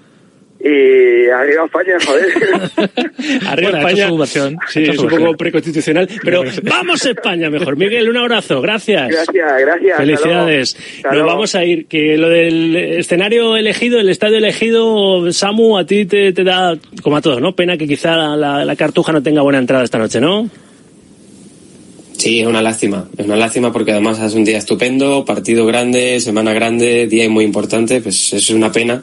Y arriba España, joder. (laughs) Arriba Bueno, España. su ha Sí, es un poco preconstitucional, pero vamos España mejor. Miguel, un abrazo, gracias. Gracias, gracias. hasta Felicidades. luego. Hasta Nos vamos a ir. Que lo del escenario elegido, el estadio elegido, Samu, a ti te, te da, como a todos, ¿no? Pena que quizá la, la- la cartuja no tenga buena entrada esta noche, ¿no? Sí, es una lástima. Es una lástima porque además es un día estupendo, partido grande, semana grande, día muy importante. Pues es una pena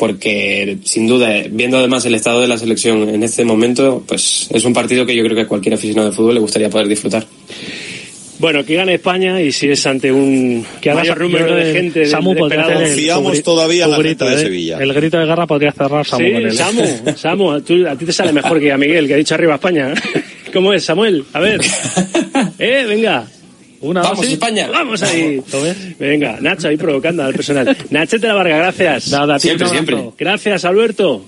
porque sin duda, viendo además el estado de la selección en este momento, pues es un partido que yo creo que a cualquier aficionado de fútbol le gustaría poder disfrutar. Bueno, que gane España y si es ante un Que hagas- mayor número de gente Samu Confiamos todavía en la grito, gente de ¿eh? Sevilla. El grito de guerra podría cerrar Samu con Sí, él. Samu, Samu, tú- a ti te sale mejor que a Miguel, que ha dicho arriba España. (laughs) ¿Cómo es, Samuel? A ver. (laughs) ¿Eh? Venga. Una, Vamos, dos, y- España. Vamos ahí. Venga, Nacho ahí provocando al personal. (laughs) Nachete la Varga, gracias. Nada, Siempre, siempre. Gracias, Alberto.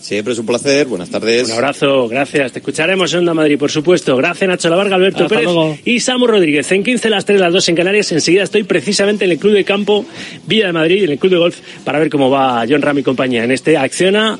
Siempre es un placer. Buenas tardes. Un abrazo, gracias. Te escucharemos en Onda Madrid, por supuesto. Gracias, Nacho La Varga, Alberto Hasta Pérez luego. y Samu Rodríguez. En 15, las 3, las 2 en Canarias. Enseguida estoy precisamente en el Club de Campo Villa de Madrid, en el Club de Golf, para ver cómo va John Ram y compañía en este Acciona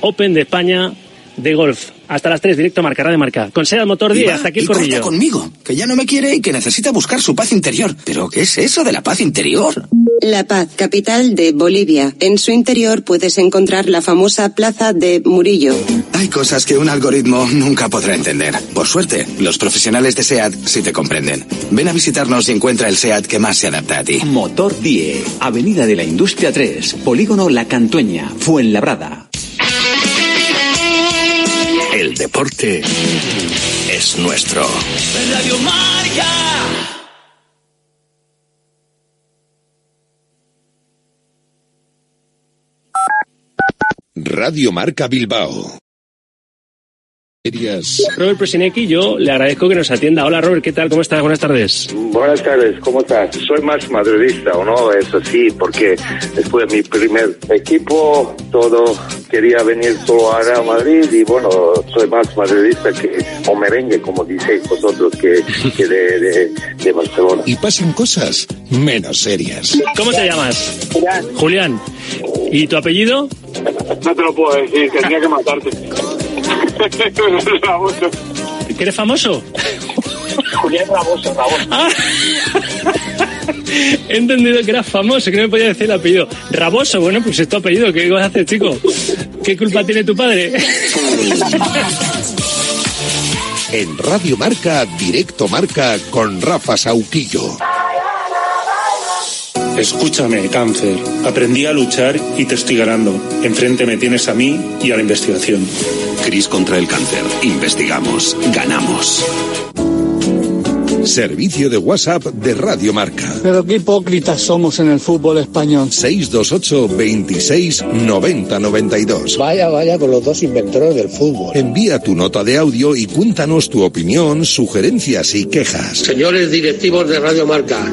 Open de España de golf. Hasta las 3, directo marcará de marca. Con Seat Motor 10, Y va, hasta aquí el y corta corrillo. conmigo, que ya no me quiere y que necesita buscar su paz interior. ¿Pero qué es eso de la paz interior? La Paz, capital de Bolivia. En su interior puedes encontrar la famosa plaza de Murillo. Hay cosas que un algoritmo nunca podrá entender. Por suerte, los profesionales de SEAT sí te comprenden. Ven a visitarnos y encuentra el SEAT que más se adapta a ti. Motor 10, Avenida de la Industria 3, Polígono La Cantueña, Fuenlabrada. El deporte es nuestro. Radio Marca. Radio Marca Bilbao. Robert Presinecki, yo le agradezco que nos atienda. Hola, Robert, ¿qué tal? ¿Cómo estás? Buenas tardes. Buenas tardes, ¿cómo estás? Soy más madridista, ¿o no? Eso sí, porque después de mi primer equipo, todo quería venir solo a Real Madrid y bueno, soy más madridista que, o merengue, como diceis vosotros, que, que de, de, de Barcelona. Y pasan cosas menos serias. ¿Cómo te llamas? Julián. Julián. ¿Y tu apellido? No te lo puedo decir, tendría que matarte. (laughs) Raboso. ¿Que eres famoso? Julián Raboso, Raboso. (laughs) Ah. He entendido que eras famoso, que no me podía decir el apellido. Raboso, bueno, pues es tu apellido. ¿Qué vas a hacer, chico? ¿Qué culpa tiene tu padre? En Radio Marca, Directo Marca con Rafa Sauquillo. Escúchame, cáncer. Aprendí a luchar y te estoy ganando. Enfrente me tienes a mí y a la investigación. Cris contra el cáncer. Investigamos. Ganamos. Servicio de WhatsApp de Radio Marca. Pero qué hipócritas somos en el fútbol español. 628 26 90 92. Vaya, vaya con los dos inventores del fútbol. Envía tu nota de audio y cuéntanos tu opinión, sugerencias y quejas. Señores directivos de Radio Marca,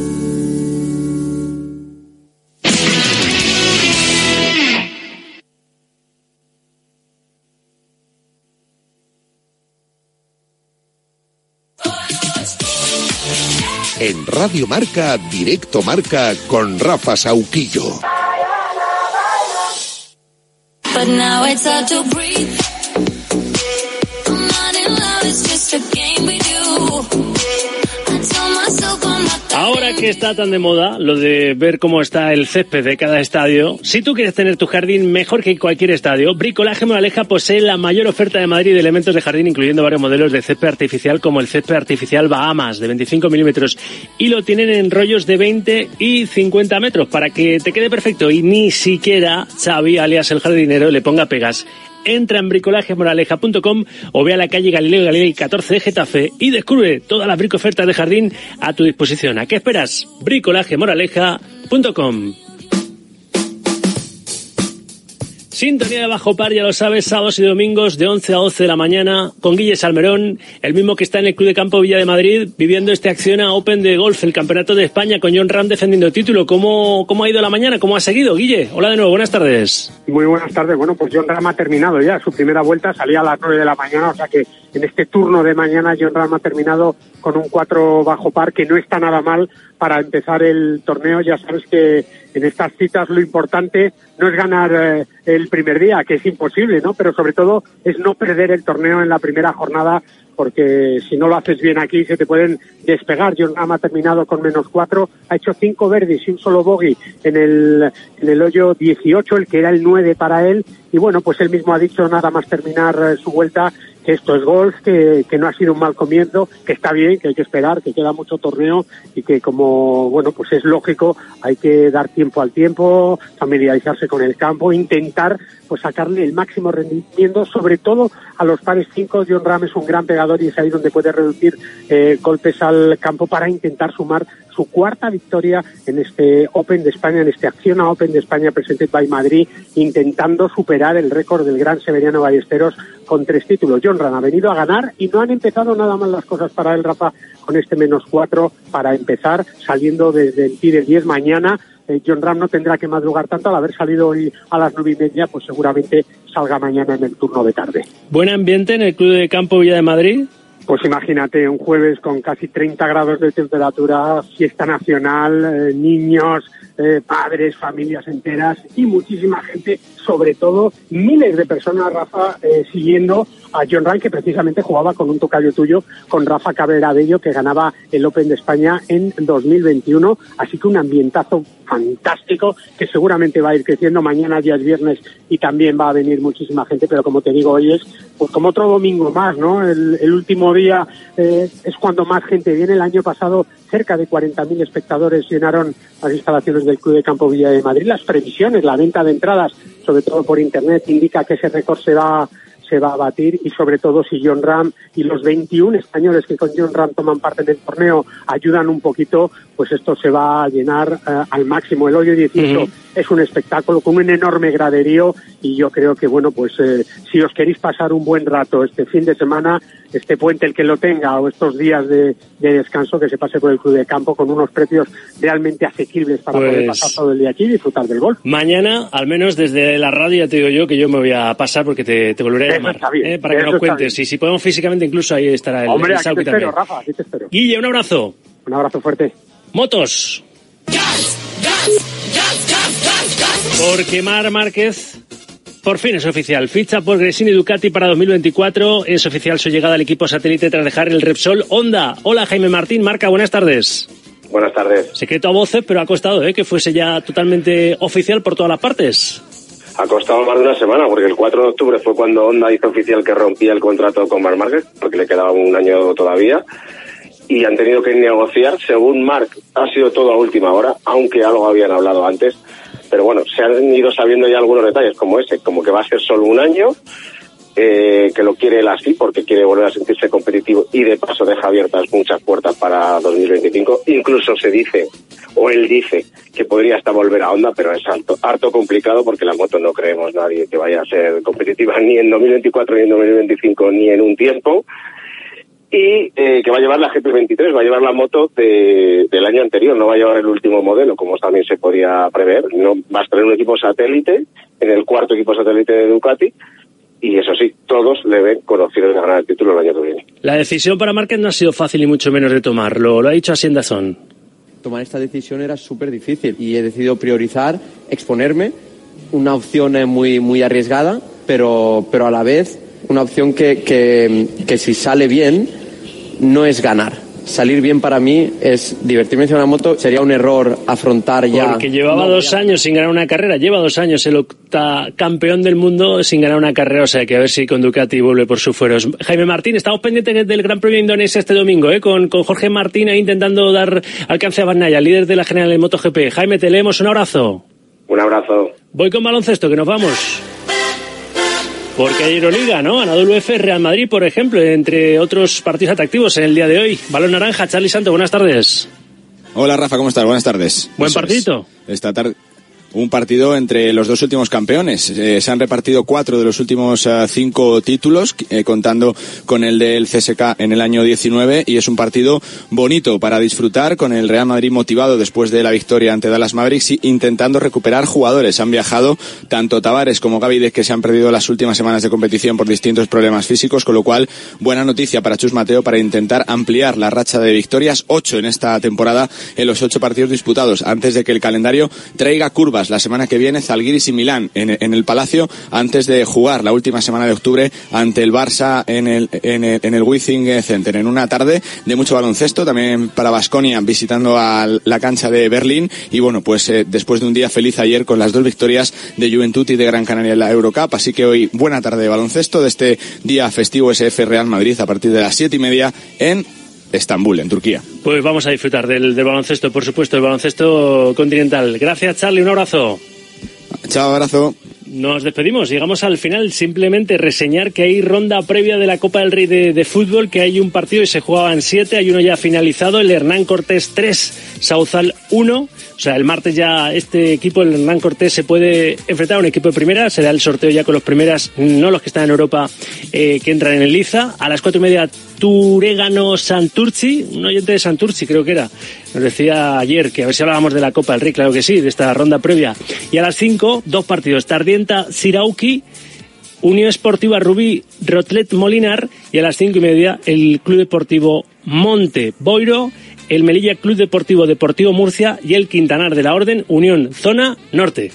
Radio Marca, Directo Marca con Rafa Sauquillo. Ahora que está tan de moda lo de ver cómo está el césped de cada estadio, si tú quieres tener tu jardín mejor que cualquier estadio, Bricolaje Moraleja posee la mayor oferta de Madrid de elementos de jardín, incluyendo varios modelos de césped artificial, como el césped artificial Bahamas, de 25 milímetros, y lo tienen en rollos de 20 y 50 metros, para que te quede perfecto y ni siquiera Xavi, alias el jardinero, le ponga pegas. Entra en bricolagemoraleja.com o ve a la calle Galileo Galilei 14 de Getafe y descubre todas las bricofertas de jardín a tu disposición. ¿A qué esperas? bricolagemoraleja.com Sintonía de Bajo Par, ya lo sabes, sábados y domingos de 11 a 12 de la mañana con Guille Salmerón, el mismo que está en el Club de Campo Villa de Madrid, viviendo este Acciona Open de Golf, el Campeonato de España, con John Ram defendiendo el título. ¿Cómo, ¿Cómo ha ido la mañana? ¿Cómo ha seguido, Guille? Hola de nuevo, buenas tardes. Muy buenas tardes. Bueno, pues John Ram ha terminado ya su primera vuelta, salía a las 9 de la mañana, o sea que en este turno de mañana John Ram ha terminado con un 4 bajo par, que no está nada mal para empezar el torneo. Ya sabes que en estas citas lo importante no es ganar eh, el primer día, que es imposible, ¿no? Pero sobre todo es no perder el torneo en la primera jornada, porque si no lo haces bien aquí se te pueden despegar. John Ram ha terminado con menos cuatro, ha hecho cinco verdes y un solo bogey en el, en el hoyo 18, el que era el 9 para él. Y bueno, pues él mismo ha dicho nada más terminar eh, su vuelta que esto es golf, que, que no ha sido un mal comienzo, que está bien, que hay que esperar, que queda mucho torneo y que como, bueno, pues es lógico, hay que dar tiempo al tiempo, familiarizarse con el campo, intentar pues sacarle el máximo rendimiento, sobre todo a los pares 5. John Ram es un gran pegador y es ahí donde puede reducir eh, golpes al campo para intentar sumar su cuarta victoria en este Open de España, en este Acciona Open de España Presented by Madrid, intentando superar el récord del gran Severiano Ballesteros con tres títulos. John Ram ha venido a ganar y no han empezado nada mal las cosas para él, Rafa, con este menos cuatro para empezar, saliendo desde el T del 10 mañana. Eh, John Ram no tendrá que madrugar tanto al haber salido hoy a las nueve y media, pues seguramente salga mañana en el turno de tarde. Buen ambiente en el Club de Campo Villa de Madrid. Pues imagínate, un jueves con casi 30 grados de temperatura, fiesta nacional, eh, niños, eh, padres, familias enteras y muchísima gente, sobre todo miles de personas, Rafa, eh, siguiendo a John Ram, que precisamente jugaba con un tocayo tuyo, con Rafa Cabrera Bello, que ganaba el Open de España en 2021. Así que un ambientazo fantástico que seguramente va a ir creciendo. Mañana ya es viernes y también va a venir muchísima gente, pero como te digo, hoy es pues como otro domingo más, ¿no? El, el último día eh, es cuando más gente viene. El año pasado cerca de 40.000 espectadores llenaron las instalaciones del Club de Campo Villa de Madrid. Las previsiones, la venta de entradas, sobre todo por Internet, indica que ese récord se va se va a batir y sobre todo si John Ram y los 21 españoles que con John Ram toman parte del torneo ayudan un poquito, pues esto se va a llenar eh, al máximo. El hoyo 18 es un espectáculo con un enorme graderío y yo creo que bueno, pues eh, si os queréis pasar un buen rato este fin de semana, este puente el que lo tenga o estos días de, de descanso que se pase por el club de campo con unos precios realmente asequibles para poder Pues- pasar todo el día aquí y disfrutar del golf. Mañana, al menos desde la radio, ya te digo yo que yo me voy a pasar porque te, te volveré a llamar. está bien, ¿eh? Para que nos cuentes. Y si podemos físicamente, incluso ahí estará el, Hombre, el aquí te Sauki espero, también. Rafa, aquí te espero. Guille, un abrazo. Un abrazo fuerte. Motos. Porque Mar Márquez por fin es oficial. Ficha por Gresini Ducati para 2024. Es oficial su llegada al equipo satélite tras dejar el Repsol Honda. Hola Jaime Martín, Marca, buenas tardes. Buenas tardes. Secreto a voces, pero ha costado ¿eh? que fuese ya totalmente oficial por todas las partes. Ha costado más de una semana, porque el 4 de octubre fue cuando Honda hizo oficial que rompía el contrato con Marc Márquez, porque le quedaba un año todavía, y han tenido que negociar. Según Marc, ha sido todo a última hora, aunque algo habían hablado antes. Pero bueno, se han ido sabiendo ya algunos detalles, como ese, como que va a ser solo un año, eh, que lo quiere él así, porque quiere volver a sentirse competitivo y de paso deja abiertas muchas puertas para 2025. Incluso se dice, o él dice, que podría hasta volver a Honda, pero es harto, harto complicado porque la moto no creemos nadie que vaya a ser competitiva (laughs) ni en 2024, ni en 2025, ni en un tiempo. Y eh, que va a llevar la GP23, va a llevar la moto de- del año anterior, no va a llevar el último modelo, como también se podía prever. No va a estar en un equipo satélite, en el cuarto equipo satélite de Ducati, y eso sí, todos le ven conocido de ganar el título el año que viene. La decisión para Márquez no ha sido fácil y mucho menos de tomarlo. Lo ha dicho Hacienda Zone. Tomar esta decisión era súper difícil y he decidido priorizar exponerme, una opción muy, muy arriesgada, pero, pero a la vez una opción que, que, que si sale bien no es ganar. Salir bien para mí es divertirme en una moto. Sería un error afrontar ya. Porque llevaba No, dos años sin ganar una carrera, lleva dos años el octacampeón del mundo sin ganar una carrera, o sea que a ver si con Ducati vuelve por sus fueros. Jaime Martín, estamos pendientes del Gran Premio de Indonesia este domingo, ¿eh? con, con Jorge Martín ahí intentando dar alcance a Barnaya, líder de la general del MotoGP. Jaime, te leemos, un abrazo. Un abrazo. Voy con baloncesto, que nos vamos. Porque hay Euroliga, ¿no? Anadolu F, Real Madrid, por ejemplo, entre otros partidos atractivos en el día de hoy. Balón naranja, Charlie Santo, buenas tardes. Hola Rafa, ¿cómo estás? Buenas tardes. Buen Eso es. partidito. Esta tarde un partido entre los dos últimos campeones. Eh, se han repartido cuatro de los últimos eh, cinco títulos, eh, contando con el del CSK en el año 19, y es un partido bonito para disfrutar con el Real Madrid motivado después de la victoria ante Dallas Mavericks y intentando recuperar jugadores. Han viajado tanto Tavares como Gavides que se han perdido las últimas semanas de competición por distintos problemas físicos, con lo cual buena noticia para Chus Mateo para intentar ampliar la racha de victorias, ocho en esta temporada en los ocho partidos disputados, antes de que el calendario traiga curvas La semana que viene Zalgiris y Milán en, el Palacio antes de jugar la última semana de octubre ante el Barça en el, en el, en el Center. En una tarde de mucho baloncesto, también para Basconia visitando a la cancha de Berlín. Y bueno, pues eh, después de un día feliz ayer con las dos victorias de Juventud y de Gran Canaria en la Eurocup. Así que hoy buena tarde de baloncesto de este día festivo SF Real Madrid a partir de las siete y media en Estambul, en Turquía. Pues vamos a disfrutar del, del baloncesto, por supuesto, el baloncesto continental. Gracias, Charlie, un abrazo. Chao, abrazo. Nos despedimos, llegamos al final. Simplemente reseñar que hay ronda previa de la Copa del Rey de, de Fútbol, que hay un partido y se jugaban siete, hay uno ya finalizado, el Hernán Cortés 3, Sauzal 1. O sea, el martes ya este equipo, el Hernán Cortés, se puede enfrentar a un equipo de primera, se da el sorteo ya con los primeras, no los que están en Europa, eh, que entran en el Liza. A las cuatro y media, Turégano Santurci, un oyente de Santurci creo que era, nos decía ayer que a ver si hablábamos de la Copa del Rey, claro que sí, de esta ronda previa. Y a las cinco, dos partidos, Tardienta Sirauki, Unión Esportiva Rubí Rotlet Molinar y a las cinco y media el Club Deportivo Monte Boiro, el Melilla Club Deportivo Deportivo Murcia y el Quintanar de la Orden Unión Zona Norte.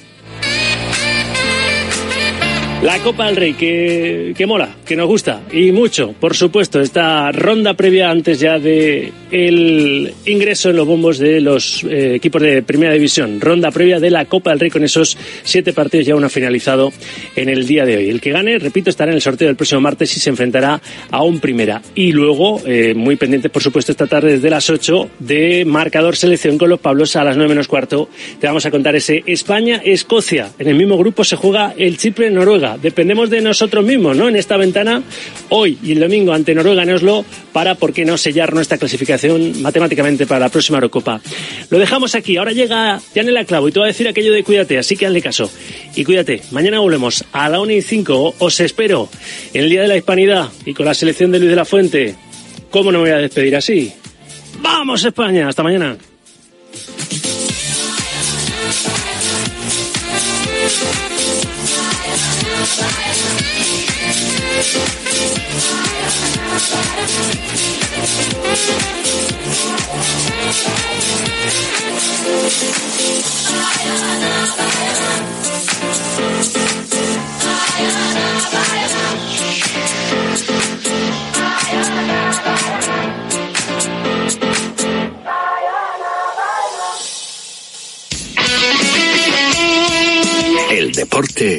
La Copa del Rey, que, que mola, que nos gusta y mucho, por supuesto, esta ronda previa antes ya de el ingreso en los bombos de los eh, equipos de Primera División. Ronda previa de la Copa del Rey con esos siete partidos ya uno finalizado en el día de hoy. El que gane, repito, estará en el sorteo del próximo martes y se enfrentará a un Primera. Y luego, eh, muy pendientes, por supuesto, esta tarde desde las 8 de marcador selección con los Pablos a las 9 menos cuarto. Te vamos a contar ese España-Escocia. En el mismo grupo se juega el Chipre-Noruega. Dependemos de nosotros mismos, ¿no? En esta ventana, hoy y el domingo ante Noruega en Oslo, para, ¿por qué no sellar nuestra clasificación matemáticamente para la próxima Eurocopa? Lo dejamos aquí. Ahora llega Janela Clavo y te va a decir aquello de cuídate, así que hazle caso. Y cuídate. Mañana volvemos a la 1 y 5. Os espero en el Día de la Hispanidad y con la selección de Luis de la Fuente. ¿Cómo no me voy a despedir así? ¡Vamos, España! Hasta mañana. El deporte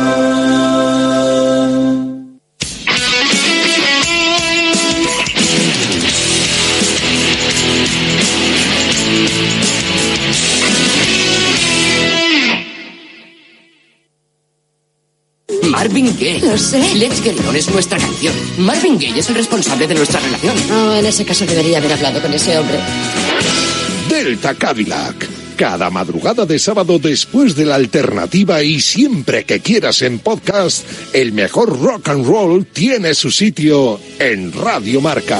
Lo sé. Let's Get On es nuestra canción. Marvin Gaye es el responsable de nuestra relación. No, en ese caso debería haber hablado con ese hombre. Delta Cadillac. Cada madrugada de sábado después de la alternativa y siempre que quieras en podcast, el mejor rock and roll tiene su sitio en Radio Marca.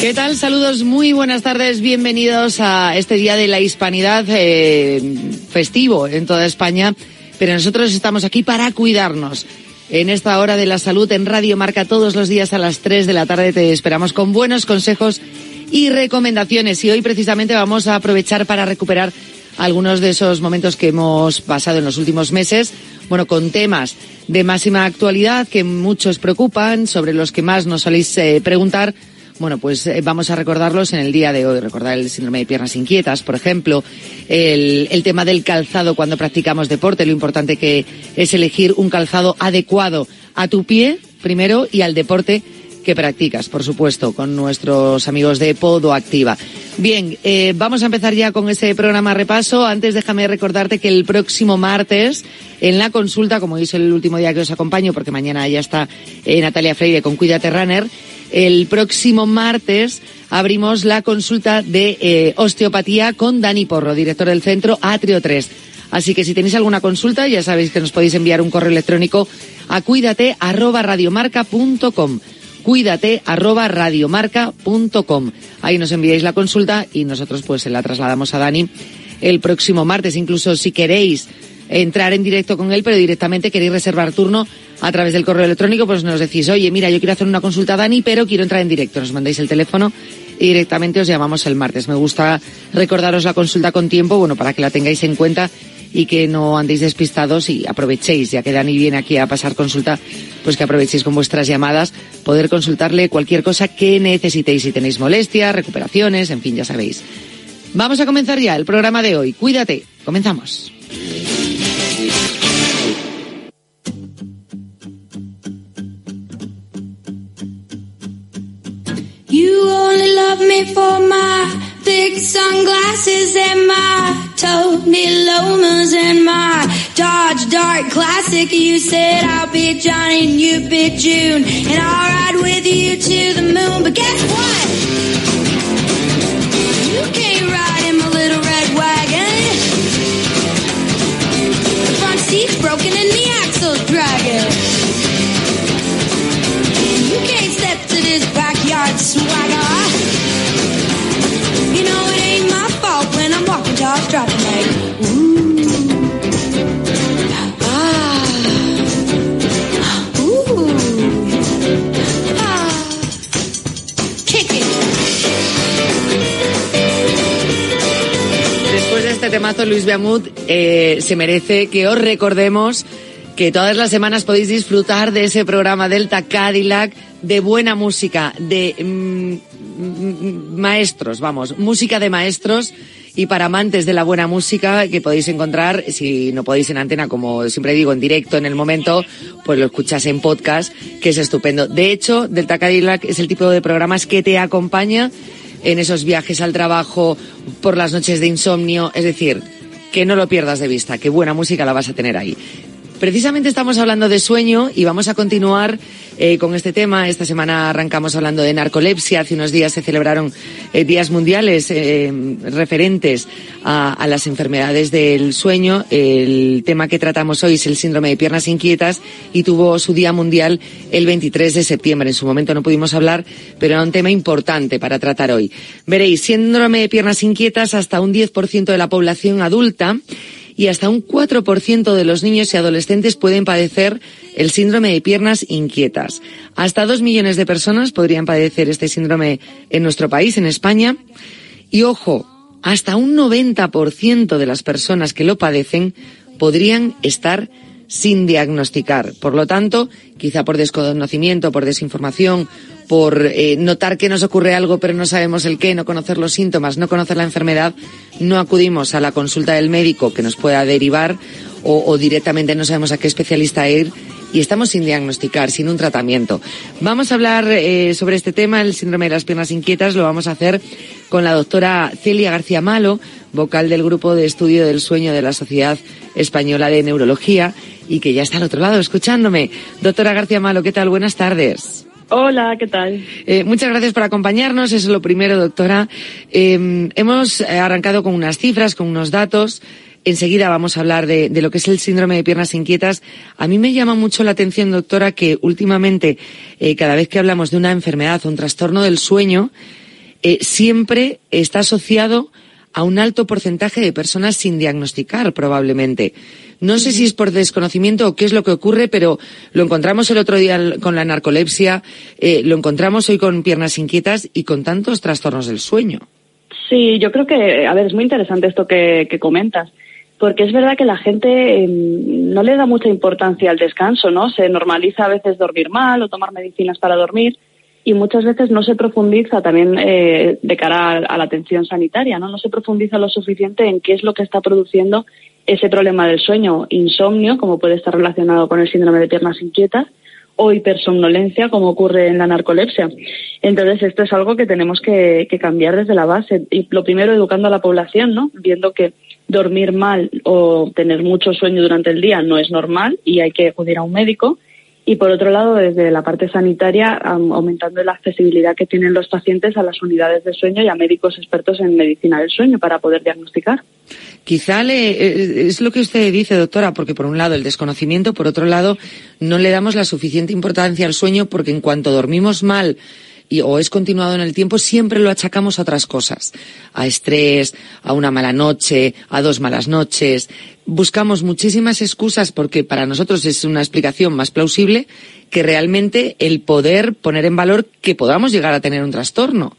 ¿Qué tal? Saludos, muy buenas tardes, bienvenidos a este Día de la Hispanidad eh, festivo en toda España, pero nosotros estamos aquí para cuidarnos. En esta hora de la salud en Radio Marca todos los días a las 3 de la tarde te esperamos con buenos consejos y recomendaciones y hoy precisamente vamos a aprovechar para recuperar algunos de esos momentos que hemos pasado en los últimos meses, bueno, con temas de máxima actualidad que muchos preocupan, sobre los que más nos soléis eh, preguntar bueno, pues eh, vamos a recordarlos en el día de hoy. Recordar el síndrome de piernas inquietas, por ejemplo, el, el tema del calzado cuando practicamos deporte, lo importante que es elegir un calzado adecuado a tu pie, primero, y al deporte que practicas, por supuesto, con nuestros amigos de Podo Activa. Bien, eh, vamos a empezar ya con ese programa repaso. Antes déjame recordarte que el próximo martes, en la consulta, como es el último día que os acompaño, porque mañana ya está eh, Natalia Freire con Cuídate Runner, el próximo martes abrimos la consulta de eh, osteopatía con Dani Porro, director del centro Atrio 3. Así que si tenéis alguna consulta, ya sabéis que nos podéis enviar un correo electrónico a cuídate arroba radiomarca.com. Cuídate arroba radiomarca.com. Ahí nos enviáis la consulta y nosotros pues se la trasladamos a Dani el próximo martes. Incluso si queréis entrar en directo con él, pero directamente queréis reservar turno a través del correo electrónico, pues nos decís, oye, mira, yo quiero hacer una consulta a Dani, pero quiero entrar en directo. Nos mandáis el teléfono y directamente os llamamos el martes. Me gusta recordaros la consulta con tiempo, bueno, para que la tengáis en cuenta y que no andéis despistados y aprovechéis, ya que Dani viene aquí a pasar consulta, pues que aprovechéis con vuestras llamadas, poder consultarle cualquier cosa que necesitéis, si tenéis molestias, recuperaciones, en fin, ya sabéis. Vamos a comenzar ya el programa de hoy. Cuídate. Comenzamos. Thick sunglasses and my Tony Lomas and my Dodge Dart Classic. You said I'll be Johnny and you be June, and I'll ride with you to the moon. But guess what? You can't ride in my little red wagon. The front seat's broken and the axle's dragging. You can't step to this backyard swagger. Temazo, Luis Beamut eh, se merece que os recordemos que todas las semanas podéis disfrutar de ese programa Delta Cadillac, de buena música, de mm, mm, maestros, vamos, música de maestros y para amantes de la buena música que podéis encontrar, si no podéis en antena, como siempre digo, en directo en el momento, pues lo escuchas en podcast, que es estupendo. De hecho, Delta Cadillac es el tipo de programas que te acompaña en esos viajes al trabajo, por las noches de insomnio, es decir, que no lo pierdas de vista, que buena música la vas a tener ahí. Precisamente estamos hablando de sueño y vamos a continuar eh, con este tema. Esta semana arrancamos hablando de narcolepsia. Hace unos días se celebraron eh, días mundiales eh, referentes a, a, las enfermedades del sueño. El tema que tratamos hoy es el síndrome de piernas inquietas y tuvo su día mundial el 23 de septiembre. En su momento no pudimos hablar, pero era un tema importante para tratar hoy. Veréis, síndrome de piernas inquietas hasta un 10% de la población adulta y hasta un 4% de los niños y adolescentes pueden padecer el síndrome de piernas inquietas. Hasta dos millones de personas podrían padecer este síndrome en nuestro país, en España. Y ojo, hasta un 90% de las personas que lo padecen podrían estar sin diagnosticar. Por lo tanto, quizá por desconocimiento, por desinformación, por eh, notar que nos ocurre algo pero no sabemos el qué, no conocer los síntomas, no conocer la enfermedad, no acudimos a la consulta del médico que nos pueda derivar o, o directamente no sabemos a qué especialista ir y estamos sin diagnosticar, sin un tratamiento. Vamos a hablar eh, sobre este tema, el síndrome de las piernas inquietas, lo vamos a hacer con la doctora Celia García Malo, vocal del Grupo de Estudio del Sueño de la Sociedad Española de Neurología y que ya está al otro lado escuchándome. Doctora García Malo, ¿qué tal? Buenas tardes. Hola, ¿qué tal? Eh, muchas gracias por acompañarnos, eso es lo primero, doctora. Eh, hemos arrancado con unas cifras, con unos datos. Enseguida vamos a hablar de, lo que es el síndrome de piernas inquietas. A mí me llama mucho la atención, doctora, que últimamente, eh, cada vez que hablamos de una enfermedad o un trastorno del sueño, eh, siempre está asociado a un alto porcentaje de personas sin diagnosticar, probablemente. No sé si es por desconocimiento o qué es lo que ocurre, pero lo encontramos el otro día con la narcolepsia, eh, lo encontramos hoy con piernas inquietas y con tantos trastornos del sueño. Sí, yo creo que, a ver, es muy interesante esto que, comentas, porque es verdad que la gente eh, no le da mucha importancia al descanso, ¿no? Se normaliza a veces dormir mal o tomar medicinas para dormir y muchas veces no se profundiza también eh, de cara a, la atención sanitaria, ¿no? No se profundiza lo suficiente en qué es lo que está produciendo ese problema del sueño, insomnio, como puede estar relacionado con el síndrome de piernas inquietas, o hipersomnolencia, como ocurre en la narcolepsia. Entonces, esto es algo que tenemos que, que, cambiar desde la base. Y lo primero, educando a la población, ¿no? Viendo que dormir mal o tener mucho sueño durante el día no es normal y hay que acudir a un médico y por otro lado, desde la parte sanitaria, aumentando la accesibilidad que tienen los pacientes a las unidades de sueño y a médicos expertos en medicina del sueño para poder diagnosticar. Quizá le, eh, es lo que usted dice, doctora, porque por un lado el desconocimiento, por otro lado no le damos la suficiente importancia al sueño porque en cuanto dormimos mal, y, o es continuado en el tiempo, siempre lo achacamos a otras cosas. A estrés, a una mala noche, a dos malas noches. Buscamos muchísimas excusas porque para nosotros es una explicación más plausible que realmente el poder poner en valor que podamos llegar a tener un trastorno.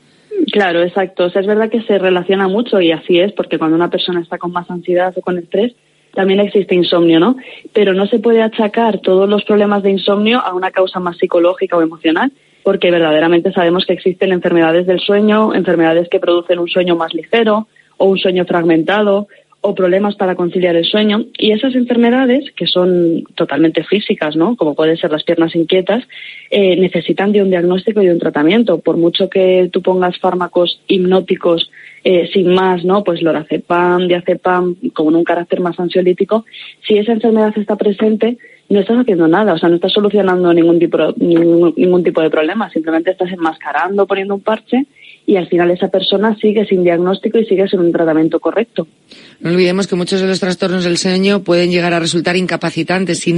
Claro, exacto. O sea, es verdad que se relaciona mucho y así es, porque cuando una persona está con más ansiedad o con estrés, también existe insomnio, ¿no? Pero no se puede achacar todos los problemas de insomnio a una causa más psicológica o emocional, porque verdaderamente sabemos que existen enfermedades del sueño, enfermedades que producen un sueño más ligero o un sueño fragmentado o problemas para conciliar el sueño y esas enfermedades que son totalmente físicas, ¿no? Como pueden ser las piernas inquietas, eh, necesitan de un diagnóstico y de un tratamiento. Por mucho que tú pongas fármacos hipnóticos eh, sin más, ¿no? Pues lorazepam, diazepam, con un carácter más ansiolítico, si esa enfermedad está presente, no estás haciendo nada, o sea, no estás solucionando ningún tipo, ningún, tipo de problema, simplemente estás enmascarando, poniendo un parche y al final esa persona sigue sin diagnóstico y sigue sin un tratamiento correcto. No olvidemos que muchos de los trastornos del sueño pueden llegar a resultar incapacitantes. Si